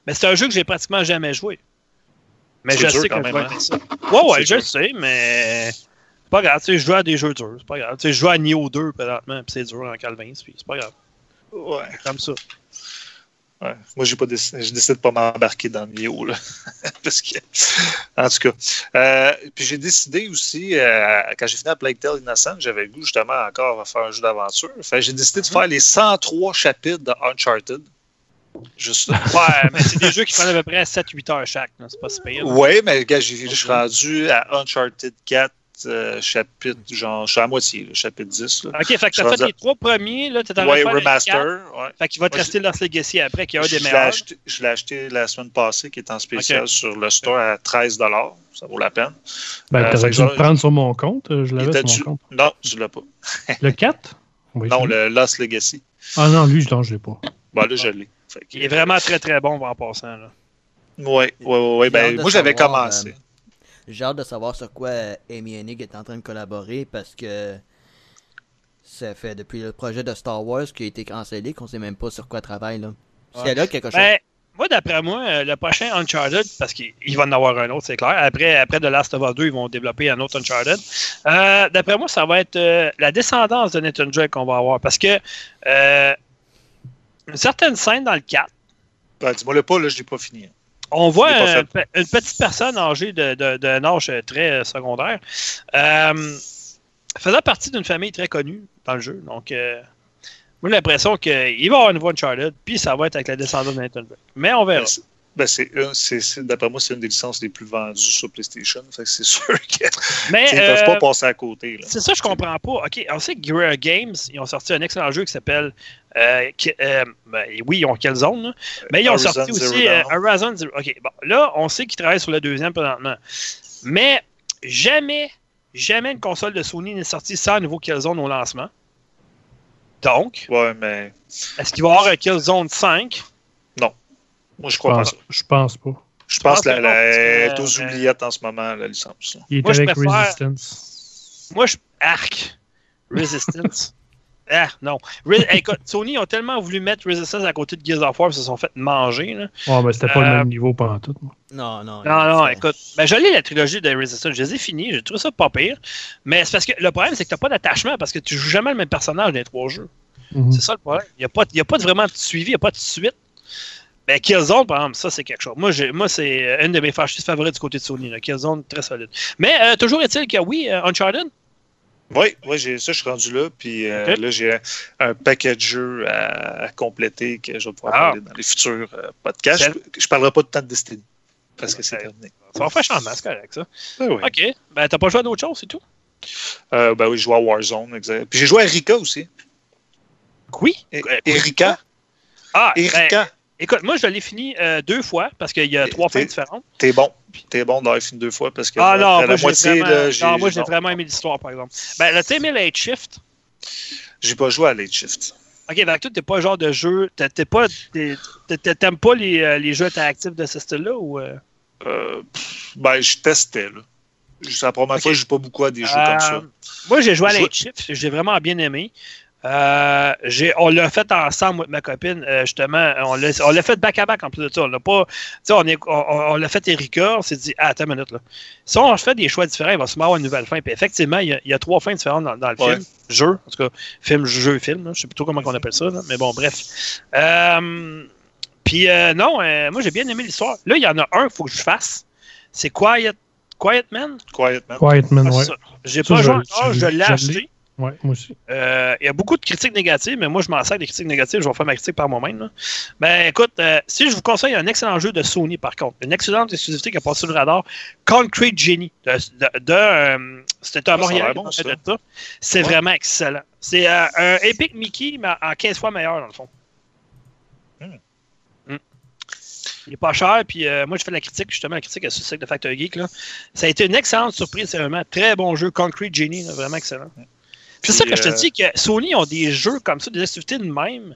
Mais c'est un jeu que j'ai pratiquement jamais joué. Mais je dur sais quand que je même, vais hein? aimer ça. Ouais, ouais, je dur. sais, mais c'est pas grave. Tu sais, je joue à des jeux durs. C'est pas grave. Tu sais, je joue à Nioh 2 présentement, puis c'est dur en Calvin, puis c'est pas grave. Ouais, Comme ça. ouais. Moi, j'ai pas décidé, je décide de pas m'embarquer dans le Nio, là. Parce que, en tout cas. Euh, puis j'ai décidé aussi, euh, quand j'ai fini à Plague Tale Innocent, j'avais le goût justement encore à faire un jeu d'aventure. J'ai décidé de Mhm. faire les 103 chapitres de Uncharted. Juste Ouais, mais c'est des jeux qui prennent à peu près 7-8 heures chaque. là. C'est pas si pire. Ouais, mais gars, j'ai- je suis rendu à Uncharted 4, euh, chapitre, genre, je suis à moitié, là, chapitre 10. Là. Ok, fait que t'as fait les trois premiers, là, t'es en train de Ouais, faire le quatre. remaster. Ouais. Fait qu'il va te Moi, rester Lost Legacy après, qui est un Je des meilleurs. acheté, je l'ai acheté la semaine passée, qui est en spécial sur le store à 13 Ça vaut la peine. Ben, Euh, t'aurais dû le prendre sur mon compte. euh, Je l'avais sur mon compte. Non, tu l'as pas. Le 4 On va Non, le Lost Legacy. Ah non, lui, je ne l'ai pas. Bon, là, je l'ai. Il est vraiment très très bon en passant. Là. Ouais, ouais, ouais, Ben, moi, j'avais commencé. euh, J'ai hâte de savoir sur quoi euh, Amy Hennig est en train de collaborer parce que ça fait depuis le projet de Star Wars qui a été cancellé qu'on sait même pas sur quoi travaille là. Ouais. elle a quelque chose. Ben, moi, d'après moi, euh, le prochain Uncharted, parce qu'il il va en avoir un autre, c'est clair. Après, après The Last of Us 2, ils vont développer un autre Uncharted. Euh, d'après moi, ça va être euh, la descendance de Nathan Drake qu'on va avoir. Parce que euh, une certaine scène dans le 4, Ben, dis-moi le pas, là, je l'ai pas fini. on voit pas un une petite personne âgée de- de- d'un âge très euh, secondaire, euh, faisant partie d'une famille très connue dans le jeu. Donc, euh, moi, j'ai l'impression qu'il va y avoir un nouveau Uncharted, puis ça va être avec la descendance de Nathan Drake. Mais on verra. Ben, c'est- Ben, c'est une- d'après moi, c'est une des licences les plus vendues sur PlayStation. C'est sûr qu'ils ne peuvent euh, pas passer à côté. C'est ça, je comprends pas. OK, on sait que Guerrilla Games, ils ont sorti un excellent jeu qui s'appelle. Euh, qui- euh, ben, oui, ils ont quelle zone, là? Mais ils ont Horizon sorti Zero aussi euh. Horizon Zero. OK, bon, là, on sait qu'ils travaillent sur le deuxième présentement. Mais jamais, jamais une console de Sony n'est sortie sans un nouveau Killzone au lancement. Donc, Ouais, mais est-ce qu'il va y avoir un Killzone 5? moi, je Je crois pas pense, ça. je pense pas. Je pense pense que la- la- non, est aux oubliettes en ce moment, la licence. Il est Moi, je avec préfère- Resistance. Moi, je. Arc. Resistance. Ah, non. Re- écoute, Sony ont tellement voulu mettre Resistance à côté de Gears of War, ils se sont fait manger, là. Ouais, mais c'était pas Euh, le même niveau pendant tout. moi. Non, non. Non, non, écoute. Ben, je lis la trilogie de Resistance. Je les ai finis. J'ai trouvé ça pas pire. Mais c'est parce que le problème, c'est que t'as pas d'attachement parce que tu joues jamais le même personnage dans les trois jeux. Mhm. C'est ça le problème. Il n'y a, pas- y a pas de vraiment de suivi, il n'y a pas de suite. Ben, Killzone, par exemple, ça, c'est quelque chose. Moi, j'ai- moi c'est euh, une de mes franchises favorites du côté de Sony. Là. Killzone, très solide. Mais euh, toujours est-il que oui, euh, Uncharted, Oui, oui, j'ai ça, je suis rendu là. Puis euh, là, j'ai un, paquet de jeux à, à compléter que je vais pouvoir Ah. parler dans les futurs euh, podcasts. Je, je parlerai pas de temps de Destiny parce que c'est terminé. ça va faire changement, c'est correct, ça. Ben oui. OK. Ben, t'as pas joué à d'autres choses, c'est tout? Euh, ben oui, je joue à Warzone. Exact. Puis j'ai joué à Erika aussi. Oui. E- Erika. Ah, ben, Erika. écoute, moi, je l'ai fini deux fois parce qu'il y a trois fins t'es- différentes. T'es bon. T'es bon d'avoir fini deux fois parce que Ah non, moi, la j'ai moitié, vraiment, là, j'ai non, moi, j'ai vraiment aimé l'histoire, par exemple. Ben, là, t'as aimé Late Shift? j'ai pas joué à Late Shift. Ok, donc toi, t'es pas le genre de jeu. t'es- pas. T'aimes pas les, euh, les jeux interactifs de ce style-là ou. euh? Euh, ben, je testais, là. C'est la première fois que je joue pas beaucoup à des jeux Euh, comme ça. Moi, j'ai joué à Late Shift. J'ai vraiment bien aimé. Euh, on l'a fait ensemble, et ma copine, euh, justement. On l'a l'a fait back-à-back en plus de ça. On l'a pas. On, est- on, on l'a fait Erika. On s'est dit, ah, attends une minute, là. Si on fait des choix différents, il va sûrement avoir une nouvelle fin. Puis effectivement, il y a, il y a trois fins différentes dans, dans le Ouais. film. Jeu, en tout cas, film, jeu, film. là. Je sais plutôt comment on appelle ça. là. Mais bon, bref. Euh, puis euh, non, euh, moi, j'ai bien aimé l'histoire. Là, il y en a un qu'il faut que je fasse. C'est Quiet, Quiet Man? Quiet Man. Quiet Man, Ah, ouais. J'ai pas je- joué encore, je- l'ai acheté. Ouais, moi aussi. Euh, Il y a beaucoup de critiques négatives, mais moi, je m'en sers des critiques négatives. Je vais faire ma critique par moi-même. Ben, écoute, euh, si je vous conseille un excellent jeu de Sony, par contre, une excellente exclusivité qui a passé sur le radar, Concrete Genie. De, de- de, euh, C'était à Montréal. bon. C'est Ouais. vraiment excellent. C'est euh, un Epic Mickey, mais en 15 fois meilleur, dans le fond. Hmm. Hmm. Il est pas cher, puis euh, moi, je fais la critique, justement, la critique à ce site de Factor Geek. Là. Ça a été une excellente surprise, c'est vraiment un très bon jeu. Concrete Genie, là, vraiment excellent. C'est ça que je te euh, dis que Sony ont des jeux comme ça, des activités de même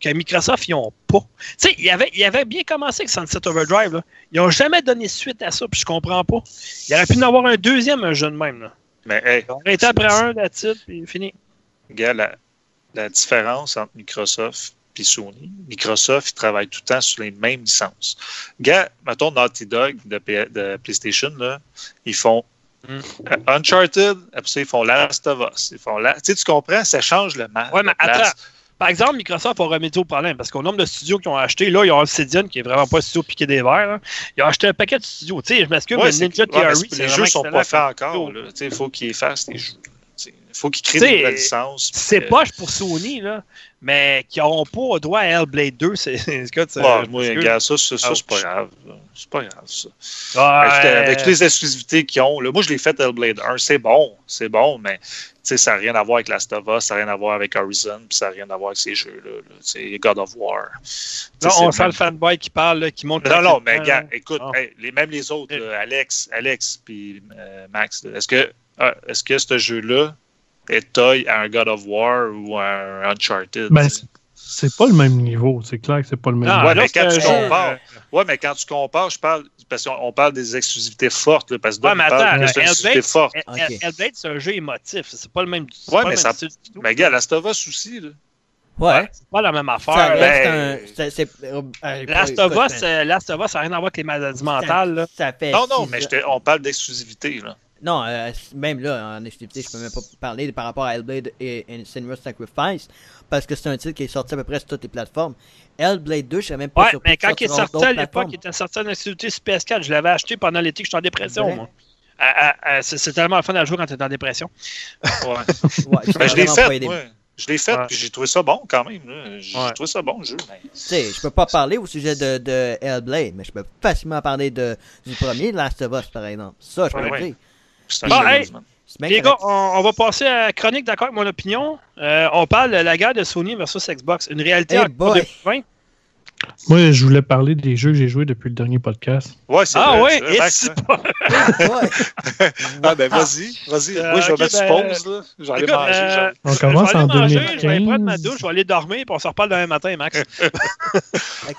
que Microsoft, ils ont pas. Tu sais, il avait, il avait bien commencé avec Sunset Overdrive. Là. Ils n'ont jamais donné suite à ça, puis je comprends pas. Il aurait pu en avoir un deuxième, un jeu de même. Là. Mais, hey, Ils auraient été après un, la titre, puis fini. Regarde, la, la différence entre Microsoft et Sony. Microsoft, ils travaillent tout le temps sur les mêmes licences. Regarde, mettons Naughty Dog de, de PlayStation, là, ils font Mm. euh, Uncharted, après ça, ils font Last of Us. Ils font la... Tu comprends, ça change le mal. Ouais, mais attends. Par exemple, Microsoft a remédié au problème parce qu'au nombre de studios qu'ils ont acheté, là, ils ont Obsidian, qui est vraiment pas un studio piqué des verres. là. Ils ont acheté un paquet de studios. Tu sais, je m'excuse, Ouais, mais Ninja Theory, les jeux sont pas faits encore. Il faut qu'ils fassent des jeux. Faut qu'ils créent des nouvelles licences. C'est euh, poche pour Sony, là, mais qui n'auront pas droit à Hellblade 2, c'est Ouais, moi, regarde, ça, ça, ça, c'est pas grave. C'est pas grave, ça. Ouais. Avec, avec toutes les exclusivités qu'ils ont, là, moi, je l'ai fait Hellblade 1. C'est bon, c'est bon, mais ça n'a rien à voir avec Last of Us, ça n'a rien à voir avec Horizon, puis ça n'a rien à voir avec ces jeux-là. là. C'est God of War. Là, on sent le fanboy qui parle, là, qui monte. Non, non, mais gars, écoute, Ah. hey, les, même les autres, là, Alex, Alex, puis euh, Max, est-ce que, ah, est-ce que ce jeu-là toy à un God of War ou à un Uncharted? Ben, c'est pas le même niveau. C'est clair que c'est pas le même Non, niveau. Ouais, mais quand tu compares- euh, Ouais, mais quand tu compares, je parle. Parce qu'on parle des exclusivités fortes, là, parce que Ouais, mais attends, exclusivité forte. C'est un jeu émotif. C'est pas le même. Ouais, pas mais le ça- même style du tout. Mais gars, Last of Us aussi, là. Ouais. C'est pas la même Ça affaire. reste un. c'est- c'est- Last of Us, ça n'a rien à voir avec les maladies mentales. là. Ça fait. Non, non, mais on parle d'exclusivité, là. Non, euh, même là, en exclusivité, je peux même pas parler par rapport à Hellblade et, et Senua's Sacrifice, parce que c'est un titre qui est sorti à peu près sur toutes les plateformes. Hellblade 2, je savais même pas Ouais, mais quand il est sorti à l'époque, il était sorti en exclusivité sur PS4. Je l'avais acheté pendant l'été que j'étais en dépression, Vrai? moi. Ah, ah, ah, c'est tellement le fun à jouer quand t'es en dépression. Ouais. Ouais, Ben, je l'ai vraiment pas fait. Je l'ai fait, Ouais. puis j'ai trouvé ça bon quand même. J'ai Ouais. trouvé ça bon, le jeu. mais- Tu sais, je peux pas parler au sujet de, de Hellblade, mais je peux facilement parler de, du premier Last of Us, par exemple. Ça, je peux Ouais, le ouais. dire. Bon, hey. Les gars, on, on va passer à la chronique d'accord avec mon opinion. Euh, on parle de la guerre de Sony versus Xbox. Une réalité Hey en boy. 2020. Moi, je voulais parler des jeux que j'ai joués depuis le dernier podcast. Ouais, c'est Ah vrai, ouais, c'est pas... Ouais. Ah, ben vas-y, vas-y. Euh, Moi, je vais ok, mettre ben, pause, là. Je vais aller Écoute, manger. euh. On je commence vais aller en manger, 2015. Je vais aller prendre ma douche, je vais aller dormir, puis on se reparle demain matin, Max. tu Ok,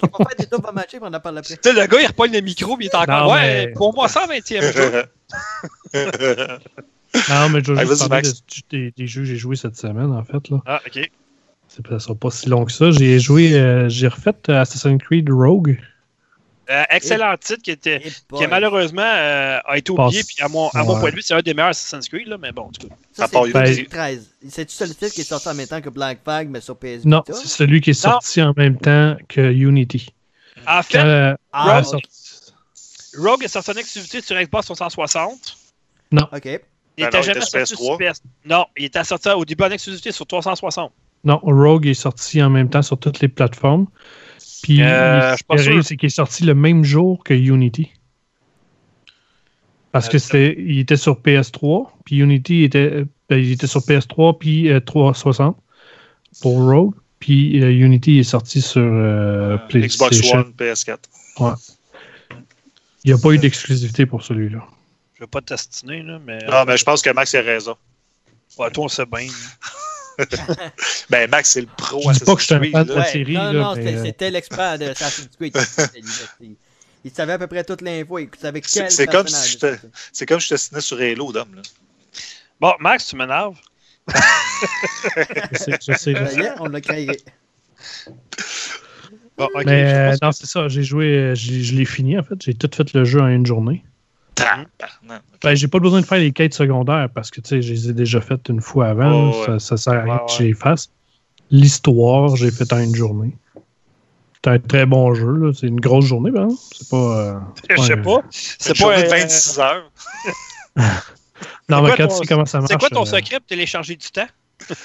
on va faire des tours matchs, puis on en parle après. sais, le gars, il repogne le micro, puis il est encore. Non, ouais, mais- pour moi, 120e jeu. Non, mais je vais juste parler de- des, des jeux que j'ai joués cette semaine, en fait. Là. Ah, ok. C'est, sera pas si long que ça. J'ai joué, euh, j'ai refait Assassin's Creed Rogue. Euh, excellent titre qui, était, Eh qui malheureusement euh, a été oublié. Puis à mon, à mon Ouais. point de vue, c'est un des meilleurs Assassin's Creed, là, mais bon, en tout cas. Ça, c'est Unity. 2013. C'est-tu le titre qui est sorti en même temps que Black Flag, mais sur PS Non, c'est celui qui est sorti en même temps que Unity. En fait, euh, Ah, Rogue. Rogue est sorti en exclusivité sur Xbox 360. Ok. Il Ben était non, il jamais était sorti sur sur PS. Non, il était sorti au début en exclusivité sur 360. Non, Rogue est sorti en même temps sur toutes les plateformes. Puis, Euh, je c'est qu'il est sorti le même jour que Unity. Parce Euh, que c'était, il était sur PS3, puis Unity était, ben, il était sur PS3 puis euh, 360 pour Rogue, puis euh, Unity est sorti sur euh, PlayStation. Xbox One, PS4. Il n'y a pas eu d'exclusivité pour celui-là. Je vais pas t'astiner, là, mais. Ah, mais je pense que Max a raison. Ouais, toi, on sait bien. Ben, Max, c'est le pro. Je dis pas que je suis un fan de la série. non, là, non, mais, c'était euh, c'était l'expert de Assassin's Creed. il, il savait à peu près toute l'info. Il savait C'est- quel c'est comme si j'étais- c'était. C'est comme je te signais sur Halo, Dom. Là. Bon, Max, tu m'énerves. je sais, je sais, je est, on l'a créé. Bon, ok. Mais je sais euh, non, c'est ça. J'ai joué, euh, je l'ai fini en fait. J'ai tout fait le jeu en une journée. Tabarnak. Ben, j'ai pas besoin de faire les quêtes secondaires parce que tu sais, je les ai déjà faites une fois avant. Oh, ouais. ça, ça sert à rien Ouais, que je les fasse. L'histoire, j'ai fait en une journée. C'est un très bon jeu. là. C'est une grosse journée, ben. C'est pas. euh, Je sais un- pas. C'est pas. euh, 26 heures. Non, C'est mais quoi quand ton- tu sais comment ça marche. C'est quoi ton secret pour télécharger du temps?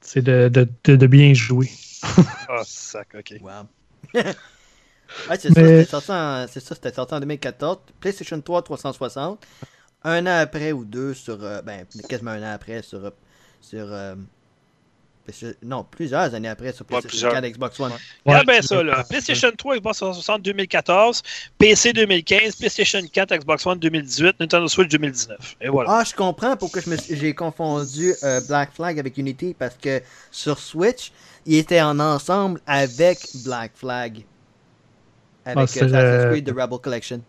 C'est de, de, de, de bien jouer. Ah, sac, ok. Wow. ouais, c'est ça, Mais- c'était sorti, en- c'est ça, c'était sorti en 2014. PlayStation 3 360. Un an après ou deux sur. euh, ben, quasiment un an après sur. euh, sur euh, non, plusieurs années après sur PlayStation plusieurs. 4 Xbox One. Ouais, bien tu ça, là. PlayStation 3, Xbox 360 2014, PC 2015, PlayStation 4, Xbox One 2018, Nintendo Switch 2019. Et voilà. Ah, je comprends pourquoi je me suis- j'ai confondu euh, Black Flag avec Unity parce que sur Switch, il était en ensemble avec Black Flag. Avec Ah, euh, Assassin's Creed The Rebel Collection.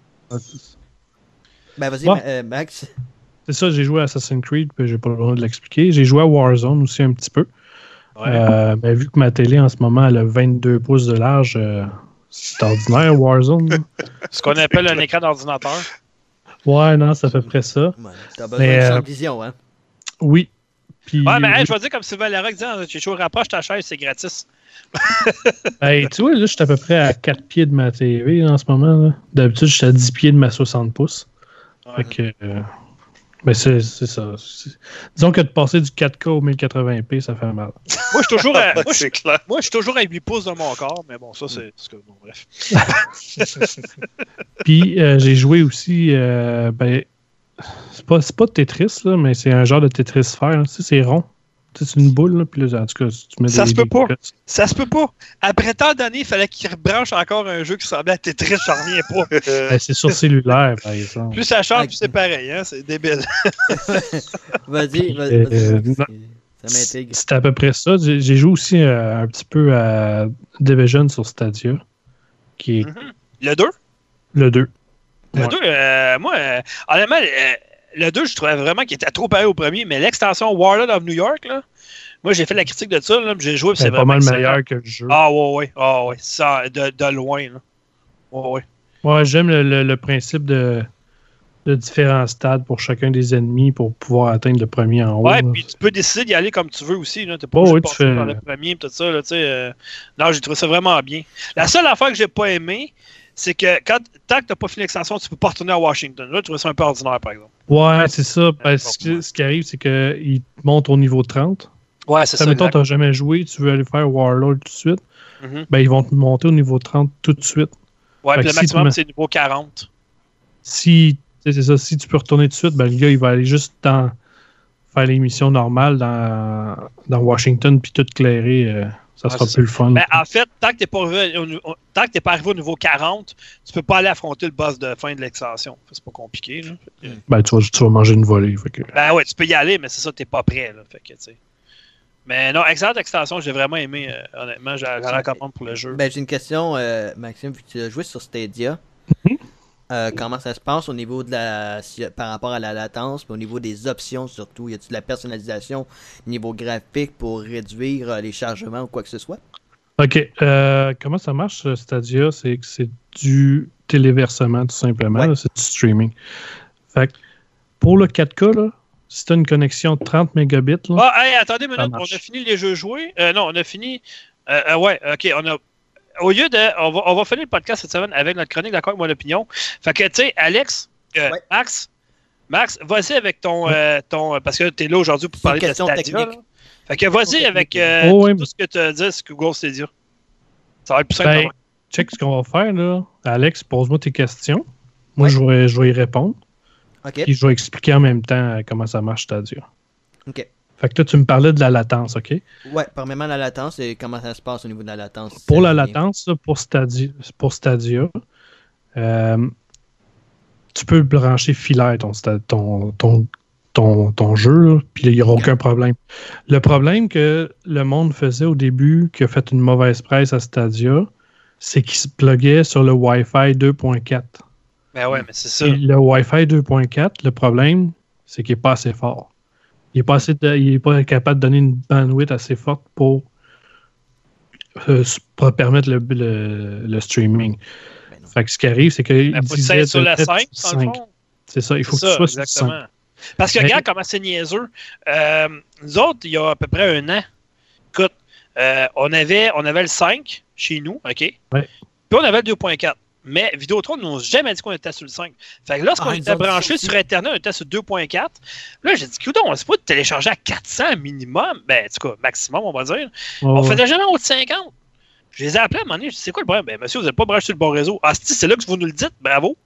Ben vas-y, Bon. Euh, Max. C'est ça, j'ai joué à Assassin's Creed, puis j'ai pas le droit de l'expliquer. J'ai joué à Warzone aussi un petit peu. Ouais. Euh, mais vu que ma télé en ce moment elle a 22 pouces de large, euh, c'est ordinaire Warzone. Ce qu'on appelle un écran d'ordinateur. Ouais, non, c'est à peu près ça. Ouais, T'as besoin Mais, de champ de vision, hein. Oui. Puis, Ouais, mais hey, oui. je vais dire comme Sylvain Larocque dit, tu chaud, rapproche ta chaise, c'est gratis. Hey, tu vois, là, je suis à peu près à 4 pieds de ma TV en ce moment. là. D'habitude, je suis à 10 pieds de ma 60 pouces. Ouais. Fait que. euh, mais c'est c'est ça. Disons que de passer du 4K au 1080p, ça fait mal. Moi, je suis toujours à, moi, je, c'est clair. moi, je suis toujours à 8 pouces de mon corps, mais bon, ça, c'est. Bon, bref. Puis euh, j'ai joué aussi. euh, ben, c'est pas, c'est pas Tetris, là, mais c'est un genre de Tetris sphère. Tu sais, c'est rond. Tu sais, c'est une boule, là, puis là, en tout cas, tu mets Ça des, se peut des pas. Ça se peut pas. Après tant d'années, il fallait qu'il rebranche encore un jeu qui ressemblait à Tetris, j'en reviens pas. Ben, c'est sur cellulaire, par exemple. Plus ça change, plus c'est pareil, hein. C'est débile. Vas-y, vas- Euh, vas-y. Ça m'intrigue. C'était à peu près ça. J'ai joué aussi euh, un petit peu à Division sur Stadia, qui est Mhm. Le 2? le 2. Le Ouais. 2, euh, moi, euh, honnêtement, euh, le 2, je trouvais vraiment qu'il était trop pareil au premier, mais l'extension Warlord of New York, là, moi, j'ai fait la critique de ça, là, j'ai joué, C'est pas mal excellent. meilleur que le jeu. Ah, ouais, ouais, ah, ouais, ça, de, de loin, là. Ouais, ouais. Ouais, j'aime le, le- le principe de, de différents stades pour chacun des ennemis pour pouvoir atteindre le premier en haut. Ouais, puis tu peux décider d'y aller comme tu veux aussi, là. T'es pas Oh, obligé de tu passer fais- par le premier, tout ça, là, tu sais. Non, j'ai trouvé ça vraiment bien. La seule affaire que j'ai pas aimé, c'est que quand, tant que t'as pas fini l'extension, tu peux pas retourner à Washington. Là, je trouvais ça un peu ordinaire, par exemple. Ouais, c'est ça. Parce pour que ce qui arrive, c'est qu'il te monte au niveau 30. Ouais, c'est Ça, mettons, exact. t'as jamais joué, tu veux aller faire Warlord tout de suite, Mhm. ben ils vont te monter au niveau 30 tout de suite. Ouais, puis le si tu maximum, c'est niveau 40. Si, tu c'est ça, si tu peux retourner tout de suite, ben le gars, il va aller juste dans, faire les missions normales dans, dans Washington, puis tout clairer. euh, ça Ouais, sera plus le fun. Ben, en fait, tant que t'es pas, arrivé au, au- tant que t'es pas arrivé au niveau 40, tu peux pas aller affronter le boss de fin de l'extension. C'est pas compliqué, là. Que- Ben, tu, vas, tu vas manger une volée. fait que- Ben ouais, tu peux y aller, mais c'est ça, t'es pas prêt, là. Fait que, tu sais. Mais non, excellente extension, j'ai vraiment aimé, euh, honnêtement, je la recommande pour le jeu. Ben, j'ai une question, euh, Maxime, vu que tu as joué sur Stadia. Mhm. Euh, comment ça se passe au niveau de la si- par rapport à la latence, puis au niveau des options surtout, y a-t-il de la personnalisation niveau graphique pour réduire euh, les chargements ou quoi que ce soit? OK. euh, comment ça marche, Stadia? C'est que c'est du téléversement, tout simplement. Ouais. C'est du streaming. Fait que pour le 4K, là, si tu as une connexion de 30 mégabits, là, Ah, hey, attendez une minute, on a fini les jeux joués. Euh, non, on a fini. euh, euh, ouais, ok, on a. Au lieu de. On va, on va finir le podcast cette semaine avec notre chronique d'accord avec mon opinion. Fait que, tu sais, Alex, euh, Ouais. Max, Max, vas-y avec ton. euh, ton parce que tu es là aujourd'hui pour parler de question Stadia. Fait que vas-y avec euh, Oh, tout ce que tu as dit sur Google Stadia. Ça va être plus simple. Ben, check ce qu'on va faire. Là. Alex, pose-moi tes questions. Moi, Ouais. je, vais, je vais y répondre. Ok. Puis je vais expliquer en même temps euh, comment ça marche, Stadia. Ok. Fait que toi, tu me parlais de la latence, OK? Ouais, premièrement, la latence et comment ça se passe au niveau de la latence. Pour la latence, pour Stadia, pour Stadia euh, tu peux brancher filaire ton, ton, ton, ton, ton jeu, puis il n'y aura aucun problème. Le problème que le monde faisait au début, qui a fait une mauvaise presse à Stadia, c'est qu'il se pluguait sur le Wi-Fi 2.4. Ben ouais, mais c'est ça. Et le Wi-Fi 2.4, le problème, c'est qu'il n'est pas assez fort. Il n'est pas, assez de- il est pas capable de donner une bandwidth assez forte pour, euh, pour permettre le, le- le streaming. Ben. Fait que ce qui arrive, c'est qu'il Ben, faut que tu disait sur la mettre 5, sur dans le 5. fond. C'est ça, il faut que tu ça, sois sur 5. exactement. Parce que regarde comment c'est niaiseux. Euh, nous autres, il y a à peu près un an, écoute, euh, on, avait, on avait le 5 chez nous, OK? Ouais. Puis on avait le 2.4. Mais Vidéotron nous jamais dit qu'on était sur le 5. Fait que lorsqu'on Ah, était branché sur Internet, on était sur 2.4. Là, j'ai dit, coudon, on sait pas de télécharger à 400 minimum. Ben, en tout cas, maximum, on va dire. On faisait jamais au de 50. Je les ai appelés à un moment donné. Je dis, c'est quoi le problème? Ben, monsieur, vous n'êtes pas branché sur le bon réseau. Ah, si, c'est là que vous nous le dites. Bravo.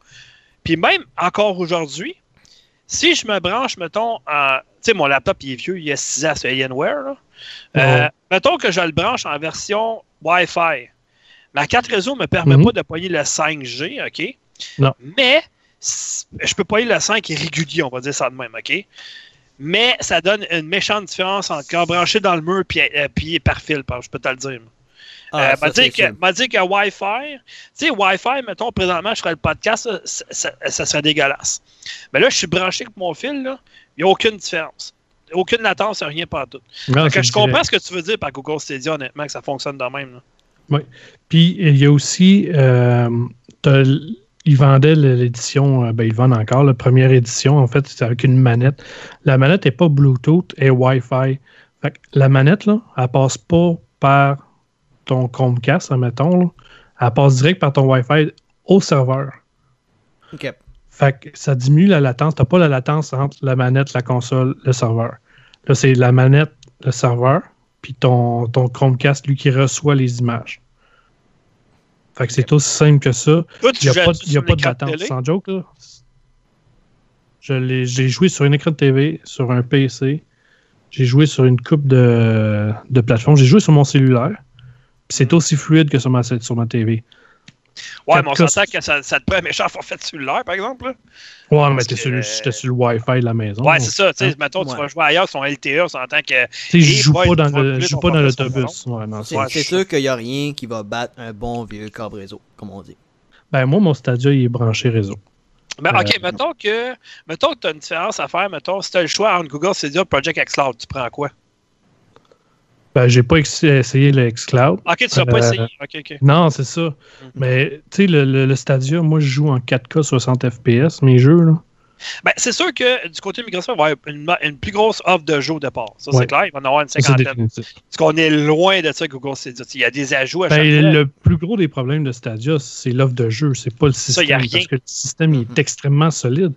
Puis même encore aujourd'hui, si je me branche, mettons, en. Tu sais, mon laptop, il est vieux, il a 6 ans, c'est Alienware. Là. Euh, mettons que je le branche en version Wi-Fi. Ma carte réseau ne me permet Mhm. pas de poigner le 5G, OK? Non. Mais je peux poigner le 5 régulier, on va dire ça de même, OK? Mais ça donne une méchante différence entre branché dans le mur puis, euh, puis par fil, je peux te le dire. Ah, Euh, m'a dit que, dit Wi-Fi, tu sais, Wi-Fi, mettons, présentement, je ferais le podcast, ça, ça- ça serait dégueulasse. Mais là, je suis branché avec mon fil, là, il n'y a aucune différence. Aucune latence, rien pas tout. Non, c'est je comprends ce que tu veux dire par Google Stadia, honnêtement, que ça fonctionne de même. là. Puis il y a aussi, euh, t'as ils vendaient l'édition, euh, ben ils vendent encore la première édition, en fait, c'est avec une manette. La manette n'est pas Bluetooth, est Wi-Fi. Fait que la manette, là, elle passe pas par ton Chromecast, admettons, là. elle passe direct par ton Wi-Fi au serveur. Ok. Fait que ça diminue la latence. Tu n'as pas la latence entre la manette, la console, le serveur. Là, c'est la manette, le serveur, puis ton, ton Chromecast, lui, qui reçoit les images. Fait que c'est aussi simple que ça. Toi, tu Il n'y a pas, il y a pas de télé? Sans joke, là. Je J'ai joué sur un écran de TV, sur un PC. J'ai joué sur une coupe de, de plateformes. J'ai joué sur mon cellulaire. Puis c'est aussi fluide que sur ma, sur ma TV. Ouais, mais on 4K, s'entend que ça, ça te prend un méchant forfait de cellulaire, par exemple. Là. Ouais, mais t'es que, sur, le- euh, sur le Wi-Fi de la maison. Ouais, c'est ça. Tu sais, Hein? mettons, tu vas jouer ailleurs sur un LTE, on s'entend que. Tu sais, je joue pas dans le, joue pas dans l'autobus. Ouais, C'est sûr qu'il n'y a rien qui va battre un bon vieux câble réseau, comme on dit. Ben, moi, mon Stadia, il est branché réseau. Ben, OK, Euh, mettons que, mettons que tu as une différence à faire. Mettons, si tu as le choix entre Google Stadia et Project xCloud, tu prends quoi? Ben, j'ai pas essayé le xCloud. OK, tu ne vas pas Euh, OK. Non, c'est ça. Mais, tu sais, le, le- le Stadia, moi, je joue en 4K 60 FPS, mes jeux, là. Ben, c'est sûr que du côté Microsoft, il va y avoir une, une plus grosse offre de jeux au départ. Ça, Ouais. c'est clair. Il va en avoir une Ça, cinquantaine. Parce qu'on est loin de ça, Google Stadia. Il y a des ajouts à chaque Ben, fois. le plus gros des problèmes de Stadia, c'est l'offre de jeu, c'est pas le système. y a rien. Parce que le système il est Mhm. extrêmement solide.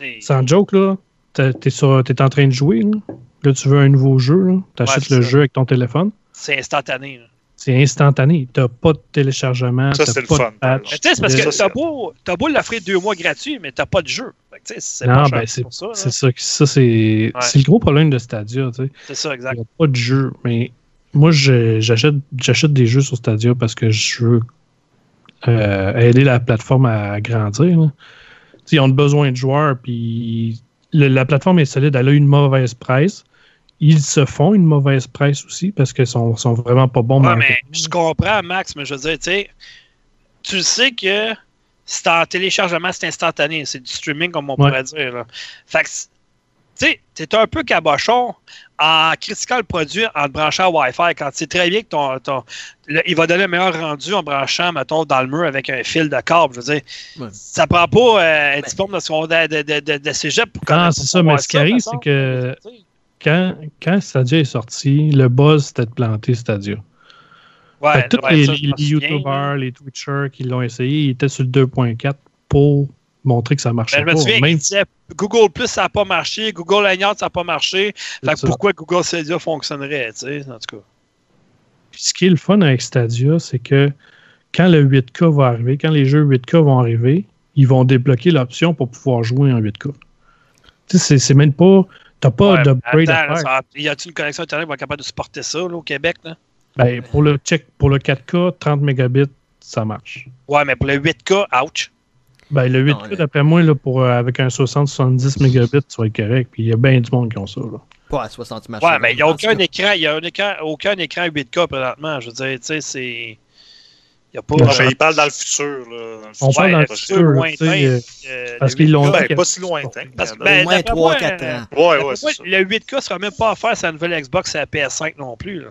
Et- Sans joke, là, t'es t'es en train de jouer, là. Là, tu veux un nouveau jeu, Ouais, c'est le ça. jeu avec ton téléphone. C'est instantané. là. C'est instantané. T'as pas de téléchargement. Ça, c'est le fun, tu sais, c'est parce que t'as beau, t'as beau l'offrir deux mois gratuit, mais t'as pas de jeu. Tu c'est Non, ben, c'est pour ça. c'est ça. que- Ça, c'est c'est le gros problème de Stadia, tu. C'est ça, Il exact. n'y a pas de jeu. Mais moi, je- j'achète j'achète des jeux sur Stadia parce que je veux euh, aider la plateforme à grandir. Tu Ils ont besoin de joueurs, puis le- la plateforme est solide. Elle a une mauvaise presse. Ils se font une mauvaise presse aussi parce qu'ils sont, sont vraiment pas bons. Ouais, mais je comprends, Max, mais je veux dire, tu sais, tu sais que c'est en téléchargement, c'est instantané. C'est du streaming, comme on Ouais. pourrait dire. Là. Fait que, tu sais, t'es un peu cabochon en critiquant le produit en te branchant Wi-Fi quand tu sais très bien que ton, ton- le- il va donner un meilleur rendu en branchant, mettons, dans le mur avec un fil de câble. Je veux dire, Ouais. ça prend pas euh, un Ben- diplôme de, secondaire- de, de, de, de cégep pour Non, c'est ça, mais ce qui arrive, c'est que-. Quand, quand Stadia est sorti, le buzz c'était de planter Stadia. Ouais, tous ouais, les, les. YouTubers, les Twitchers qui l'ont essayé, ils étaient sur le 2.4 pour montrer que ça marchait Ben, je me pas. souviens Même qu'il disait Google Plus, ça n'a pas marché, Google Hangout, ça n'a pas marché. Fait que ça. pourquoi Google Stadia fonctionnerait, tu sais, en tout cas. Puis ce qui est le fun avec Stadia, c'est que quand le 8K va arriver, quand les jeux 8K vont arriver, ils vont débloquer l'option pour pouvoir jouer en 8K. Tu sais, c'est- c'est même pas. T'as pas Ouais, d'upgrade à faire. y a-t-il une connexion Internet qui va être capable de supporter ça, là, au Québec, là? Ben, pour le check, pour le 4K, 30 mégabits, ça marche. Ouais, mais pour le 8K, ouch. Ben, le 8K, Non, le- d'après moi, là, pour, euh, avec un 60-70 mégabits, ça va être correct. Puis il y a bien du monde qui ont ça. Là. Pas à 60 images. Ouais, mais il n'y a aucun écran, il y a un écran, aucun écran 8K présentement. Je veux dire, tu sais, c'est. Il n'y a pas. Non, euh, il parle dans le futur. Là, dans le On futur. parle dans le futur. lointain, euh, euh, parce qu'ils l'ont 8K, dit Ben, pas si lointain. Parce que, Ben, Au moins d'après 3-4 moi, ans. ouais, D'après ouais, c'est moi, ça. le 8K ne sera même pas offert sur la nouvelle Xbox à la PS5 non plus. là.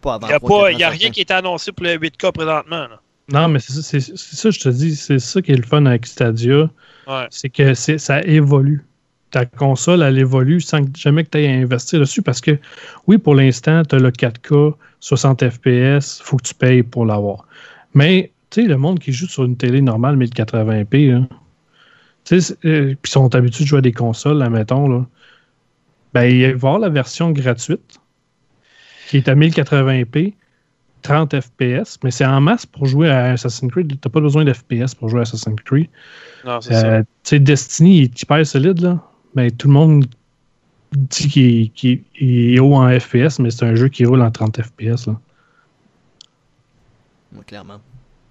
Pas avant Il n'y a, 3-4 pas- ans, il y a rien qui est annoncé pour le 8K présentement. là. Non, mais c'est ça, ça, je te dis, c'est ça qui est le fun avec Stadia, Ouais. c'est que c'est- ça évolue. Ta console, elle évolue sans jamais que tu aies à investir dessus parce que, oui, pour l'instant, tu as le 4K, 60 FPS, il faut que tu payes pour l'avoir. Mais, tu sais, le monde qui joue sur une télé normale 1080p, là, tu sais, euh, puis sont habitués de jouer à des consoles, admettons, là, ben, il va y avoir la version gratuite qui est à 1080p, 30 FPS, mais c'est en masse pour jouer à Assassin's Creed. Tu n'as pas besoin d'FPS pour jouer à Assassin's Creed. Non, c'est Euh, tu sais, Destiny est hyper solide, là. Mais tout le monde dit qu'il est, haut en FPS, mais c'est un jeu qui roule en 30 FPS. Là. Ouais, clairement.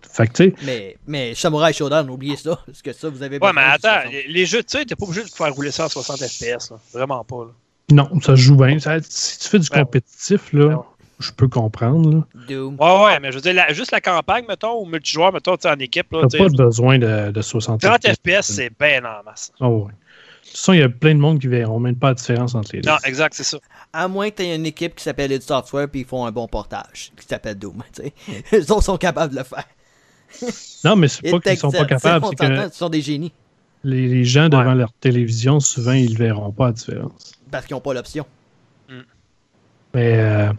Fait que, Mais, mais Samurai Shodown, oubliez ça. Parce que ça, vous avez Ouais, mais attends, 60. les- jeux, tu sais, t'es pas obligé de faire rouler ça en 60 FPS. Vraiment pas. Là. non, ça se joue bien. Ça- si tu fais du ouais. compétitif, là, ouais. je peux comprendre. Là. Ouais, ouais, mais je veux dire, la- juste la campagne, mettons, ou multijoueur, mettons, tu sais, en équipe. T'as pas besoin de, de 60 30 FPS, c'est bien en masse. Ah ouais. De toute façon, il y a plein de monde qui verront même pas la différence entre les deux. Non, exact, c'est ça. À moins que tu aies une équipe qui s'appelle id Software puis ils font un bon portage qui s'appelle Doom. tu sais. Eux autres sont capables de le faire. Non, mais c'est pas qu'ils sont pas capables, c'est que Ce sont des génies les, les gens devant leur télévision, souvent, ils verront pas la différence. parce qu'ils n'ont pas l'option. Mais euh,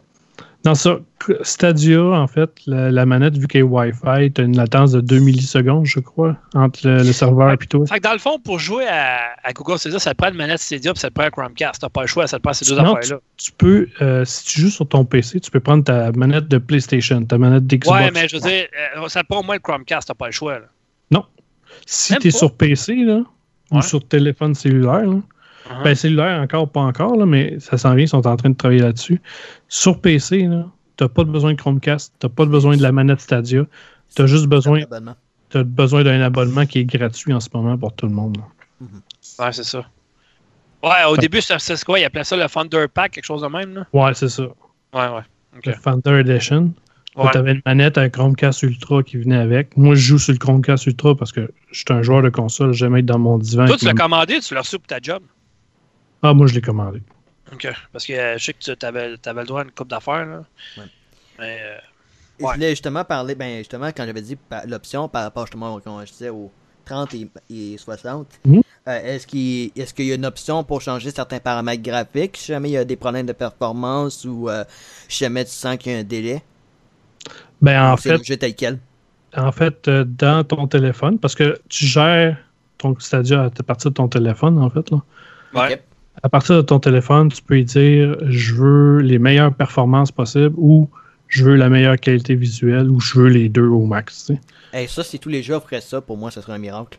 dans ça, Stadia, en fait, la, la manette, vu qu'elle est Wi-Fi, tu as une latence de 2 millisecondes, je crois, entre le, le serveur et toi. Fait que dans le fond, pour jouer à, à Google Stadia, ça te prend une manette Stadia puis ça te prend un Chromecast. T'as pas le choix, ça te prend ces deux affaires-là. Tu peux, euh, si tu joues sur ton PC, tu peux prendre ta manette de PlayStation, ta manette d'Xbox. Ouais, mais je veux dire, euh, ça te prend au moins le Chromecast, t'as pas le choix. Là. si même tu es pas. sur PC, là, ou Ouais. sur téléphone cellulaire, là, Uh-huh. ben cellulaire encore, pas encore, là, mais ça s'en vient, ils sont en train de travailler là-dessus. Sur PC, tu n'as pas besoin de Chromecast, tu n'as pas besoin de la manette Stadia. Tu as juste besoin, besoin d'un abonnement qui est gratuit en ce moment pour tout le monde. là. Ouais, c'est ça. Ouais, au Fait- début, c'est c'est quoi? Ils appelaient ça le Thunder Pack, quelque chose de même, là? Ouais, c'est ça. Ouais, ouais. Ok. Le Thunder Edition. Ouais. Tu avais une manette, un Chromecast Ultra qui venait avec. Moi, je joue sur le Chromecast Ultra parce que je suis un joueur de console. J'aime être dans mon divan. Toi, tu l'as ma- commandé, tu l'as reçu pour ta job? Ah, moi, je l'ai commandé. OK. Parce que euh, je sais que tu avais, le droit à une coupe d'affaires, là. Ouais. Mais, euh, Je voulais justement parler, ben justement, quand j'avais dit l'option par rapport justement, quand je disais aux 30 et, et 60, Mhm. euh, est-ce qu'il est qu'il y a une option pour changer certains paramètres graphiques si jamais il y a des problèmes de performance ou euh, si jamais tu sens qu'il y a un délai? Ben, en c'est fait, le jeu tel quel? en fait euh, dans ton téléphone, parce que tu gères ton Stadia à partir de ton téléphone, en fait. Là. ouais. Ok. À partir de ton téléphone, tu peux y dire je veux les meilleures performances possibles ou je veux la meilleure qualité visuelle ou je veux les deux au max. tu sais. Hey, ça, si tous les jeux offraient ça, pour moi, ce serait un miracle.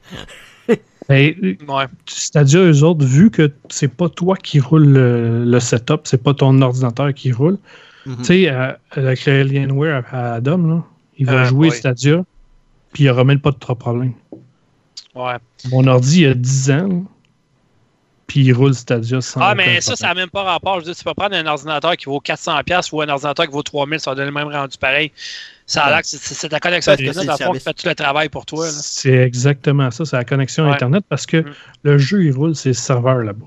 Mais Ouais. Stadia, eux autres, vu que c'est pas toi qui roule le, le setup, c'est pas ton ordinateur qui roule, Mhm. tu sais, avec Alienware à Adam, là, il va Euh, jouer ouais. Stadia, puis il aura même pas de trop problème. Ouais. Mon ordi, il a 10 ans, là, puis il roule Stadia sans. Ah, mais ça, ça n'a même pas rapport. Je veux dire, tu peux prendre un ordinateur qui vaut 400$ ou un ordinateur qui vaut 3000$, ça va donner le même rendu pareil. Ça a l'air que c'est- c'est c'est ta connexion Internet, c'est dans le le fond, qui fait tout le travail pour toi. C'est exactement ça, c'est la connexion Ouais. Internet parce que Mm. le jeu, il roule ses serveurs là-bas.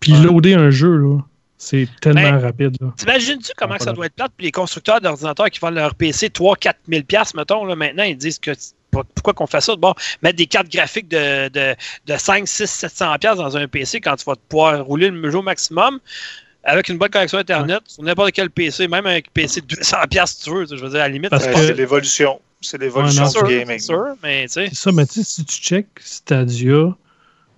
Puis Ouais. loader un jeu, là, c'est tellement Ben, rapide. T'imagines-tu comment Ah, ça doit être plate? Puis les constructeurs d'ordinateurs qui vendent leur PC 3-4 000 mettons, là, maintenant, ils disent que pourquoi qu'on fait ça? Bon, mettre des cartes graphiques de, de, de 5, 6, 700 dans un PC quand tu vas pouvoir rouler le jeu au maximum avec une bonne connexion Internet sur n'importe quel PC, même avec un PC de 200 si tu veux. Je veux dire, à la limite, Parce Ouais, que- C'est l'évolution. C'est l'évolution Ouais, du gaming. c'est sûr, mais tu sais. C'est ça, mais tu sais, si tu check Stadia,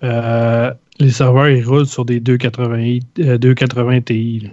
euh, les serveurs, ils roulent sur des 280, euh, 280 Ti.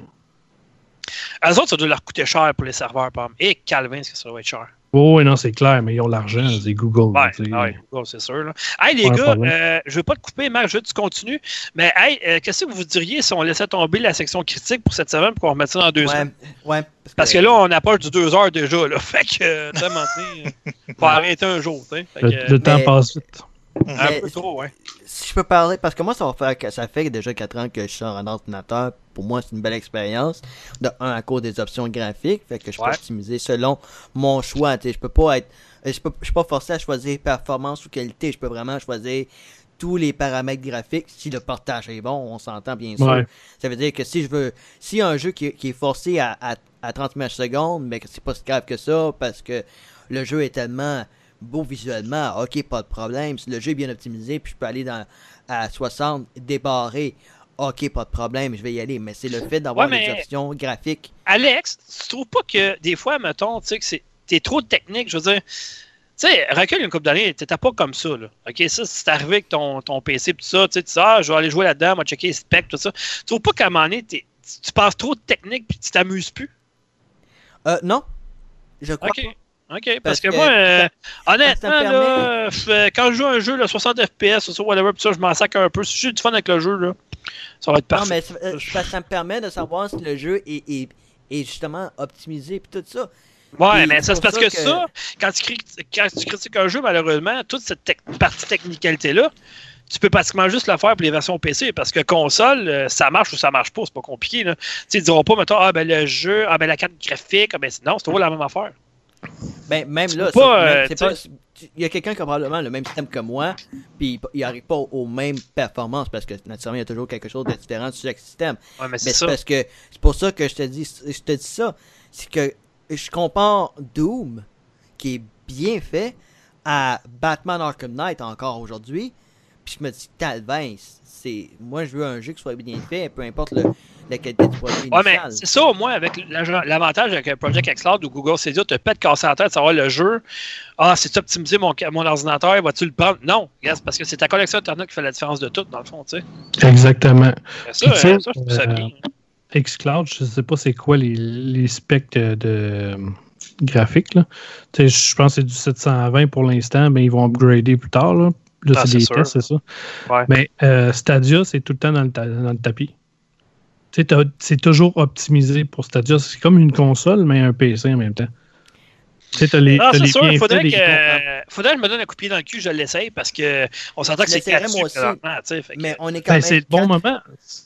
Eux autres, ça doit leur coûter cher pour les serveurs, par exemple. Et Calvin, est-ce que ça doit être cher? Oh, oui, non, c'est clair, mais ils ont l'argent, c'est Google. Ouais, tu sais. ouais, Google, c'est sûr. Là. Hey, les gars, euh, je veux pas te couper, Marc, je veux que tu continues. Mais hey, euh, qu'est-ce que vous diriez si on laissait tomber la section critique pour cette semaine pour qu'on remette ça dans deux Ouais, semaines? ouais. Parce que là, on approche du deux heures déjà. Là. Fait que, tu sais, euh, faut arrêter un jour. sais. Fait Le, que, le temps mais- passe vite. un Mais- peu trop, ouais. si je peux parler, parce que moi, ça, va faire, que- ça fait déjà 4 ans que je sors un ordinateur. Pour moi, c'est une belle expérience. De un, à cause des options graphiques, fait que je peux Ouais. optimiser selon mon choix. Je peux pas être, je peux, je suis pas forcé à choisir performance ou qualité. Je peux vraiment choisir tous les paramètres graphiques. Si le portage est bon, on s'entend bien sûr. Ouais. Ça veut dire que si je veux, si un jeu qui, qui est forcé à, à, à 30 images secondes, mais que c'est pas si grave que ça, parce que le jeu est tellement beau visuellement, ok, pas de problème. Si le jeu est bien optimisé, puis je peux aller dans, à 60, débarrer, ok, pas de problème, je vais y aller. Mais c'est le fait d'avoir Ouais, des options graphiques. Alex, tu trouves pas que des fois, mettons, tu sais, que c'est t'es trop technique, je veux dire. Tu sais, recule une couple d'années, t'étais pas comme ça, là. OK, ça, c'est arrivé avec ton, ton PC pis tout ça, tu sais, tu dis, ah, je vais aller jouer là-dedans, moi, checker les specs, tout ça. Tu trouves pas qu'à un moment donné, tu passes trop de technique puis tu t'amuses plus? Euh, non, je crois OK. OK, parce, Parce que, que- moi, euh, honnêtement, ça là, f- quand je joue un jeu, là, 60 FPS, ou ça, whatever, pis ça, je m'en sac un peu. Si j'ai du fun avec le jeu, là, ça va être Non, parfait. mais c'est- euh, ça me permet de savoir si le jeu est, est, est justement optimisé puis tout ça. Ouais, Et mais c'est ça, c'est parce que, ça que- ça, quand tu, cri- quand tu critiques un jeu, malheureusement, toute cette partie technicalité-là, tu peux pratiquement juste la faire pour les versions PC, parce que console, euh, ça marche ou ça marche pas, c'est pas compliqué. Là. Tu sais, ils diront pas, mettons, ah ben le jeu, ah ben la carte graphique, ah ben non, c'est toujours la même affaire. Ben, même là, euh, il y a quelqu'un qui a probablement le même système que moi, puis il arrive pas aux mêmes performances parce que naturellement il y a toujours quelque chose de différent sur chaque système. Ouais, mais c'est parce que c'est pour ça que je te dis, je te dis ça, c'est que je compare Doom qui est bien fait à Batman Arkham Knight encore aujourd'hui, puis je me dis Talvin, c'est moi je veux un jeu qui soit bien fait, peu importe le, la qualité du produit Ouais, mais c'est ça au moins avec la- l'avantage avec un Project Xcloud ou Google Stadia, tu pas de casser la tête de savoir le jeu. Ah, c'est optimisé mon, mon ordinateur, vas-tu le prendre? Non, yes, parce que c'est ta connexion Internet qui fait la différence de tout, dans le fond, tu sais. Exactement. Ça, ça, je trouve ça euh, bien. Xcloud, je sais pas c'est quoi les, les specs de, de graphiques. Là. Tu sais, Je pense que c'est du 720 pour l'instant, mais ils vont upgrader plus tard. Là, Là, Ah, c'est c'est des sûr. tests, c'est ça. Ouais. Mais euh, Stadia, c'est tout le temps dans le, ta- dans le tapis. C'est toujours optimisé pour Stadia. C'est comme une console, mais un PC en même temps. Tu t'as les, Non, t'as c'est les sûr, bienfaits faudrait euh, faudrait que je me donne un coup de pied dans le cul, je l'essaye parce que on s'entend que c'est que- Mais on est quand Ben, même. c'est le bon quatre- moment.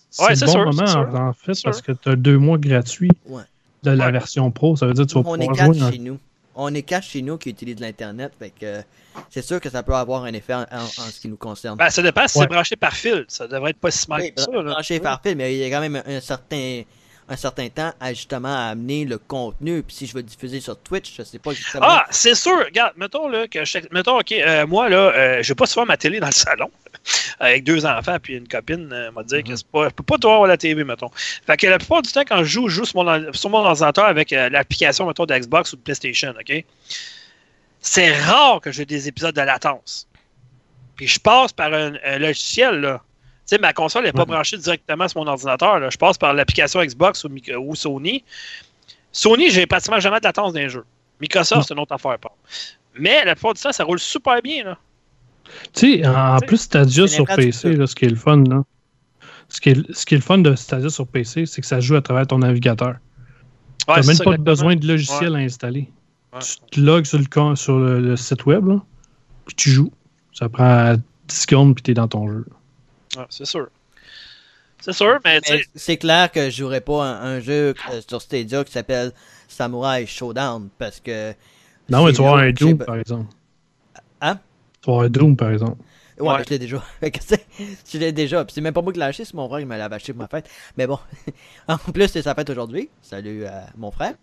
C'est Ouais, le c'est bon sûr, moment, en, fait, C'est parce sûr. que tu as deux mois gratuits Ouais. de la Ouais. version pro. Ça veut dire que tu vas On pouvoir jouer. chez nous. On est quatre chez nous qui utilisent l'Internet. Fait que euh, c'est sûr que ça peut avoir un effet en, en- en ce qui nous concerne. Ben, ça dépend si Ouais. c'est branché par fil. Ça devrait être pas si mal Oui, que ça. Là. branché par fil, mais il y a quand même un certain, un certain temps à justement à amener le contenu. Puis si je veux diffuser sur Twitch, je sais pas justement. Ah, c'est sûr. Regarde, mettons là que je, mettons ok, euh, moi là, euh, j'ai pas souvent ma télé dans le salon avec deux enfants puis une copine euh, m'a dit que c'est pas, je peux pas tout voir la télé mettons. Fait que la plupart du temps quand je joue, je joue sur mon, sur mon ordinateur avec l'application mettons de Xbox ou de PlayStation, ok? C'est rare que j'ai des épisodes de latence. Puis je passe par un, un logiciel là. Sais, ma console n'est pas branchée directement sur mon ordinateur. là. Je passe par l'application Xbox ou, Sony. Sony, j'ai pratiquement jamais de latence les jeux. Microsoft, c'est une autre affaire. Par. contre. Mais la plupart du temps, ça roule super bien. Là. Tu sais, en plus, Stadia sur PC, là, ce qui est le fun, là. Ce qui, est, ce qui est le fun de Stadia sur PC, c'est que ça joue à travers ton navigateur. tu n'as même ça, pas exactement. besoin de logiciel à installer. Ouais. Tu te logs sur le, con- sur le, le site web, là, puis tu joues. Ça prend 10 secondes, puis tu es dans ton jeu. Ouais, c'est sûr. C'est sûr, mais tu Mais sais, c'est clair que je jouerais pas un, un jeu euh, sur Stadia qui s'appelle Samurai Showdown parce que. Non, mais c'est tu vas un Doom, par exemple. Hein? Tu vas avoir un Doom, par exemple. Ouais, je l'ai déjà. Je l'ai déjà. Puis c'est même pas moi qui l'ai acheté, c'est mon frère qui me l'a acheté pour ma fête. Mais bon. en plus, c'est sa fête aujourd'hui. Salut à mon frère.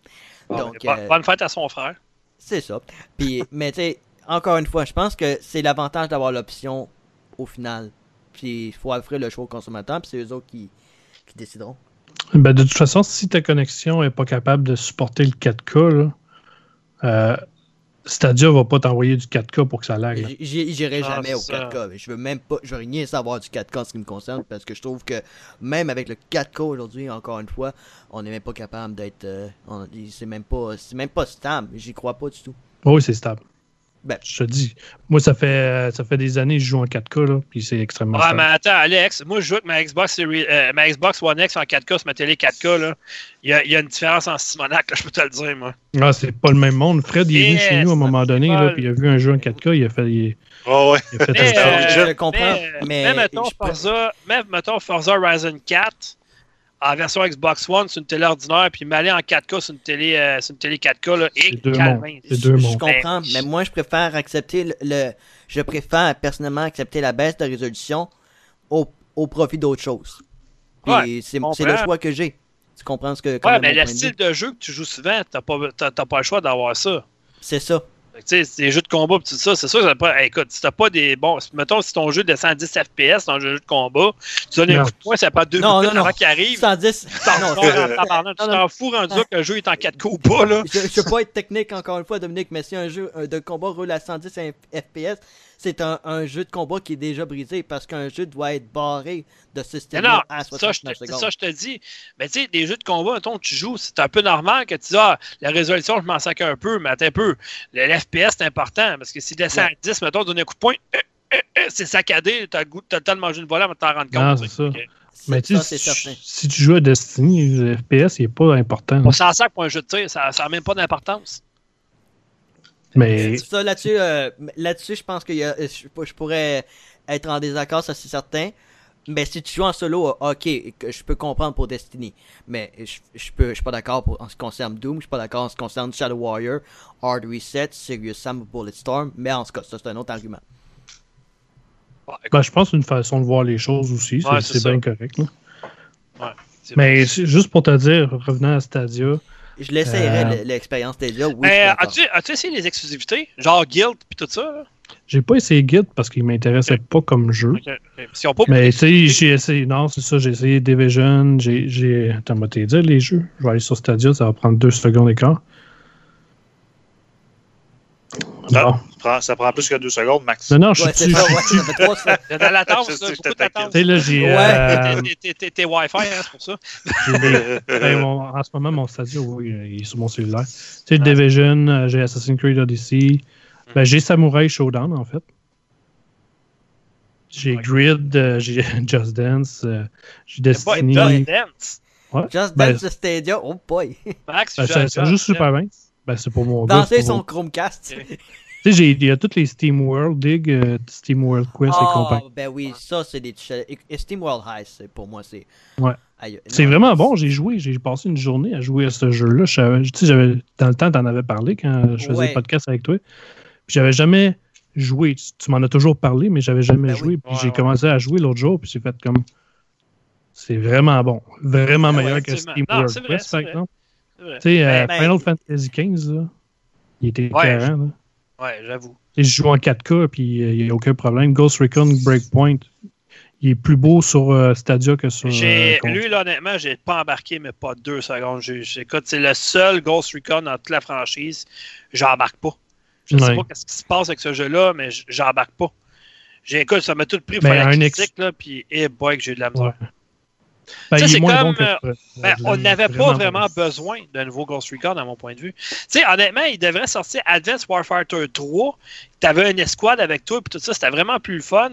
Donc, bonne, euh, bonne fête à son frère. c'est ça. Puis, mais tu sais, encore une fois, je pense que c'est l'avantage d'avoir l'option au final. Puis il faut offrir le choix aux consommateurs, puis c'est eux autres qui, qui décideront. Ben, de toute façon, si ta connexion n'est pas capable de supporter le 4K, là, euh, Stadia va pas t'envoyer du 4K pour que ça lag. J'irai Ah, jamais au c'est ça. 4K. Je veux même pas, je veux rien savoir du 4K en ce qui me concerne parce que je trouve que même avec le 4K aujourd'hui, encore une fois, on n'est même pas capable d'être. euh, c'est même pas, c'est même pas stable. J'y crois pas du tout. Oh oui, c'est stable. Ben. Je te dis. Moi, ça fait, euh, ça fait des années que je joue en 4K, là, puis c'est extrêmement Ouais, stable. mais attends, Alex, moi je joue avec ma Xbox, Series- euh, ma Xbox One X en 4K sur ma télé 4K. là. Il y a, il y a une différence en Simonac, là, je peux te le dire, moi. Ah, c'est pas le même monde. Fred, il est venu chez nous à un moment donné, là, puis il a vu un jeu en 4K, il a fait. Il, Oh, ouais. il a fait Mais, un- euh, je, comprends, mais, mais, mais mettons, je peux- Forza, même, mettons Forza Horizon 4 en version Xbox One sur une télé ordinaire, puis m'aller en 4K sur une télé, euh, sur une télé 4K, là, et C'est deux. C'est deux je comprends, Ben, mais moi je préfère accepter le, le- je préfère personnellement accepter la baisse de résolution au, au profit d'autre chose. Puis Ouais, c'est c'est le choix que j'ai. Tu comprends ce que Ouais, mais mon le style de jeu que tu joues souvent, t'as pas, pas le choix d'avoir ça. C'est ça. Tu sais, c'est des jeux de combat tout ça, c'est sûr que ça pas. hey, écoute, si t'as pas des. Bon, mettons, si ton jeu descend à 10 FPS dans un jeu de combat, tu donnes un Non. coup de poing, ça prend deux Non, minutes non, non. avant qu'il arrive. 110. Tu t'en fous rendu que le jeu est en 4K ou pas, là. je, je veux pas être technique encore une fois, Dominique, mais si un jeu euh, de combat roule à 110 FPS, c'est un, un jeu de combat qui est déjà brisé parce qu'un jeu doit être barré de ce Mais style non, à ça, je 69 te, c'est secondes. ça, je te dis. Mais tu sais, des jeux de combat, mettons, tu joues, c'est un peu normal que tu dis, ah, la résolution, je m'en sac un peu, mais attends un peu. Le, FPS, c'est important, parce que s'il descend à 10, mettons, donne un coup de poing, euh, euh, euh, c'est saccadé, t'as le, goût- t'as le temps de manger une volée avant de t'en rendre Non, compte. c'est ça. Ok. C'est- Mais tu ça, si, certain. si tu joues à Destiny, le FPS, il n'est pas important. On s'en sac pour un jeu de tir, ça n'a même pas d'importance. Mais Ça, là-dessus, euh, là-dessus, je pense que y a- je, je pourrais être en désaccord, ça c'est certain. Mais si tu joues en solo, euh, ok, je peux comprendre pour Destiny. Mais je, je, peux, je suis pas d'accord pour- en ce qui concerne Doom, je suis pas d'accord en ce qui concerne Shadow Warrior, Hard Reset, Serious Sam Bulletstorm. Mais en ce cas, ça c'est un autre argument. Ben, je pense une façon de voir les choses aussi. C'est Ouais, bien correct. là. Mais juste pour te dire, revenant à Stadia, Je l'essayerai, Euh, l'expérience Stadia, oui. as-tu, as-tu essayé les exclusivités? Genre Guild puis tout ça? là? j'ai pas essayé Guild parce qu'il m'intéressait pas comme jeu. Mais tu sais, j'ai essayé. Non, c'est ça, j'ai essayé Division. J'ai. j'ai- Attends, moi, t'es dire les jeux. Je vais aller sur Stadia, ça va prendre deux secondes. Ah, Bon. Ça, prend, ça prend plus que deux secondes, max. Non, non, je Ouais, suis c'est ouais, a de l'attente, je beaucoup te taquine. d'attente. Tu sais, là, j'ai. Ouais. euh, T'es- t'es- T'es t'es Wi-Fi, hein, c'est pour ça. ben, mon- en ce moment, mon Stadia, oui, il est sur mon cellulaire. Tu sais, Division, euh, j'ai Assassin's Creed Odyssey. Ben, j'ai Samurai Showdown, en fait. J'ai Ouais. Grid, euh, j'ai Just Dance, euh, j'ai C'est Destiny. Just Dance? Ouais. Just Ben, Dance Stadia, oh boy. Max, ben, je- ça, joue super bien. Ben, c'est pour mon gars. Son pour- Chromecast. Tu sais, j'ai- il y a toutes les Steam World Dig, euh, Steam World Quest et Oh, compagnie. ben oui, ça, c'est des. et Steam World High, c'est- pour moi, c'est. Ouais. C'est vraiment bon, j'ai joué, j'ai passé une journée à jouer à ce jeu-là. Je Tu sais, j'avais, dans le temps, t'en avais parlé quand je faisais Ouais. le podcast avec toi. Puis j'avais jamais joué. Tu, tu m'en as toujours parlé, mais j'avais jamais Ben joué. oui. Puis Ouais, j'ai ouais. commencé à jouer l'autre jour, puis j'ai fait comme. C'est vraiment bon. Vraiment Ah ouais, meilleur que. Steam Non, World c'est vrai, Quest, c'est par vrai. exemple. Tu sais, euh, Ben, Final Fantasy XV, là, il était Ouais. Ouais, j'avoue. Je joue en 4K, puis euh, il n'y a aucun problème. Ghost Recon Breakpoint, il est plus beau sur euh, Stadia que sur. J'ai, euh, lui, là, honnêtement, j'ai pas embarqué, mais pas deux secondes. C'est le seul Ghost Recon dans toute la franchise. J'embarque pas. Je sais Ouais. pas ce qui se passe avec ce jeu-là, mais j'embarque pas. J'ai, écoute, ça m'a tout pris pour Ben, la un ex- critique, là, puis, eh boy, que j'ai eu de la misère. Ouais. Ben, c'est comme, bon que. euh, Ben, on n'avait pas vraiment bon. besoin d'un nouveau Ghost Recon, à mon point de vue. Tu sais, honnêtement, il devrait sortir Advanced Warfare 3. Tu avais une escouade avec toi, puis tout ça, c'était vraiment plus le fun.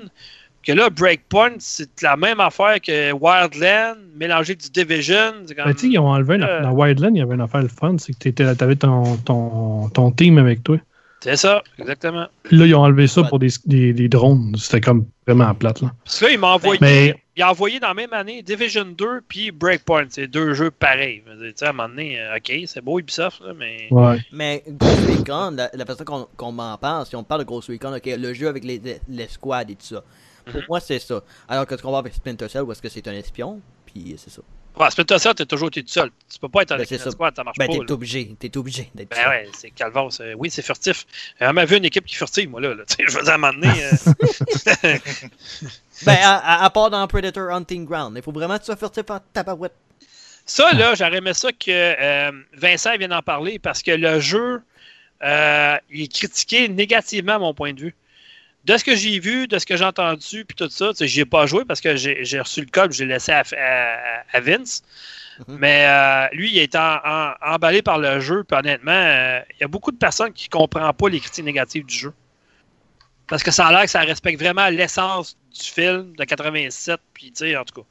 Que là, Breakpoint, c'est la même affaire que Wildland, mélangé avec du Division. C'est comme... Ben, tu sais, ils ont enlevé. Euh. Dans Wildland, il y avait une affaire le fun, c'est que tu avais ton, ton, ton team avec toi. C'est ça, exactement. Là, ils ont enlevé ça pour des, des, des drones. C'était comme vraiment plate, là. Parce que là, il m'a envoyé, Mais- il a envoyé dans la même année Division 2 puis Breakpoint. C'est deux jeux pareils. Tu sais, à un moment donné, euh, OK, c'est beau Ubisoft, là, mais... Ouais. Mais Ghost Recon, la, la façon qu'on m'en parle, si on parle de Ghost Recon, ok, le jeu avec les, les, squads et tout ça. Pour Mhm. moi, c'est ça. Alors que ce qu'on va avec Splinter Cell, où est-ce que c'est un espion, puis c'est ça. Ouais, Splinter Cell, t'as toujours été tout seul. Tu peux pas être Ben, avec ça. squad, ça marche Ben, pas. t'es obligé, t'es obligé d'être Ben ouais, c'est Calvas. euh, oui, c'est furtif. On m'a vu une équipe qui est furtive, moi, là. je dire, à un moment donné, euh, Ben, à, à- à part dans Predator Hunting Ground, il faut vraiment que tu sois furtif en tabarouette. Ça, là, j'aurais aimé ça que euh, Vincent vienne en parler parce que le jeu, euh, il est critiqué négativement à mon point de vue. De ce que j'ai vu, de ce que j'ai entendu, puis tout ça, j'y ai pas joué parce que j'ai reçu le code, j'ai laissé à, à- à Vince. Mhm. Mais euh, lui, il est en- en- emballé par le jeu, puis honnêtement, euh, il y a beaucoup de personnes qui ne comprennent pas les critiques négatives du jeu. Parce que ça a l'air que ça respecte vraiment l'essence du film de 87, puis tu sais, en tout cas.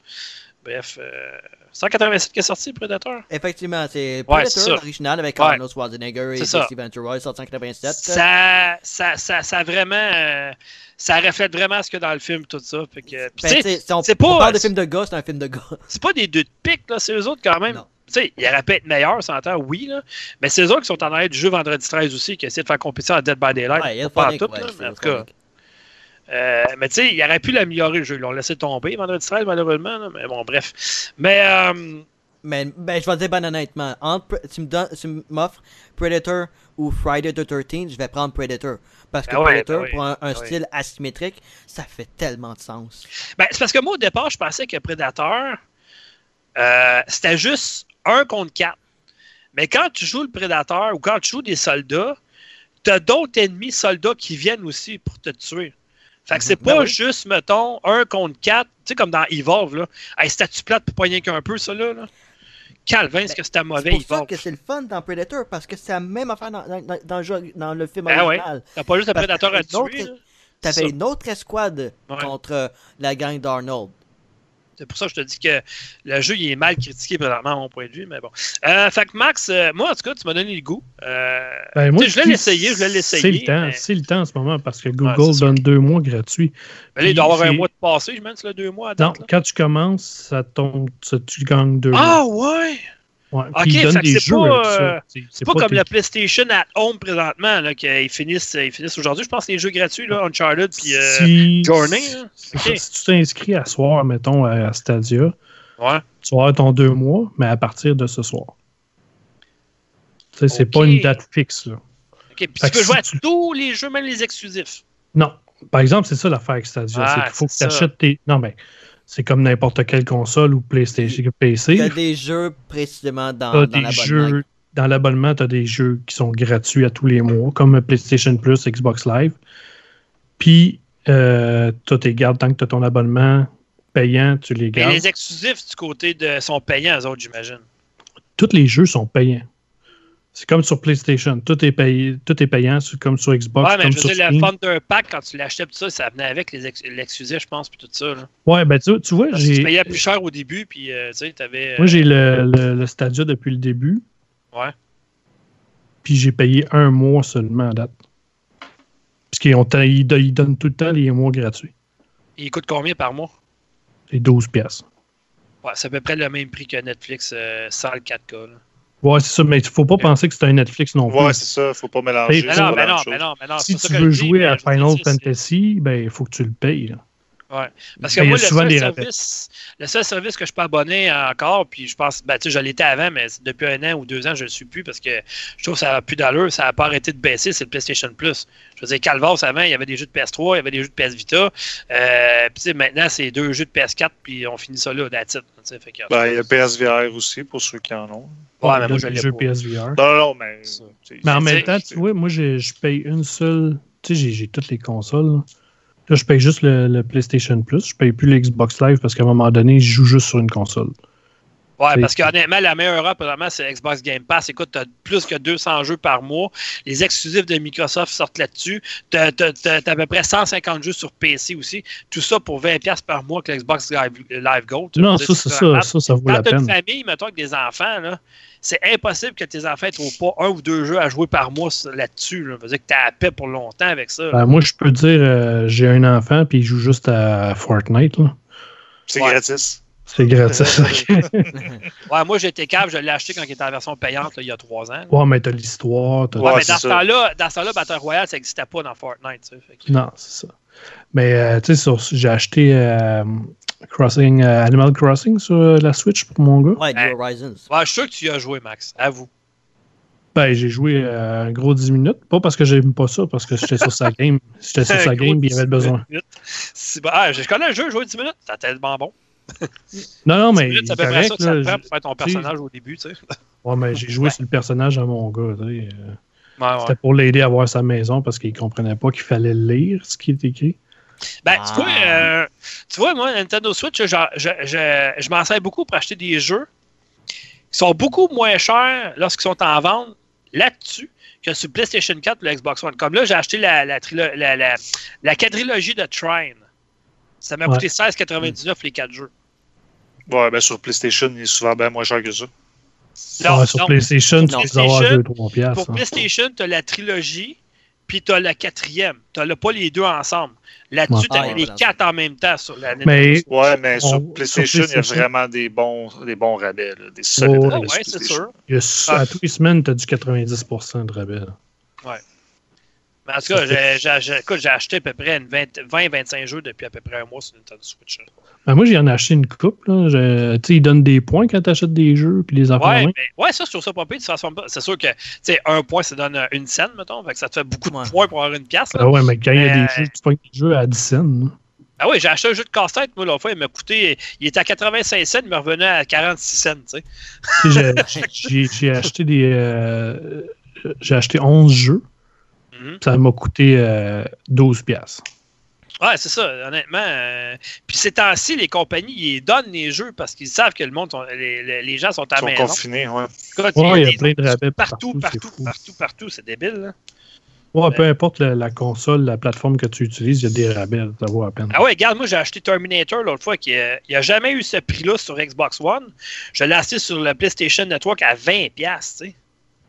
Bref, euh, 187 qui est sorti, Predator? Effectivement, c'est Predator, l'original avec Ouais. Arnold Schwarzenegger et. Steve Ventura, sorti en 87. Ça, ça, ça, ça vraiment. euh, ça reflète vraiment ce qu'il y a dans le film, tout ça. Fait que, Ben, si on, pas- parle de film de gars, c'est un film de gars. c'est pas des deux de pique, là. C'est eux autres quand même. Non. Tu sais, il aurait pu être meilleur, ça entend, oui, là. Mais c'est eux autres qui sont en arrière du jeu vendredi 13 aussi, qui essaient de faire compétition à Dead by Daylight. Ouais, il pas en tout, ouais, là, en tout cas. Euh, mais tu sais, il aurait pu l'améliorer le jeu. Ils l'ont laissé tomber vendredi 13, malheureusement. là. Mais bon, bref. Mais euh, Mais ben, je vais te dire ben honnêtement, entre, tu m'offres Predator ou Friday the 13 je vais prendre Predator. Parce que Ben ouais, Predator, ben oui, pour un, un oui. style asymétrique, ça fait tellement de sens. Ben, c'est parce que moi, au départ, je pensais que Predator, euh, c'était juste un contre quatre. Mais quand tu joues le Predator ou quand tu joues des soldats, t'as d'autres ennemis soldats qui viennent aussi pour te tuer. Fait que c'est Mhm. Ben pas oui. juste, mettons, un contre quatre, tu sais, comme dans Evolve, là. Hey, statue plate pour pas rien qu'un peu, ça, là. là? Calvin, est-ce que c'était C'est mauvais, pour ça que c'est le fun dans Predator, parce que c'est la même affaire dans, dans- dans- dans le, jeu- dans le film Ben ouais. original. T'as pas juste le Parce Predator à tuer. T'avais une autre escouade Ouais. contre euh, la gang d'Arnold. C'est pour ça que je te dis que le jeu il est mal critiqué présentement à mon point de vue, mais bon. Euh, fait que Max, euh, moi en tout cas, tu m'as donné le goût. Euh, Ben, moi, Tu je l'ai dis, l'essayer, je l'ai l'essayer, C'est le temps, mais- c'est le temps en ce moment parce que Google donne deux mois gratuits. là, il doit y avoir un mois de passé, je mène le deux mois à Non, là. quand tu commences, ça tombe, ça- tu gagnes deux mois. Ah ouais! Ouais, ok, c'est pas, euh, C'est- C'est pas, comme la PlayStation at Home présentement, là, qu'ils finissent, ils finissent aujourd'hui. Je pense que les jeux gratuits, là, Uncharted puis euh, Journey. Si tu t'inscris à soir, mettons, à Stadia, Ouais. tu vas avoir ton deux mois, mais à partir de ce soir. Sais, c'est pas une date fixe, là. Ok, Puis tu peux jouer à tous les jeux, même les exclusifs. Non. Par exemple, c'est ça l'affaire avec Stadia. Ah, c'est qu'il faut que tu achètes tes. Non, mais c'est comme n'importe quelle console ou PlayStation, PC. A des jeux précisément dans, T'as dans des l'abonnement. jeux. Dans l'abonnement, tu as des jeux qui sont gratuits à tous les mois, comme PlayStation Plus, Xbox Live. Puis, euh, tu les gardes tant que tu as ton abonnement payant, tu les Mais gardes. les exclusifs du côté de sont payants, eux autres, j'imagine. Tous les jeux sont payants. C'est comme sur PlayStation. Tout est, payé, tout est payant, c'est comme sur Xbox. Ouais, mais comme je veux dire, le. Thunder Pack, quand tu l'achetais, tout ça, ça venait avec l'exclusif, je pense, puis tout ça. Là. Ouais, ben tu, tu vois, que tu j'ai. payais plus cher au début, puis euh, tu sais, t'avais. Moi, j'ai le, le, le Stadia depuis le début. Ouais. puis j'ai payé un mois seulement à date. Parce qu'ils ils, ils donnent tout le temps les mois gratuits. Il coûte combien par mois? C'est 12 pièces. Ouais, c'est à peu près le même prix que Netflix euh, sans le 4K. Là. Ouais, c'est ça, mais il faut pas penser que c'est un Netflix non plus. Ouais, c'est ça, faut pas mélanger. Mais non, mais non, mais non, mais non. si tu veux jouer à Final Fantasy, ben il faut que tu le payes. là. Ouais. Parce que moi, le seul, des service, le seul service que je peux abonner encore, puis je pense, ben, tu sais, je l'étais avant, mais depuis un an ou deux ans, je ne le suis plus parce que je trouve que ça n'a plus d'allure, ça n'a pas arrêté de baisser, c'est le PlayStation Plus. Je veux dire, Calvas, avant, il y avait des jeux de PS3, il y avait des jeux de PS Vita, euh, puis tu sais, maintenant, c'est deux jeux de PS4, puis on finit ça là, that's it, tu sais, fait que- Ben, il y a PSVR aussi, pour ceux qui en ont. Ouais, mais moi, je. PSVR. Non, non, mais. En même temps, tu vois, moi, j'ai- je paye une seule. Tu sais, j'ai- j'ai toutes les consoles. Là. Là, je paye juste le, PlayStation Plus. Je paye plus l'Xbox Live parce qu'à un moment donné, je joue juste sur une console. Ouais, parce qu'honnêtement, la meilleure offre, présentement, c'est Xbox Game Pass. Écoute, tu as plus que 200 jeux par mois. Les exclusifs de Microsoft sortent là-dessus. Tu as, à peu près 150 jeux sur PC aussi. Tout ça pour 20$ par mois que l'Xbox Live, Live Gold. Non, ça, vraiment ça, ça, ça vaut Quand la tu as une peine. famille, mettons, avec des enfants, là, c'est impossible que tes enfants ne trouvent pas un ou deux jeux à jouer par mois là-dessus. Là. Ça veut dire que tu as à paix pour longtemps avec ça. Ben, moi, je peux dire, euh, j'ai un enfant puis il joue juste à Fortnite. C'est Ouais. gratis. C'est gratis. Ouais, moi, été cave, je l'ai acheté quand il était en version payante là, il y a trois ans. là. ouais, mais t'as l'histoire. t'as- Ouais, Ouais, mais dans ce ça. temps-là, dans ce temps-là, Battle Royale, ça n'existait pas dans Fortnite. tu sais, fait que- Non, c'est ça. Mais euh, tu sais, sur- j'ai acheté euh, Crossing, euh, Animal Crossing sur euh, la Switch pour mon gars. Ouais, New Hey. Horizons. Ouais, je suis sûr que tu y as joué, Max. Avoue. Ben, j'ai joué euh, un gros 10 minutes. Pas parce que j'aime pas ça, parce que j'étais sur sa game. J'étais sur sa game et il y avait 10 besoin. bah, ah, je connais le jeu, jouer 10 minutes. C'est tellement bon. Non, non, 10 mais. c'est à peu il près paraît ça que ça te prend pour faire ton personnage au début, tu sais. Ouais, mais j'ai joué sur le personnage à mon gars. tu sais, euh, Ouais, ouais. C'était pour l'aider à voir sa maison parce qu'il comprenait pas qu'il fallait lire ce qui est écrit. Ben, Ah. tu, vois, euh, tu vois, moi, Nintendo Switch, genre, je, je, je m'en sers beaucoup pour acheter des jeux qui sont beaucoup moins chers lorsqu'ils sont en vente là-dessus que sur PlayStation 4 ou la Xbox One. Comme là, j'ai acheté la, la, la, la quadrilogie de Trine. Ça m'a Ouais. coûté 16,99 les 4 jeux. Ouais, ben sur PlayStation, il est souvent bien moins cher que ça. Non, Ouais, sur non. PlayStation, tu Non. peux avoir PlayStation, 2-3 piastres. Pour hein. PlayStation, tu as la trilogie, puis tu as la quatrième. Tu n'as pas les deux ensemble. Là-dessus, Ouais. tu as Ah, les voilà. quatre en même temps sur la Nintendo Mais- Switch. Ouais, mais On- sur PlayStation, sur il y a vraiment des bons, des bons rabais, là, des solides Oh, Ah rabais ouais, c'est sûr. Il y a- Ah. À tous les semaines, tu as du 90% de rabais. là. Mais en tout cas, j'ai- acheté à peu près 20-25 jeux depuis à peu près un mois sur Nintendo Switch. Ben, moi, j'en ai acheté une coupe. Là. Je- Tu sais, ils donnent des points quand tu achètes des jeux puis des affaires. Ouais, mais, ouais, ça, je trouve ça pas pire. de toute façon, C'est sûr que tu sais, un point, ça donne euh, une scène, mettons. Fait que ça te fait beaucoup de Ouais. points pour avoir une pièce. Ah ouais, mais quand il y a des jeux, tu pognes des jeux à 10 cents. là. Ah oui, j'ai acheté un jeu de casse-tête, moi, l'autre fois, il m'a coûté. Il était à 85 cents, il me revenait à 46 cents, tu sais. J'ai acheté des. euh, j'ai acheté 11 jeux. Mhm. Ça m'a coûté euh, 12 piastres. Ouais, c'est ça, honnêtement. euh, Puis ces temps-ci, les compagnies, ils donnent les jeux parce qu'ils savent que le monde, sont- les, les- les gens sont à Ils sont maison. confinés, ouais. Il y a des- plein de rabais partout, partout, partout, partout, partout, c'est débile. Là. Ouais, peu importe la, la console, la plateforme que tu utilises, il y a des rabais, ça vaut la peine. Ah ouais, regarde, moi j'ai acheté Terminator l'autre fois, qui euh, il n'a jamais eu ce prix-là sur Xbox One. Je l'ai acheté sur le PlayStation Network à 20$, tu sais.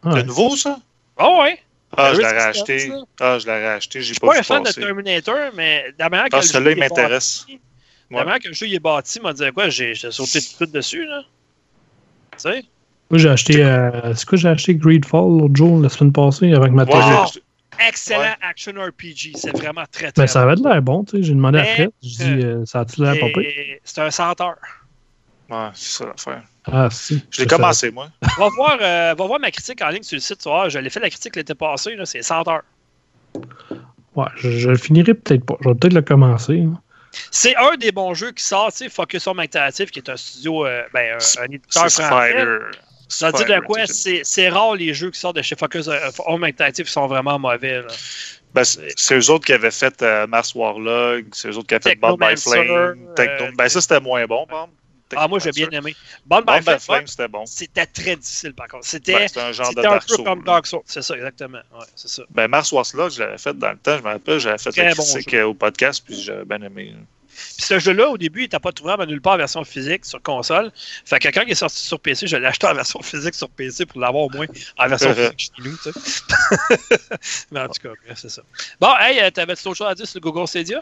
Ouais. C'est nouveau, ça? Oh ouais! Ah, je l'aurais acheté. Ah, je l'aurais acheté. J'ai Je suis pas pas un fan de. Terminator, mais la manière que Ah, celui-là, il m'intéresse. Ouais. La manière que le jeu il est bâti, m'a dit quoi, j'ai j'ai sauté tout de dessus, là. Tu sais? Moi, j'ai acheté. euh, c'est quoi, j'ai acheté Greedfall l'autre jour, la semaine passée, avec ma télé. Wow. acheté- Excellent Ouais. action RPG, c'est vraiment très très Ben, ça avait de l'air bon, tu sais. J'ai demandé à Mais, Fred. Je dis, euh, ça a-tu l'air pas C'est un centre. Ouais, c'est ça l'affaire. Ah, si. Je l'ai Ça, commencé, moi. Va voir, euh, va voir ma critique en ligne sur le site, tu vois. Je l'ai fait la critique l'été passé, là, c'est 100 heures. Ouais, je, je le finirai peut-être pas. Je vais peut-être le commencer. hein. C'est un des bons jeux qui sort, tu sais, Focus Home Interactive, qui est un studio, euh, ben, un, un éditeur C'est français. Spider. Ça Spider, de quoi? C'est rare les jeux qui sortent de chez Focus euh, Home Interactive qui sont vraiment mauvais. là. Ben, c'est eux autres qui avaient fait euh, Mars Warlog, c'est eux autres qui avaient fait Bound by Flame. Techno- euh, Ben, ça, c'était moins bon, par exemple. Ah, moi, j'ai bien aimé. Bound by Flame, Flame, ouais, c'était bon. c'était très difficile, par contre. C'était Ben, un genre de c'était un Dark Souls. comme là. Dark Souls. C'est ça, exactement. Ouais, c'est ça. Ben, Mars Warlog, je l'avais fait dans le temps, je me rappelle, j'avais fait Très la bon critique jeu. euh, au podcast, puis j'avais bien aimé. là. Puis ce jeu-là, au début, il n'était pas trouvable à nulle part en version physique sur console. Fait que quand il est sorti sur PC, je l'ai acheté en version physique sur PC pour l'avoir au moins en version physique chez nous, tu sais. Mais en tout cas, c'est ça. Bon, hey, euh, t'avais-tu autre chose à dire sur le Google Stadia?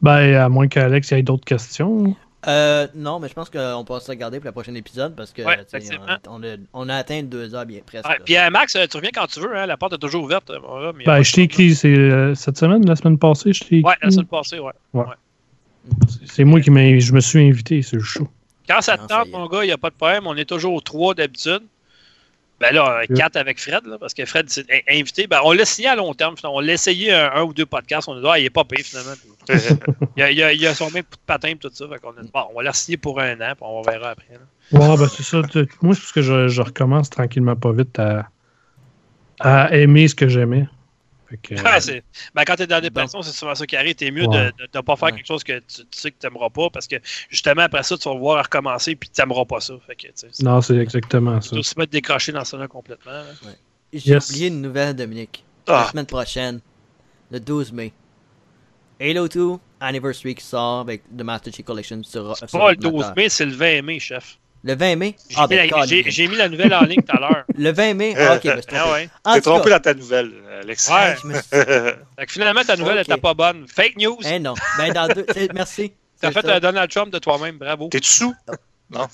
Ben, à moins qu'Alex ait d'autres questions. Euh, non, mais je pense qu'on peut se regarder pour le prochain épisode parce que Ouais, on, on a, on a atteint deux heures bien presque. Ouais, puis euh, Max, euh, tu reviens quand tu veux, hein, la porte est toujours ouverte. euh, voilà, mais Ben, je t'ai écrit, c'est euh, cette semaine, la semaine passée, je t'ai écrit. Ouais, la semaine passée, ouais. C'est moi qui m'ai, je me suis invité, c'est le show. Quand ça te tente, mon gars, il n'y a pas de problème. On est toujours trois d'habitude. Ben là, Yeah. quatre avec Fred, là, parce que Fred s'est in- invité. Ben, on l'a signé à long terme. finalement. On l'a essayé un, un ou deux podcasts. On a dit, ah, il est pas payé finalement. il, a, il, a, il a son même coup de patin et tout ça. Fait qu'on a dit, bon, on va l'a signé pour un an, puis on verra après. là. Ouais, ben c'est ça. tu- Moi, c'est parce que je, je recommence tranquillement pas vite à, à aimer ce que j'aimais. Ouais, c'est- ben, quand tu es dans la dépression, c'est souvent ça qui arrive. T'es mieux Ouais. de ne pas faire Ouais. quelque chose que tu, tu sais que tu n'aimeras pas, parce que justement, après ça, tu vas voir recommencer, puis tu n'aimeras pas ça. Fait que, tu sais, c'est non, c'est exactement ça. c'est aussi pas de décrocher dans ça là complètement. J'ai Yes. oublié une nouvelle, Dominique. La Ah, semaine prochaine, le 12 mai, Halo 2 Anniversary qui sort avec The Master Chief Collection sur, sur Pas le 12 ordinateur. mai, c'est le 20 mai, chef. Le 20 mai? J'ai Ah, mis, ben, j'ai- j'ai mis la nouvelle en ligne tout à l'heure. Le 20 mai? Ah, ok, ben, c'est Ah trompé. ouais. T'es trompé cas, dans ta nouvelle, Alex. Ouais. je me suis- Fait que finalement, ta nouvelle n'était pas bonne. Fake news. Eh non. Ben, dans deux... c'est- Merci. T'as C'est fait ça. un Donald Trump de toi-même, bravo. T'es sous? Non.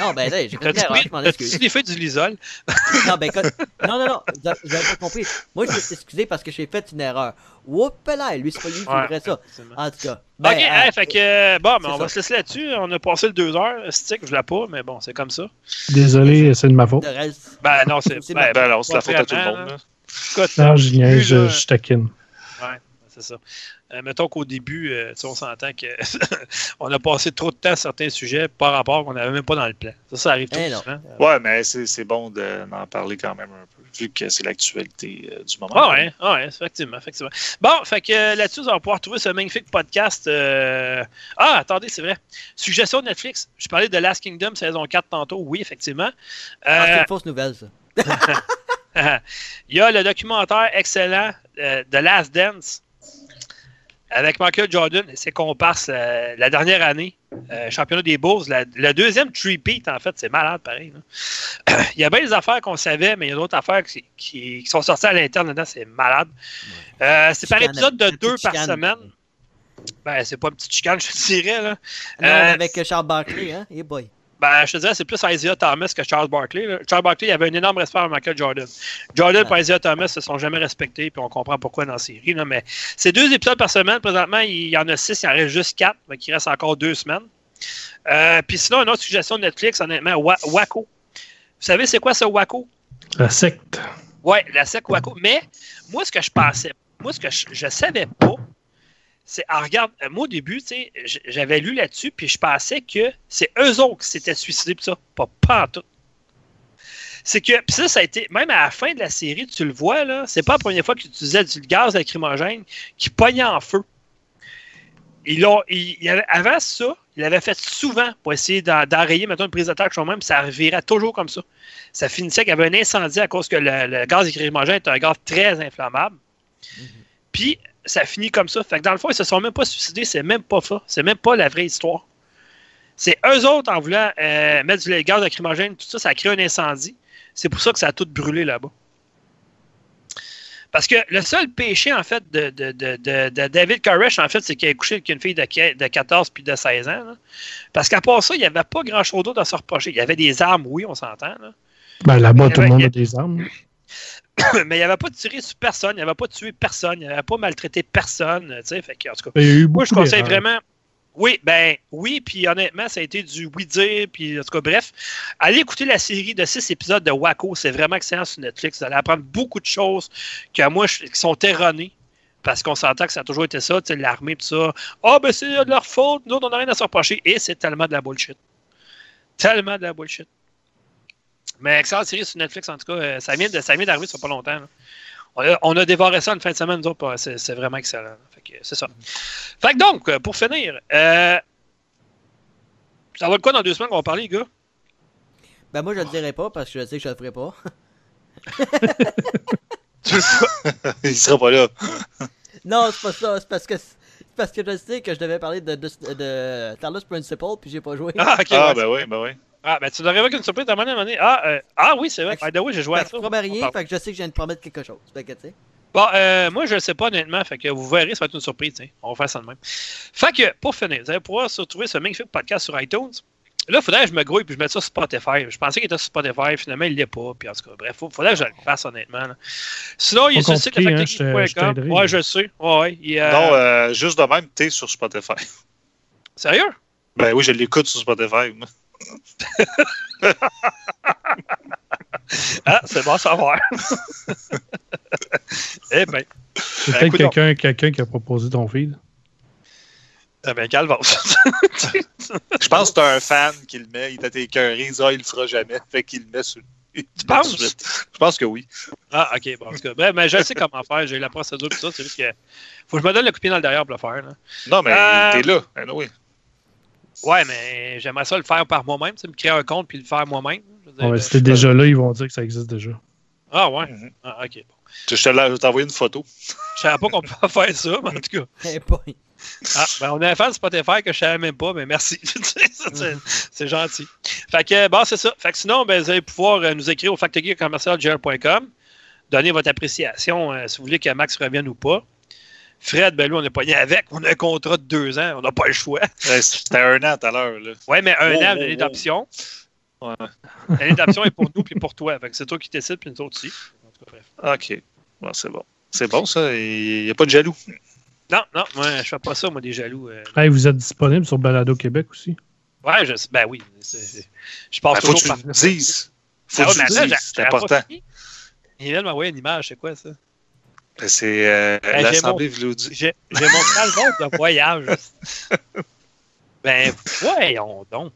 Non, ben là, j'ai fait T'as-tu une erreur, je m'en excuse. fait du lisol? Non, ben, quand- non, non, non, vous avez- pas compris. Moi, je suis excusé parce que j'ai fait une erreur. Whoop là, lui, c'est pas lui qui Ouais, voudrait ça. En tout cas. Ben, ok, hey, fait que, euh, bon, mais c'est on va se laisser là-dessus. On a passé le 2 heures. Stick, je l'ai pas, mais bon, c'est comme ça. Désolé, c'est de ma faute. reste. Ben non, c'est. Ben, Ben pas la faute à tout le monde. là. là. Écoute, Non, je je, je taquine. Ouais, c'est ça. Euh, mettons qu'au début, euh, on s'entend que on a passé trop de temps à certains sujets par rapport qu'on n'avait même pas dans le plan. Ça, ça arrive tout Eh souvent. Ouais, mais c'est c'est bon de- d'en parler quand même un peu, vu que c'est l'actualité euh, du moment. Ah ouais, ah ouais, effectivement, effectivement. Bon, fait que là-dessus, on va pouvoir trouver ce magnifique podcast. euh, Ah, attendez, c'est vrai. Suggestion de Netflix. Je parlais de Last Kingdom saison 4 tantôt. Oui, effectivement. Ah, c'est une fausse nouvelle, ça. Il y a le documentaire excellent euh, de Last Dance avec Michael Jordan ses comparses euh, la dernière année, euh, championnat des Bulls. La- le deuxième three-peat, en fait, c'est malade pareil. là. il y a bien des affaires qu'on savait, mais il y a d'autres affaires qui, qui- qui sont sorties à l'interne dedans, c'est malade. Euh, c'est par épisode de deux par chicane. semaine. Ben, c'est pas une petite chicane, je te dirais. Là. Non, Euh, avec Charles Barkley, hein? Eh boy. Ben, je te dirais, c'est plus Isaiah Thomas que Charles Barkley. là. Charles Barkley, il avait un énorme respect pour Michael Jordan. Jordan et Ouais. Isaiah Thomas se sont jamais respectés, puis on comprend pourquoi dans la série. là, mais c'est deux épisodes par semaine. Présentement, il y en a six, il en reste juste quatre. Donc, il reste encore deux semaines. Euh, puis sinon, une autre suggestion de Netflix, honnêtement, Wa- Waco. Vous savez, c'est quoi ce Waco? La secte. Ouais, la sec Waco. Mais moi, ce que je pensais, moi, ce que je, je savais pas, c'est, ah, regarde, euh, moi, au début, j'avais lu là-dessus, puis je pensais que c'est eux autres qui s'étaient suicidés, puis ça, pas, pas en tout. C'est que, puis ça, ça a été, même à la fin de la série, tu le vois, là, c'est pas la première fois qu'ils utilisaient du gaz lacrymogène qui pognait en feu. Ils ils- avait- avant ça, il l'avait fait souvent pour essayer d'en- d'enrayer, mettons, une prise d'attaque sur même, puis ça revirait toujours comme ça. Ça finissait qu'il y avait un incendie à cause que le, le gaz lacrymogène est un gaz très inflammable. Puis, ça finit comme ça. Fait que dans le fond, ils se sont même pas suicidés, c'est même pas ça. C'est même pas la vraie histoire. C'est eux autres, en voulant euh, mettre du gaz lacrymogène, tout ça, ça a créé un incendie. C'est pour ça que ça a tout brûlé là-bas. Parce que le seul péché, en fait, de, de, de, de- de David Koresh, en fait, c'est qu'il a couché avec une fille de, qu- de 14 puis de 16 ans. là. Parce qu'à part ça, il n'y avait pas grand-chose d'autre à se reprocher. Il y avait des armes, oui, on s'entend. là. Ben, là-bas, tout le monde a des armes. Mais il n'avait pas tiré sur personne, il n'avait pas tué personne, il n'avait pas maltraité personne. Fait que, en tout cas, Ben, eu moi, je conseille vraiment. Oui, ben oui, puis honnêtement, ça a été du oui-dire, puis en tout cas, bref. Allez écouter la série de six épisodes de Waco, c'est vraiment excellent sur Netflix. Vous allez apprendre beaucoup de choses que moi, je- qui sont erronées. Parce qu'on s'entend que ça a toujours été ça, l'armée, tout ça. Ah, ben c'est de leur faute, nous, on n'a rien à se reprocher. Et c'est tellement de la bullshit. Tellement de la bullshit. Mais excellente série sur Netflix, en tout cas. euh, Ça vient de- ça vient d'arriver, ça fait pas longtemps. là. On a, on a dévoré ça une fin de semaine, nous autres, c'est c'est vraiment excellent. là. Fait que c'est ça. Fait que donc, euh, pour finir, euh, ça va de quoi dans deux semaines qu'on va parler, les gars? Ben, moi, je le dirai pas parce que je sais que je le ferai pas. Il sera pas là. non, c'est pas ça. C'est parce que. Parce que je sais que je devais parler de, de, de Talos Principle, puis j'ai pas joué. Ah, ok. Ah, ouais, ben oui, ben oui. Ah, ben tu devrais avoir une surprise à un moment donné. Ah, euh, ah oui, c'est vrai. By the way, j'ai joué à ça. je promets On rien, fait que je sais que je viens de promettre quelque chose. Fait que, sais. Bon, euh, moi, je ne sais pas honnêtement. Fait que vous verrez, ça va être une surprise. tiens. On va faire ça de même. Fait que, pour finir, vous allez pouvoir se retrouver ce magnifique podcast sur iTunes. Là, il faudrait que je me grouille puis je mette ça sur Spotify. Je pensais qu'il était sur Spotify, finalement, il ne l'est pas. Puis en tout cas, bref, il faudrait que je le fasse honnêtement. là. Sinon, il y a ce site hein, je t'aiderai. Ouais, je sais. Ouais, ouais. il, euh, Non, euh, juste de même, t'es sur Spotify. Sérieux? Ben oui, je l'écoute sur Spotify. moi. Ah, c'est bon à savoir. eh bien, C'est Ben, peut-être écoute, quelqu'un quelqu'un qui a proposé ton feed. eh ben, calme Je pense que t'as un fan qui le met, il t'a écœuré, il dit, ah, il le fera jamais. Fait qu'il le met sur. Tu penses? Je pense que oui. Ah, ok, bon, en tout cas. Ben, ben, je sais comment faire. J'ai la procédure et tout ça. C'est juste que. Faut que je me donne le coup de pied dans le derrière pour le faire. Là. Non, mais Euh, t'es là. Ben oui. Ouais, mais j'aimerais ça le faire par moi-même. Me créer un compte puis le faire moi-même. Ouais, si t'es déjà là, ils vont dire que ça existe déjà. Ah, ouais. Mhm. Ah, ok. Bon. Je vais t'envoyer une photo. Je savais pas qu'on pouvait faire ça, mais en tout cas. Eh. Ah, ben, on a un fan de Spotify que je savais même pas, mais merci. c'est gentil. Fait que, bon, c'est ça. Fait que sinon, ben, vous allez pouvoir euh, nous écrire au factorycommercialgr.com. Donner votre appréciation euh, si vous voulez que Max revienne ou pas. Fred, ben lui, on n'est pas né avec. On a un contrat de deux ans. On n'a pas le choix. Ouais, C'était un an tout à l'heure. là. Ouais, mais un Oh, an oh, d'année oh. d'option. Ouais. L'année d'option est pour nous puis pour toi. C'est toi qui décides, puis nous autres aussi. En tout cas, bref. OK. Bon, c'est bon. C'est bon, ça. Il n'y a pas de jaloux. Non, non, moi, je fais pas ça, moi, des jaloux. euh. Hey, vous êtes disponible sur Balado Québec aussi? Ouais, je sais. Ben oui. Je passe Ben, faut que toujours tu par. dises. Faut Ah que tu dises. C'est important. Il vient de m'envoyer une image, c'est quoi ça? C'est euh, Ben, l'Assemblée Vloudi. J'ai mon calvaire de voyage. Ben, voyons donc.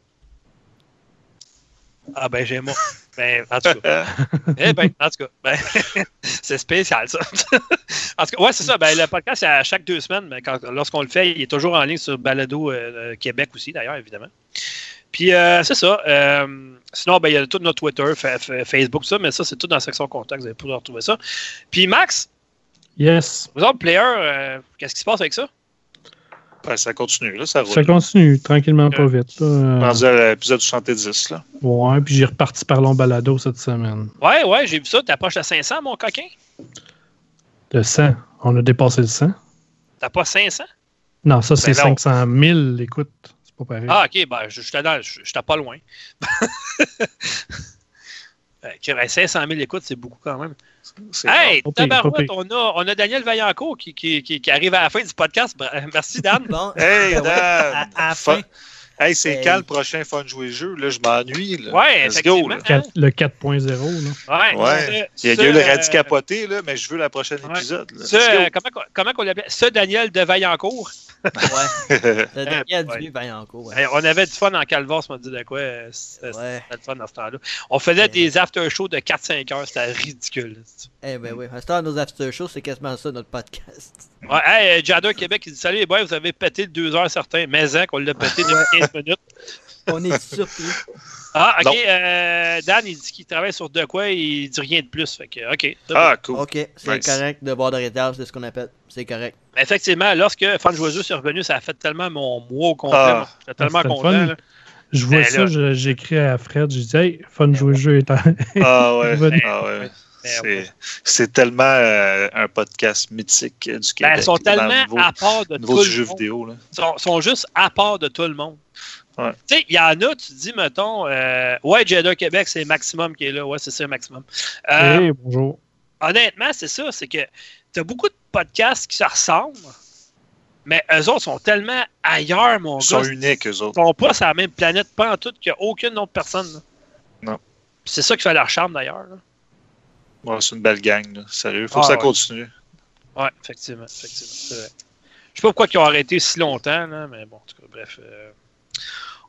Ah ben j'ai mon. Ben, en tout cas. Eh ben, en tout cas. Ben, c'est spécial ça. en tout cas, ouais, c'est ça. Ben, le podcast, c'est à chaque deux semaines. Mais lorsqu'on le fait, il est toujours en ligne sur Balado euh, Québec aussi, d'ailleurs, évidemment. Puis euh, c'est ça. Euh, sinon, ben, il y a tout notre Twitter, fa- fa- Facebook, ça, mais ça, c'est tout dans la section contact. Vous allez pouvoir retrouver ça. Puis Max, Yes. vous autres, player, euh, qu'est-ce qui se passe avec ça? Ben, ça continue, là, ça roule. Ça continue tranquillement, pas vite. là. Euh, Rendu à l'épisode 70, là. ouais, puis j'ai reparti par long balado cette semaine. Ouais, ouais, j'ai vu ça. T'approches de 500, mon coquin? Le 100. On a dépassé le 100. T'as pas 500? Non, ça, c'est Ben non. 500 000. Écoute, c'est pas pareil. Ah, ok, ben, je j'étais je- pas loin. Euh, ok, ben, 500 000 écoutes, c'est beaucoup quand même. Hey, tabarouette, on a, on a Daniel Vaillancourt qui, qui, qui, qui arrive à la fin du podcast. Merci, Dan. Bon, Hey, Dan! à, à la Fun- fin. Hey, c'est Hey. quand le prochain Fun Jouer Jeu? Là, je m'ennuie. Ouais, Let's go, là. Le 4.0. là. Ouais, Ouais. ce- Il y a, il y a ce, eu le euh, radis capoté, là, mais je veux la prochaine ouais. épisode. là. ce, comment, comment qu'on l'appelle? Ce Daniel de Vaillancourt. Ouais. Le Daniel ouais. du Vaillancourt. Ouais. Hey, on avait du fun en Calvas, on m'a dit de quoi. euh, C'était Ouais. fun dans ce temps-là. On faisait Ouais. des after-shows de 4-5 heures, c'était ridicule. Eh ben oui. À ce temps, nos after shows, c'est quasiment ça, notre podcast. Ouais, hey, euh, Jadder Québec, il dit Salut les boys, vous avez pété le 2 heures certains. Mais hein, qu'on l'a pété depuis 15 minutes. On est surpris. Ah, ok. Euh, Dan, il dit qu'il travaille sur de quoi, il dit rien de plus. Fait que, ok. Ah, cool. Ok, c'est Nice. correct de boire de réserve, c'est ce qu'on appelle. C'est correct. Mais effectivement, lorsque Fan Joyeux est revenu, ça a fait tellement mon mois au complet. Ah. J'étais tellement content. Je vois Ben ça, j'écris à Fred, je dis Hey, fun jeu est en- Ah ouais. Ah ouais. Mais, C'est- tellement euh, un podcast mythique du Québec. Ben, ils sont tellement niveau, à part de tout le jeu monde. vidéo. Là. Ils sont, sont juste à part de tout le monde. Ouais. Tu sais, il y en a, tu dis, mettons, euh, ouais, Jada Québec, c'est Maximum qui est là. Ouais, c'est ça, Maximum. Euh, Hey, bonjour. honnêtement, c'est ça. C'est que tu as beaucoup de podcasts qui se ressemblent, mais eux autres sont tellement ailleurs, mon Ils gars. sont uniques, eux autres. Ils sont pas sur la même planète, pas en tout, qu'il n'y a aucune autre personne. là. Non. C'est ça qui fait leur charme, d'ailleurs. là. Ouais, c'est une belle gang. Là. Sérieux, faut Ah, que ça ouais. continue. Ouais, effectivement. effectivement c'est vrai. Je sais pas pourquoi ils ont arrêté si longtemps, là, mais bon, en tout cas, bref. euh,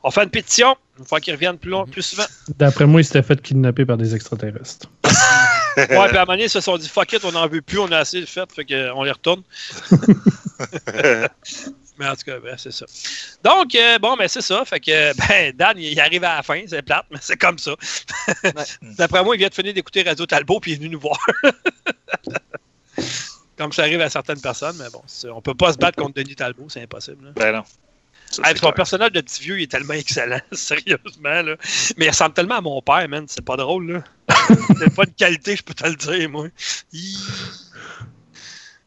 on fait une pétition. Une fois qu'ils reviennent plus, long, plus souvent. D'après moi, il s'était fait kidnapper par des extraterrestres. Ouais, puis à un moment donné, ils se sont dit fuck it, on n'en veut plus, on a assez fait, fait qu'on les retourne. Mais en tout cas, bref, c'est ça. Donc, euh, bon, ben c'est ça. Fait que, ben, Dan, il arrive à la fin, c'est plate, mais c'est comme ça. D'après moi, il vient de finir d'écouter Radio Talbot, puis il est venu nous voir. Comme ça arrive à certaines personnes, mais bon, on peut pas se battre contre Denis Talbot, c'est impossible. là. Ben non. Puis son personnage de petit vieux, il est tellement excellent, sérieusement. Là. Mais il ressemble tellement à mon père, man. C'est pas drôle, là. c'est pas de qualité, je peux te le dire, moi. Hi.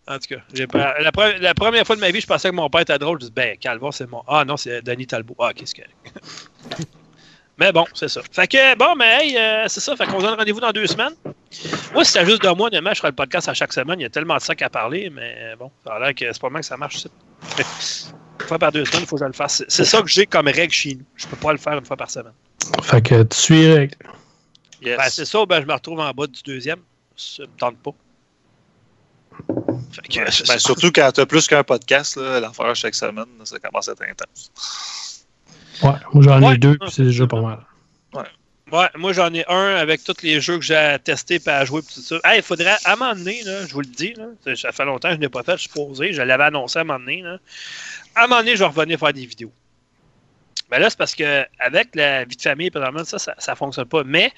En tout cas, pas- la, pre- la première fois de ma vie, je pensais que mon père était drôle. Je dis, ben, Calva, c'est mon. Ah non, c'est Denis Talbot. Ah, qu'est-ce que. mais bon, c'est ça. Fait que, bon, mais hey, euh, c'est ça. Fait qu'on se donne rendez-vous dans deux semaines. Moi, si c'était juste de moi, demain, je ferai le podcast à chaque semaine. Il y a tellement de sacs à parler, mais euh, bon, ça a l'air que c'est pas mal que ça marche. Une fois par deux semaines, il faut que je le fasse. C'est- ça que j'ai comme règle chez nous. Je peux pas le faire une fois par semaine. Fait que tu suis. Yes. Ben, c'est ça, ben, je me retrouve en bas du deuxième. Ça me tente pas. Fait que, Ouais, c'est ben, surtout quand tu as plus qu'un podcast, là, l'en faire chaque semaine, ça commence à être intense. Ouais, moi j'en ai Ouais. deux, puis c'est déjà pas mal. Ouais, moi j'en ai un avec tous les jeux que j'ai à tester et à jouer et tout ça. Hey, il faudrait, à un moment donné, là, je vous le dis, là, ça- ça fait longtemps que je n'ai pas fait, je suis posé, je l'avais annoncé à un moment donné. Là. À un moment donné, je vais revenir faire des vidéos. Mais là, c'est parce que avec la vie de famille, ça, ça, ça fonctionne pas. Mais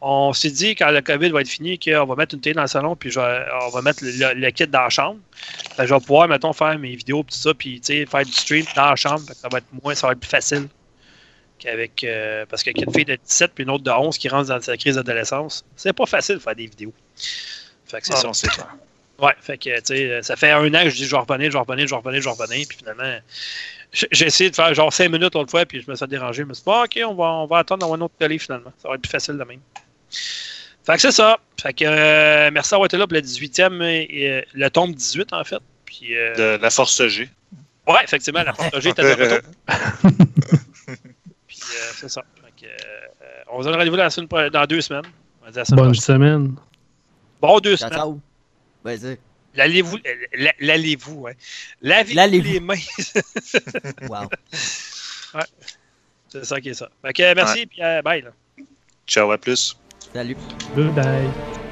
on s'est dit, quand le COVID va être fini, qu'on va mettre une télé dans le salon, puis je vais- on va mettre le, kit dans la chambre. Fait que je vais pouvoir, mettons, faire mes vidéos, tout ça, puis faire du stream dans la chambre. Fait que ça va être moins, ça va être plus facile qu'avec. euh, parce qu'il y a une fille de 17 puis une autre de 11 qui rentre dans sa crise d'adolescence. C'est pas facile de faire des vidéos. Fait que c'est Ah ça. Ouais, fait que, tu sais, ça fait un an que je dis je vais revenir, je vais revenir, je vais revenir, je vais revenir, puis finalement, j'ai essayé de faire genre 5 minutes l'autre fois, puis je me suis dérangé. Je me suis dit, Ah, ok, on va, on va attendre d'avoir une autre télé finalement. Ça va être plus facile de même. Fait que c'est ça. Fait que euh, merci d'avoir été là pour le 18e, et, euh, le tombe 18 en fait. Puis, euh, De la force G. ouais, effectivement, la porte était de retour. Puis euh, c'est ça. Fait que, euh, on se donne rendez-vous la semaine pro- dans deux semaines. On va dire la semaine Bonne prochaine. semaine. Bon, deux Ciao, semaines. Vas-y. L'allez-vous, la- l'allez-vous, ouais. Lavez-vous L'allez-vous. les mains. Wow. c'est ça qui est ça. Fait que merci, puis euh, bye. Là. Ciao, à plus. Salut. Bye bye.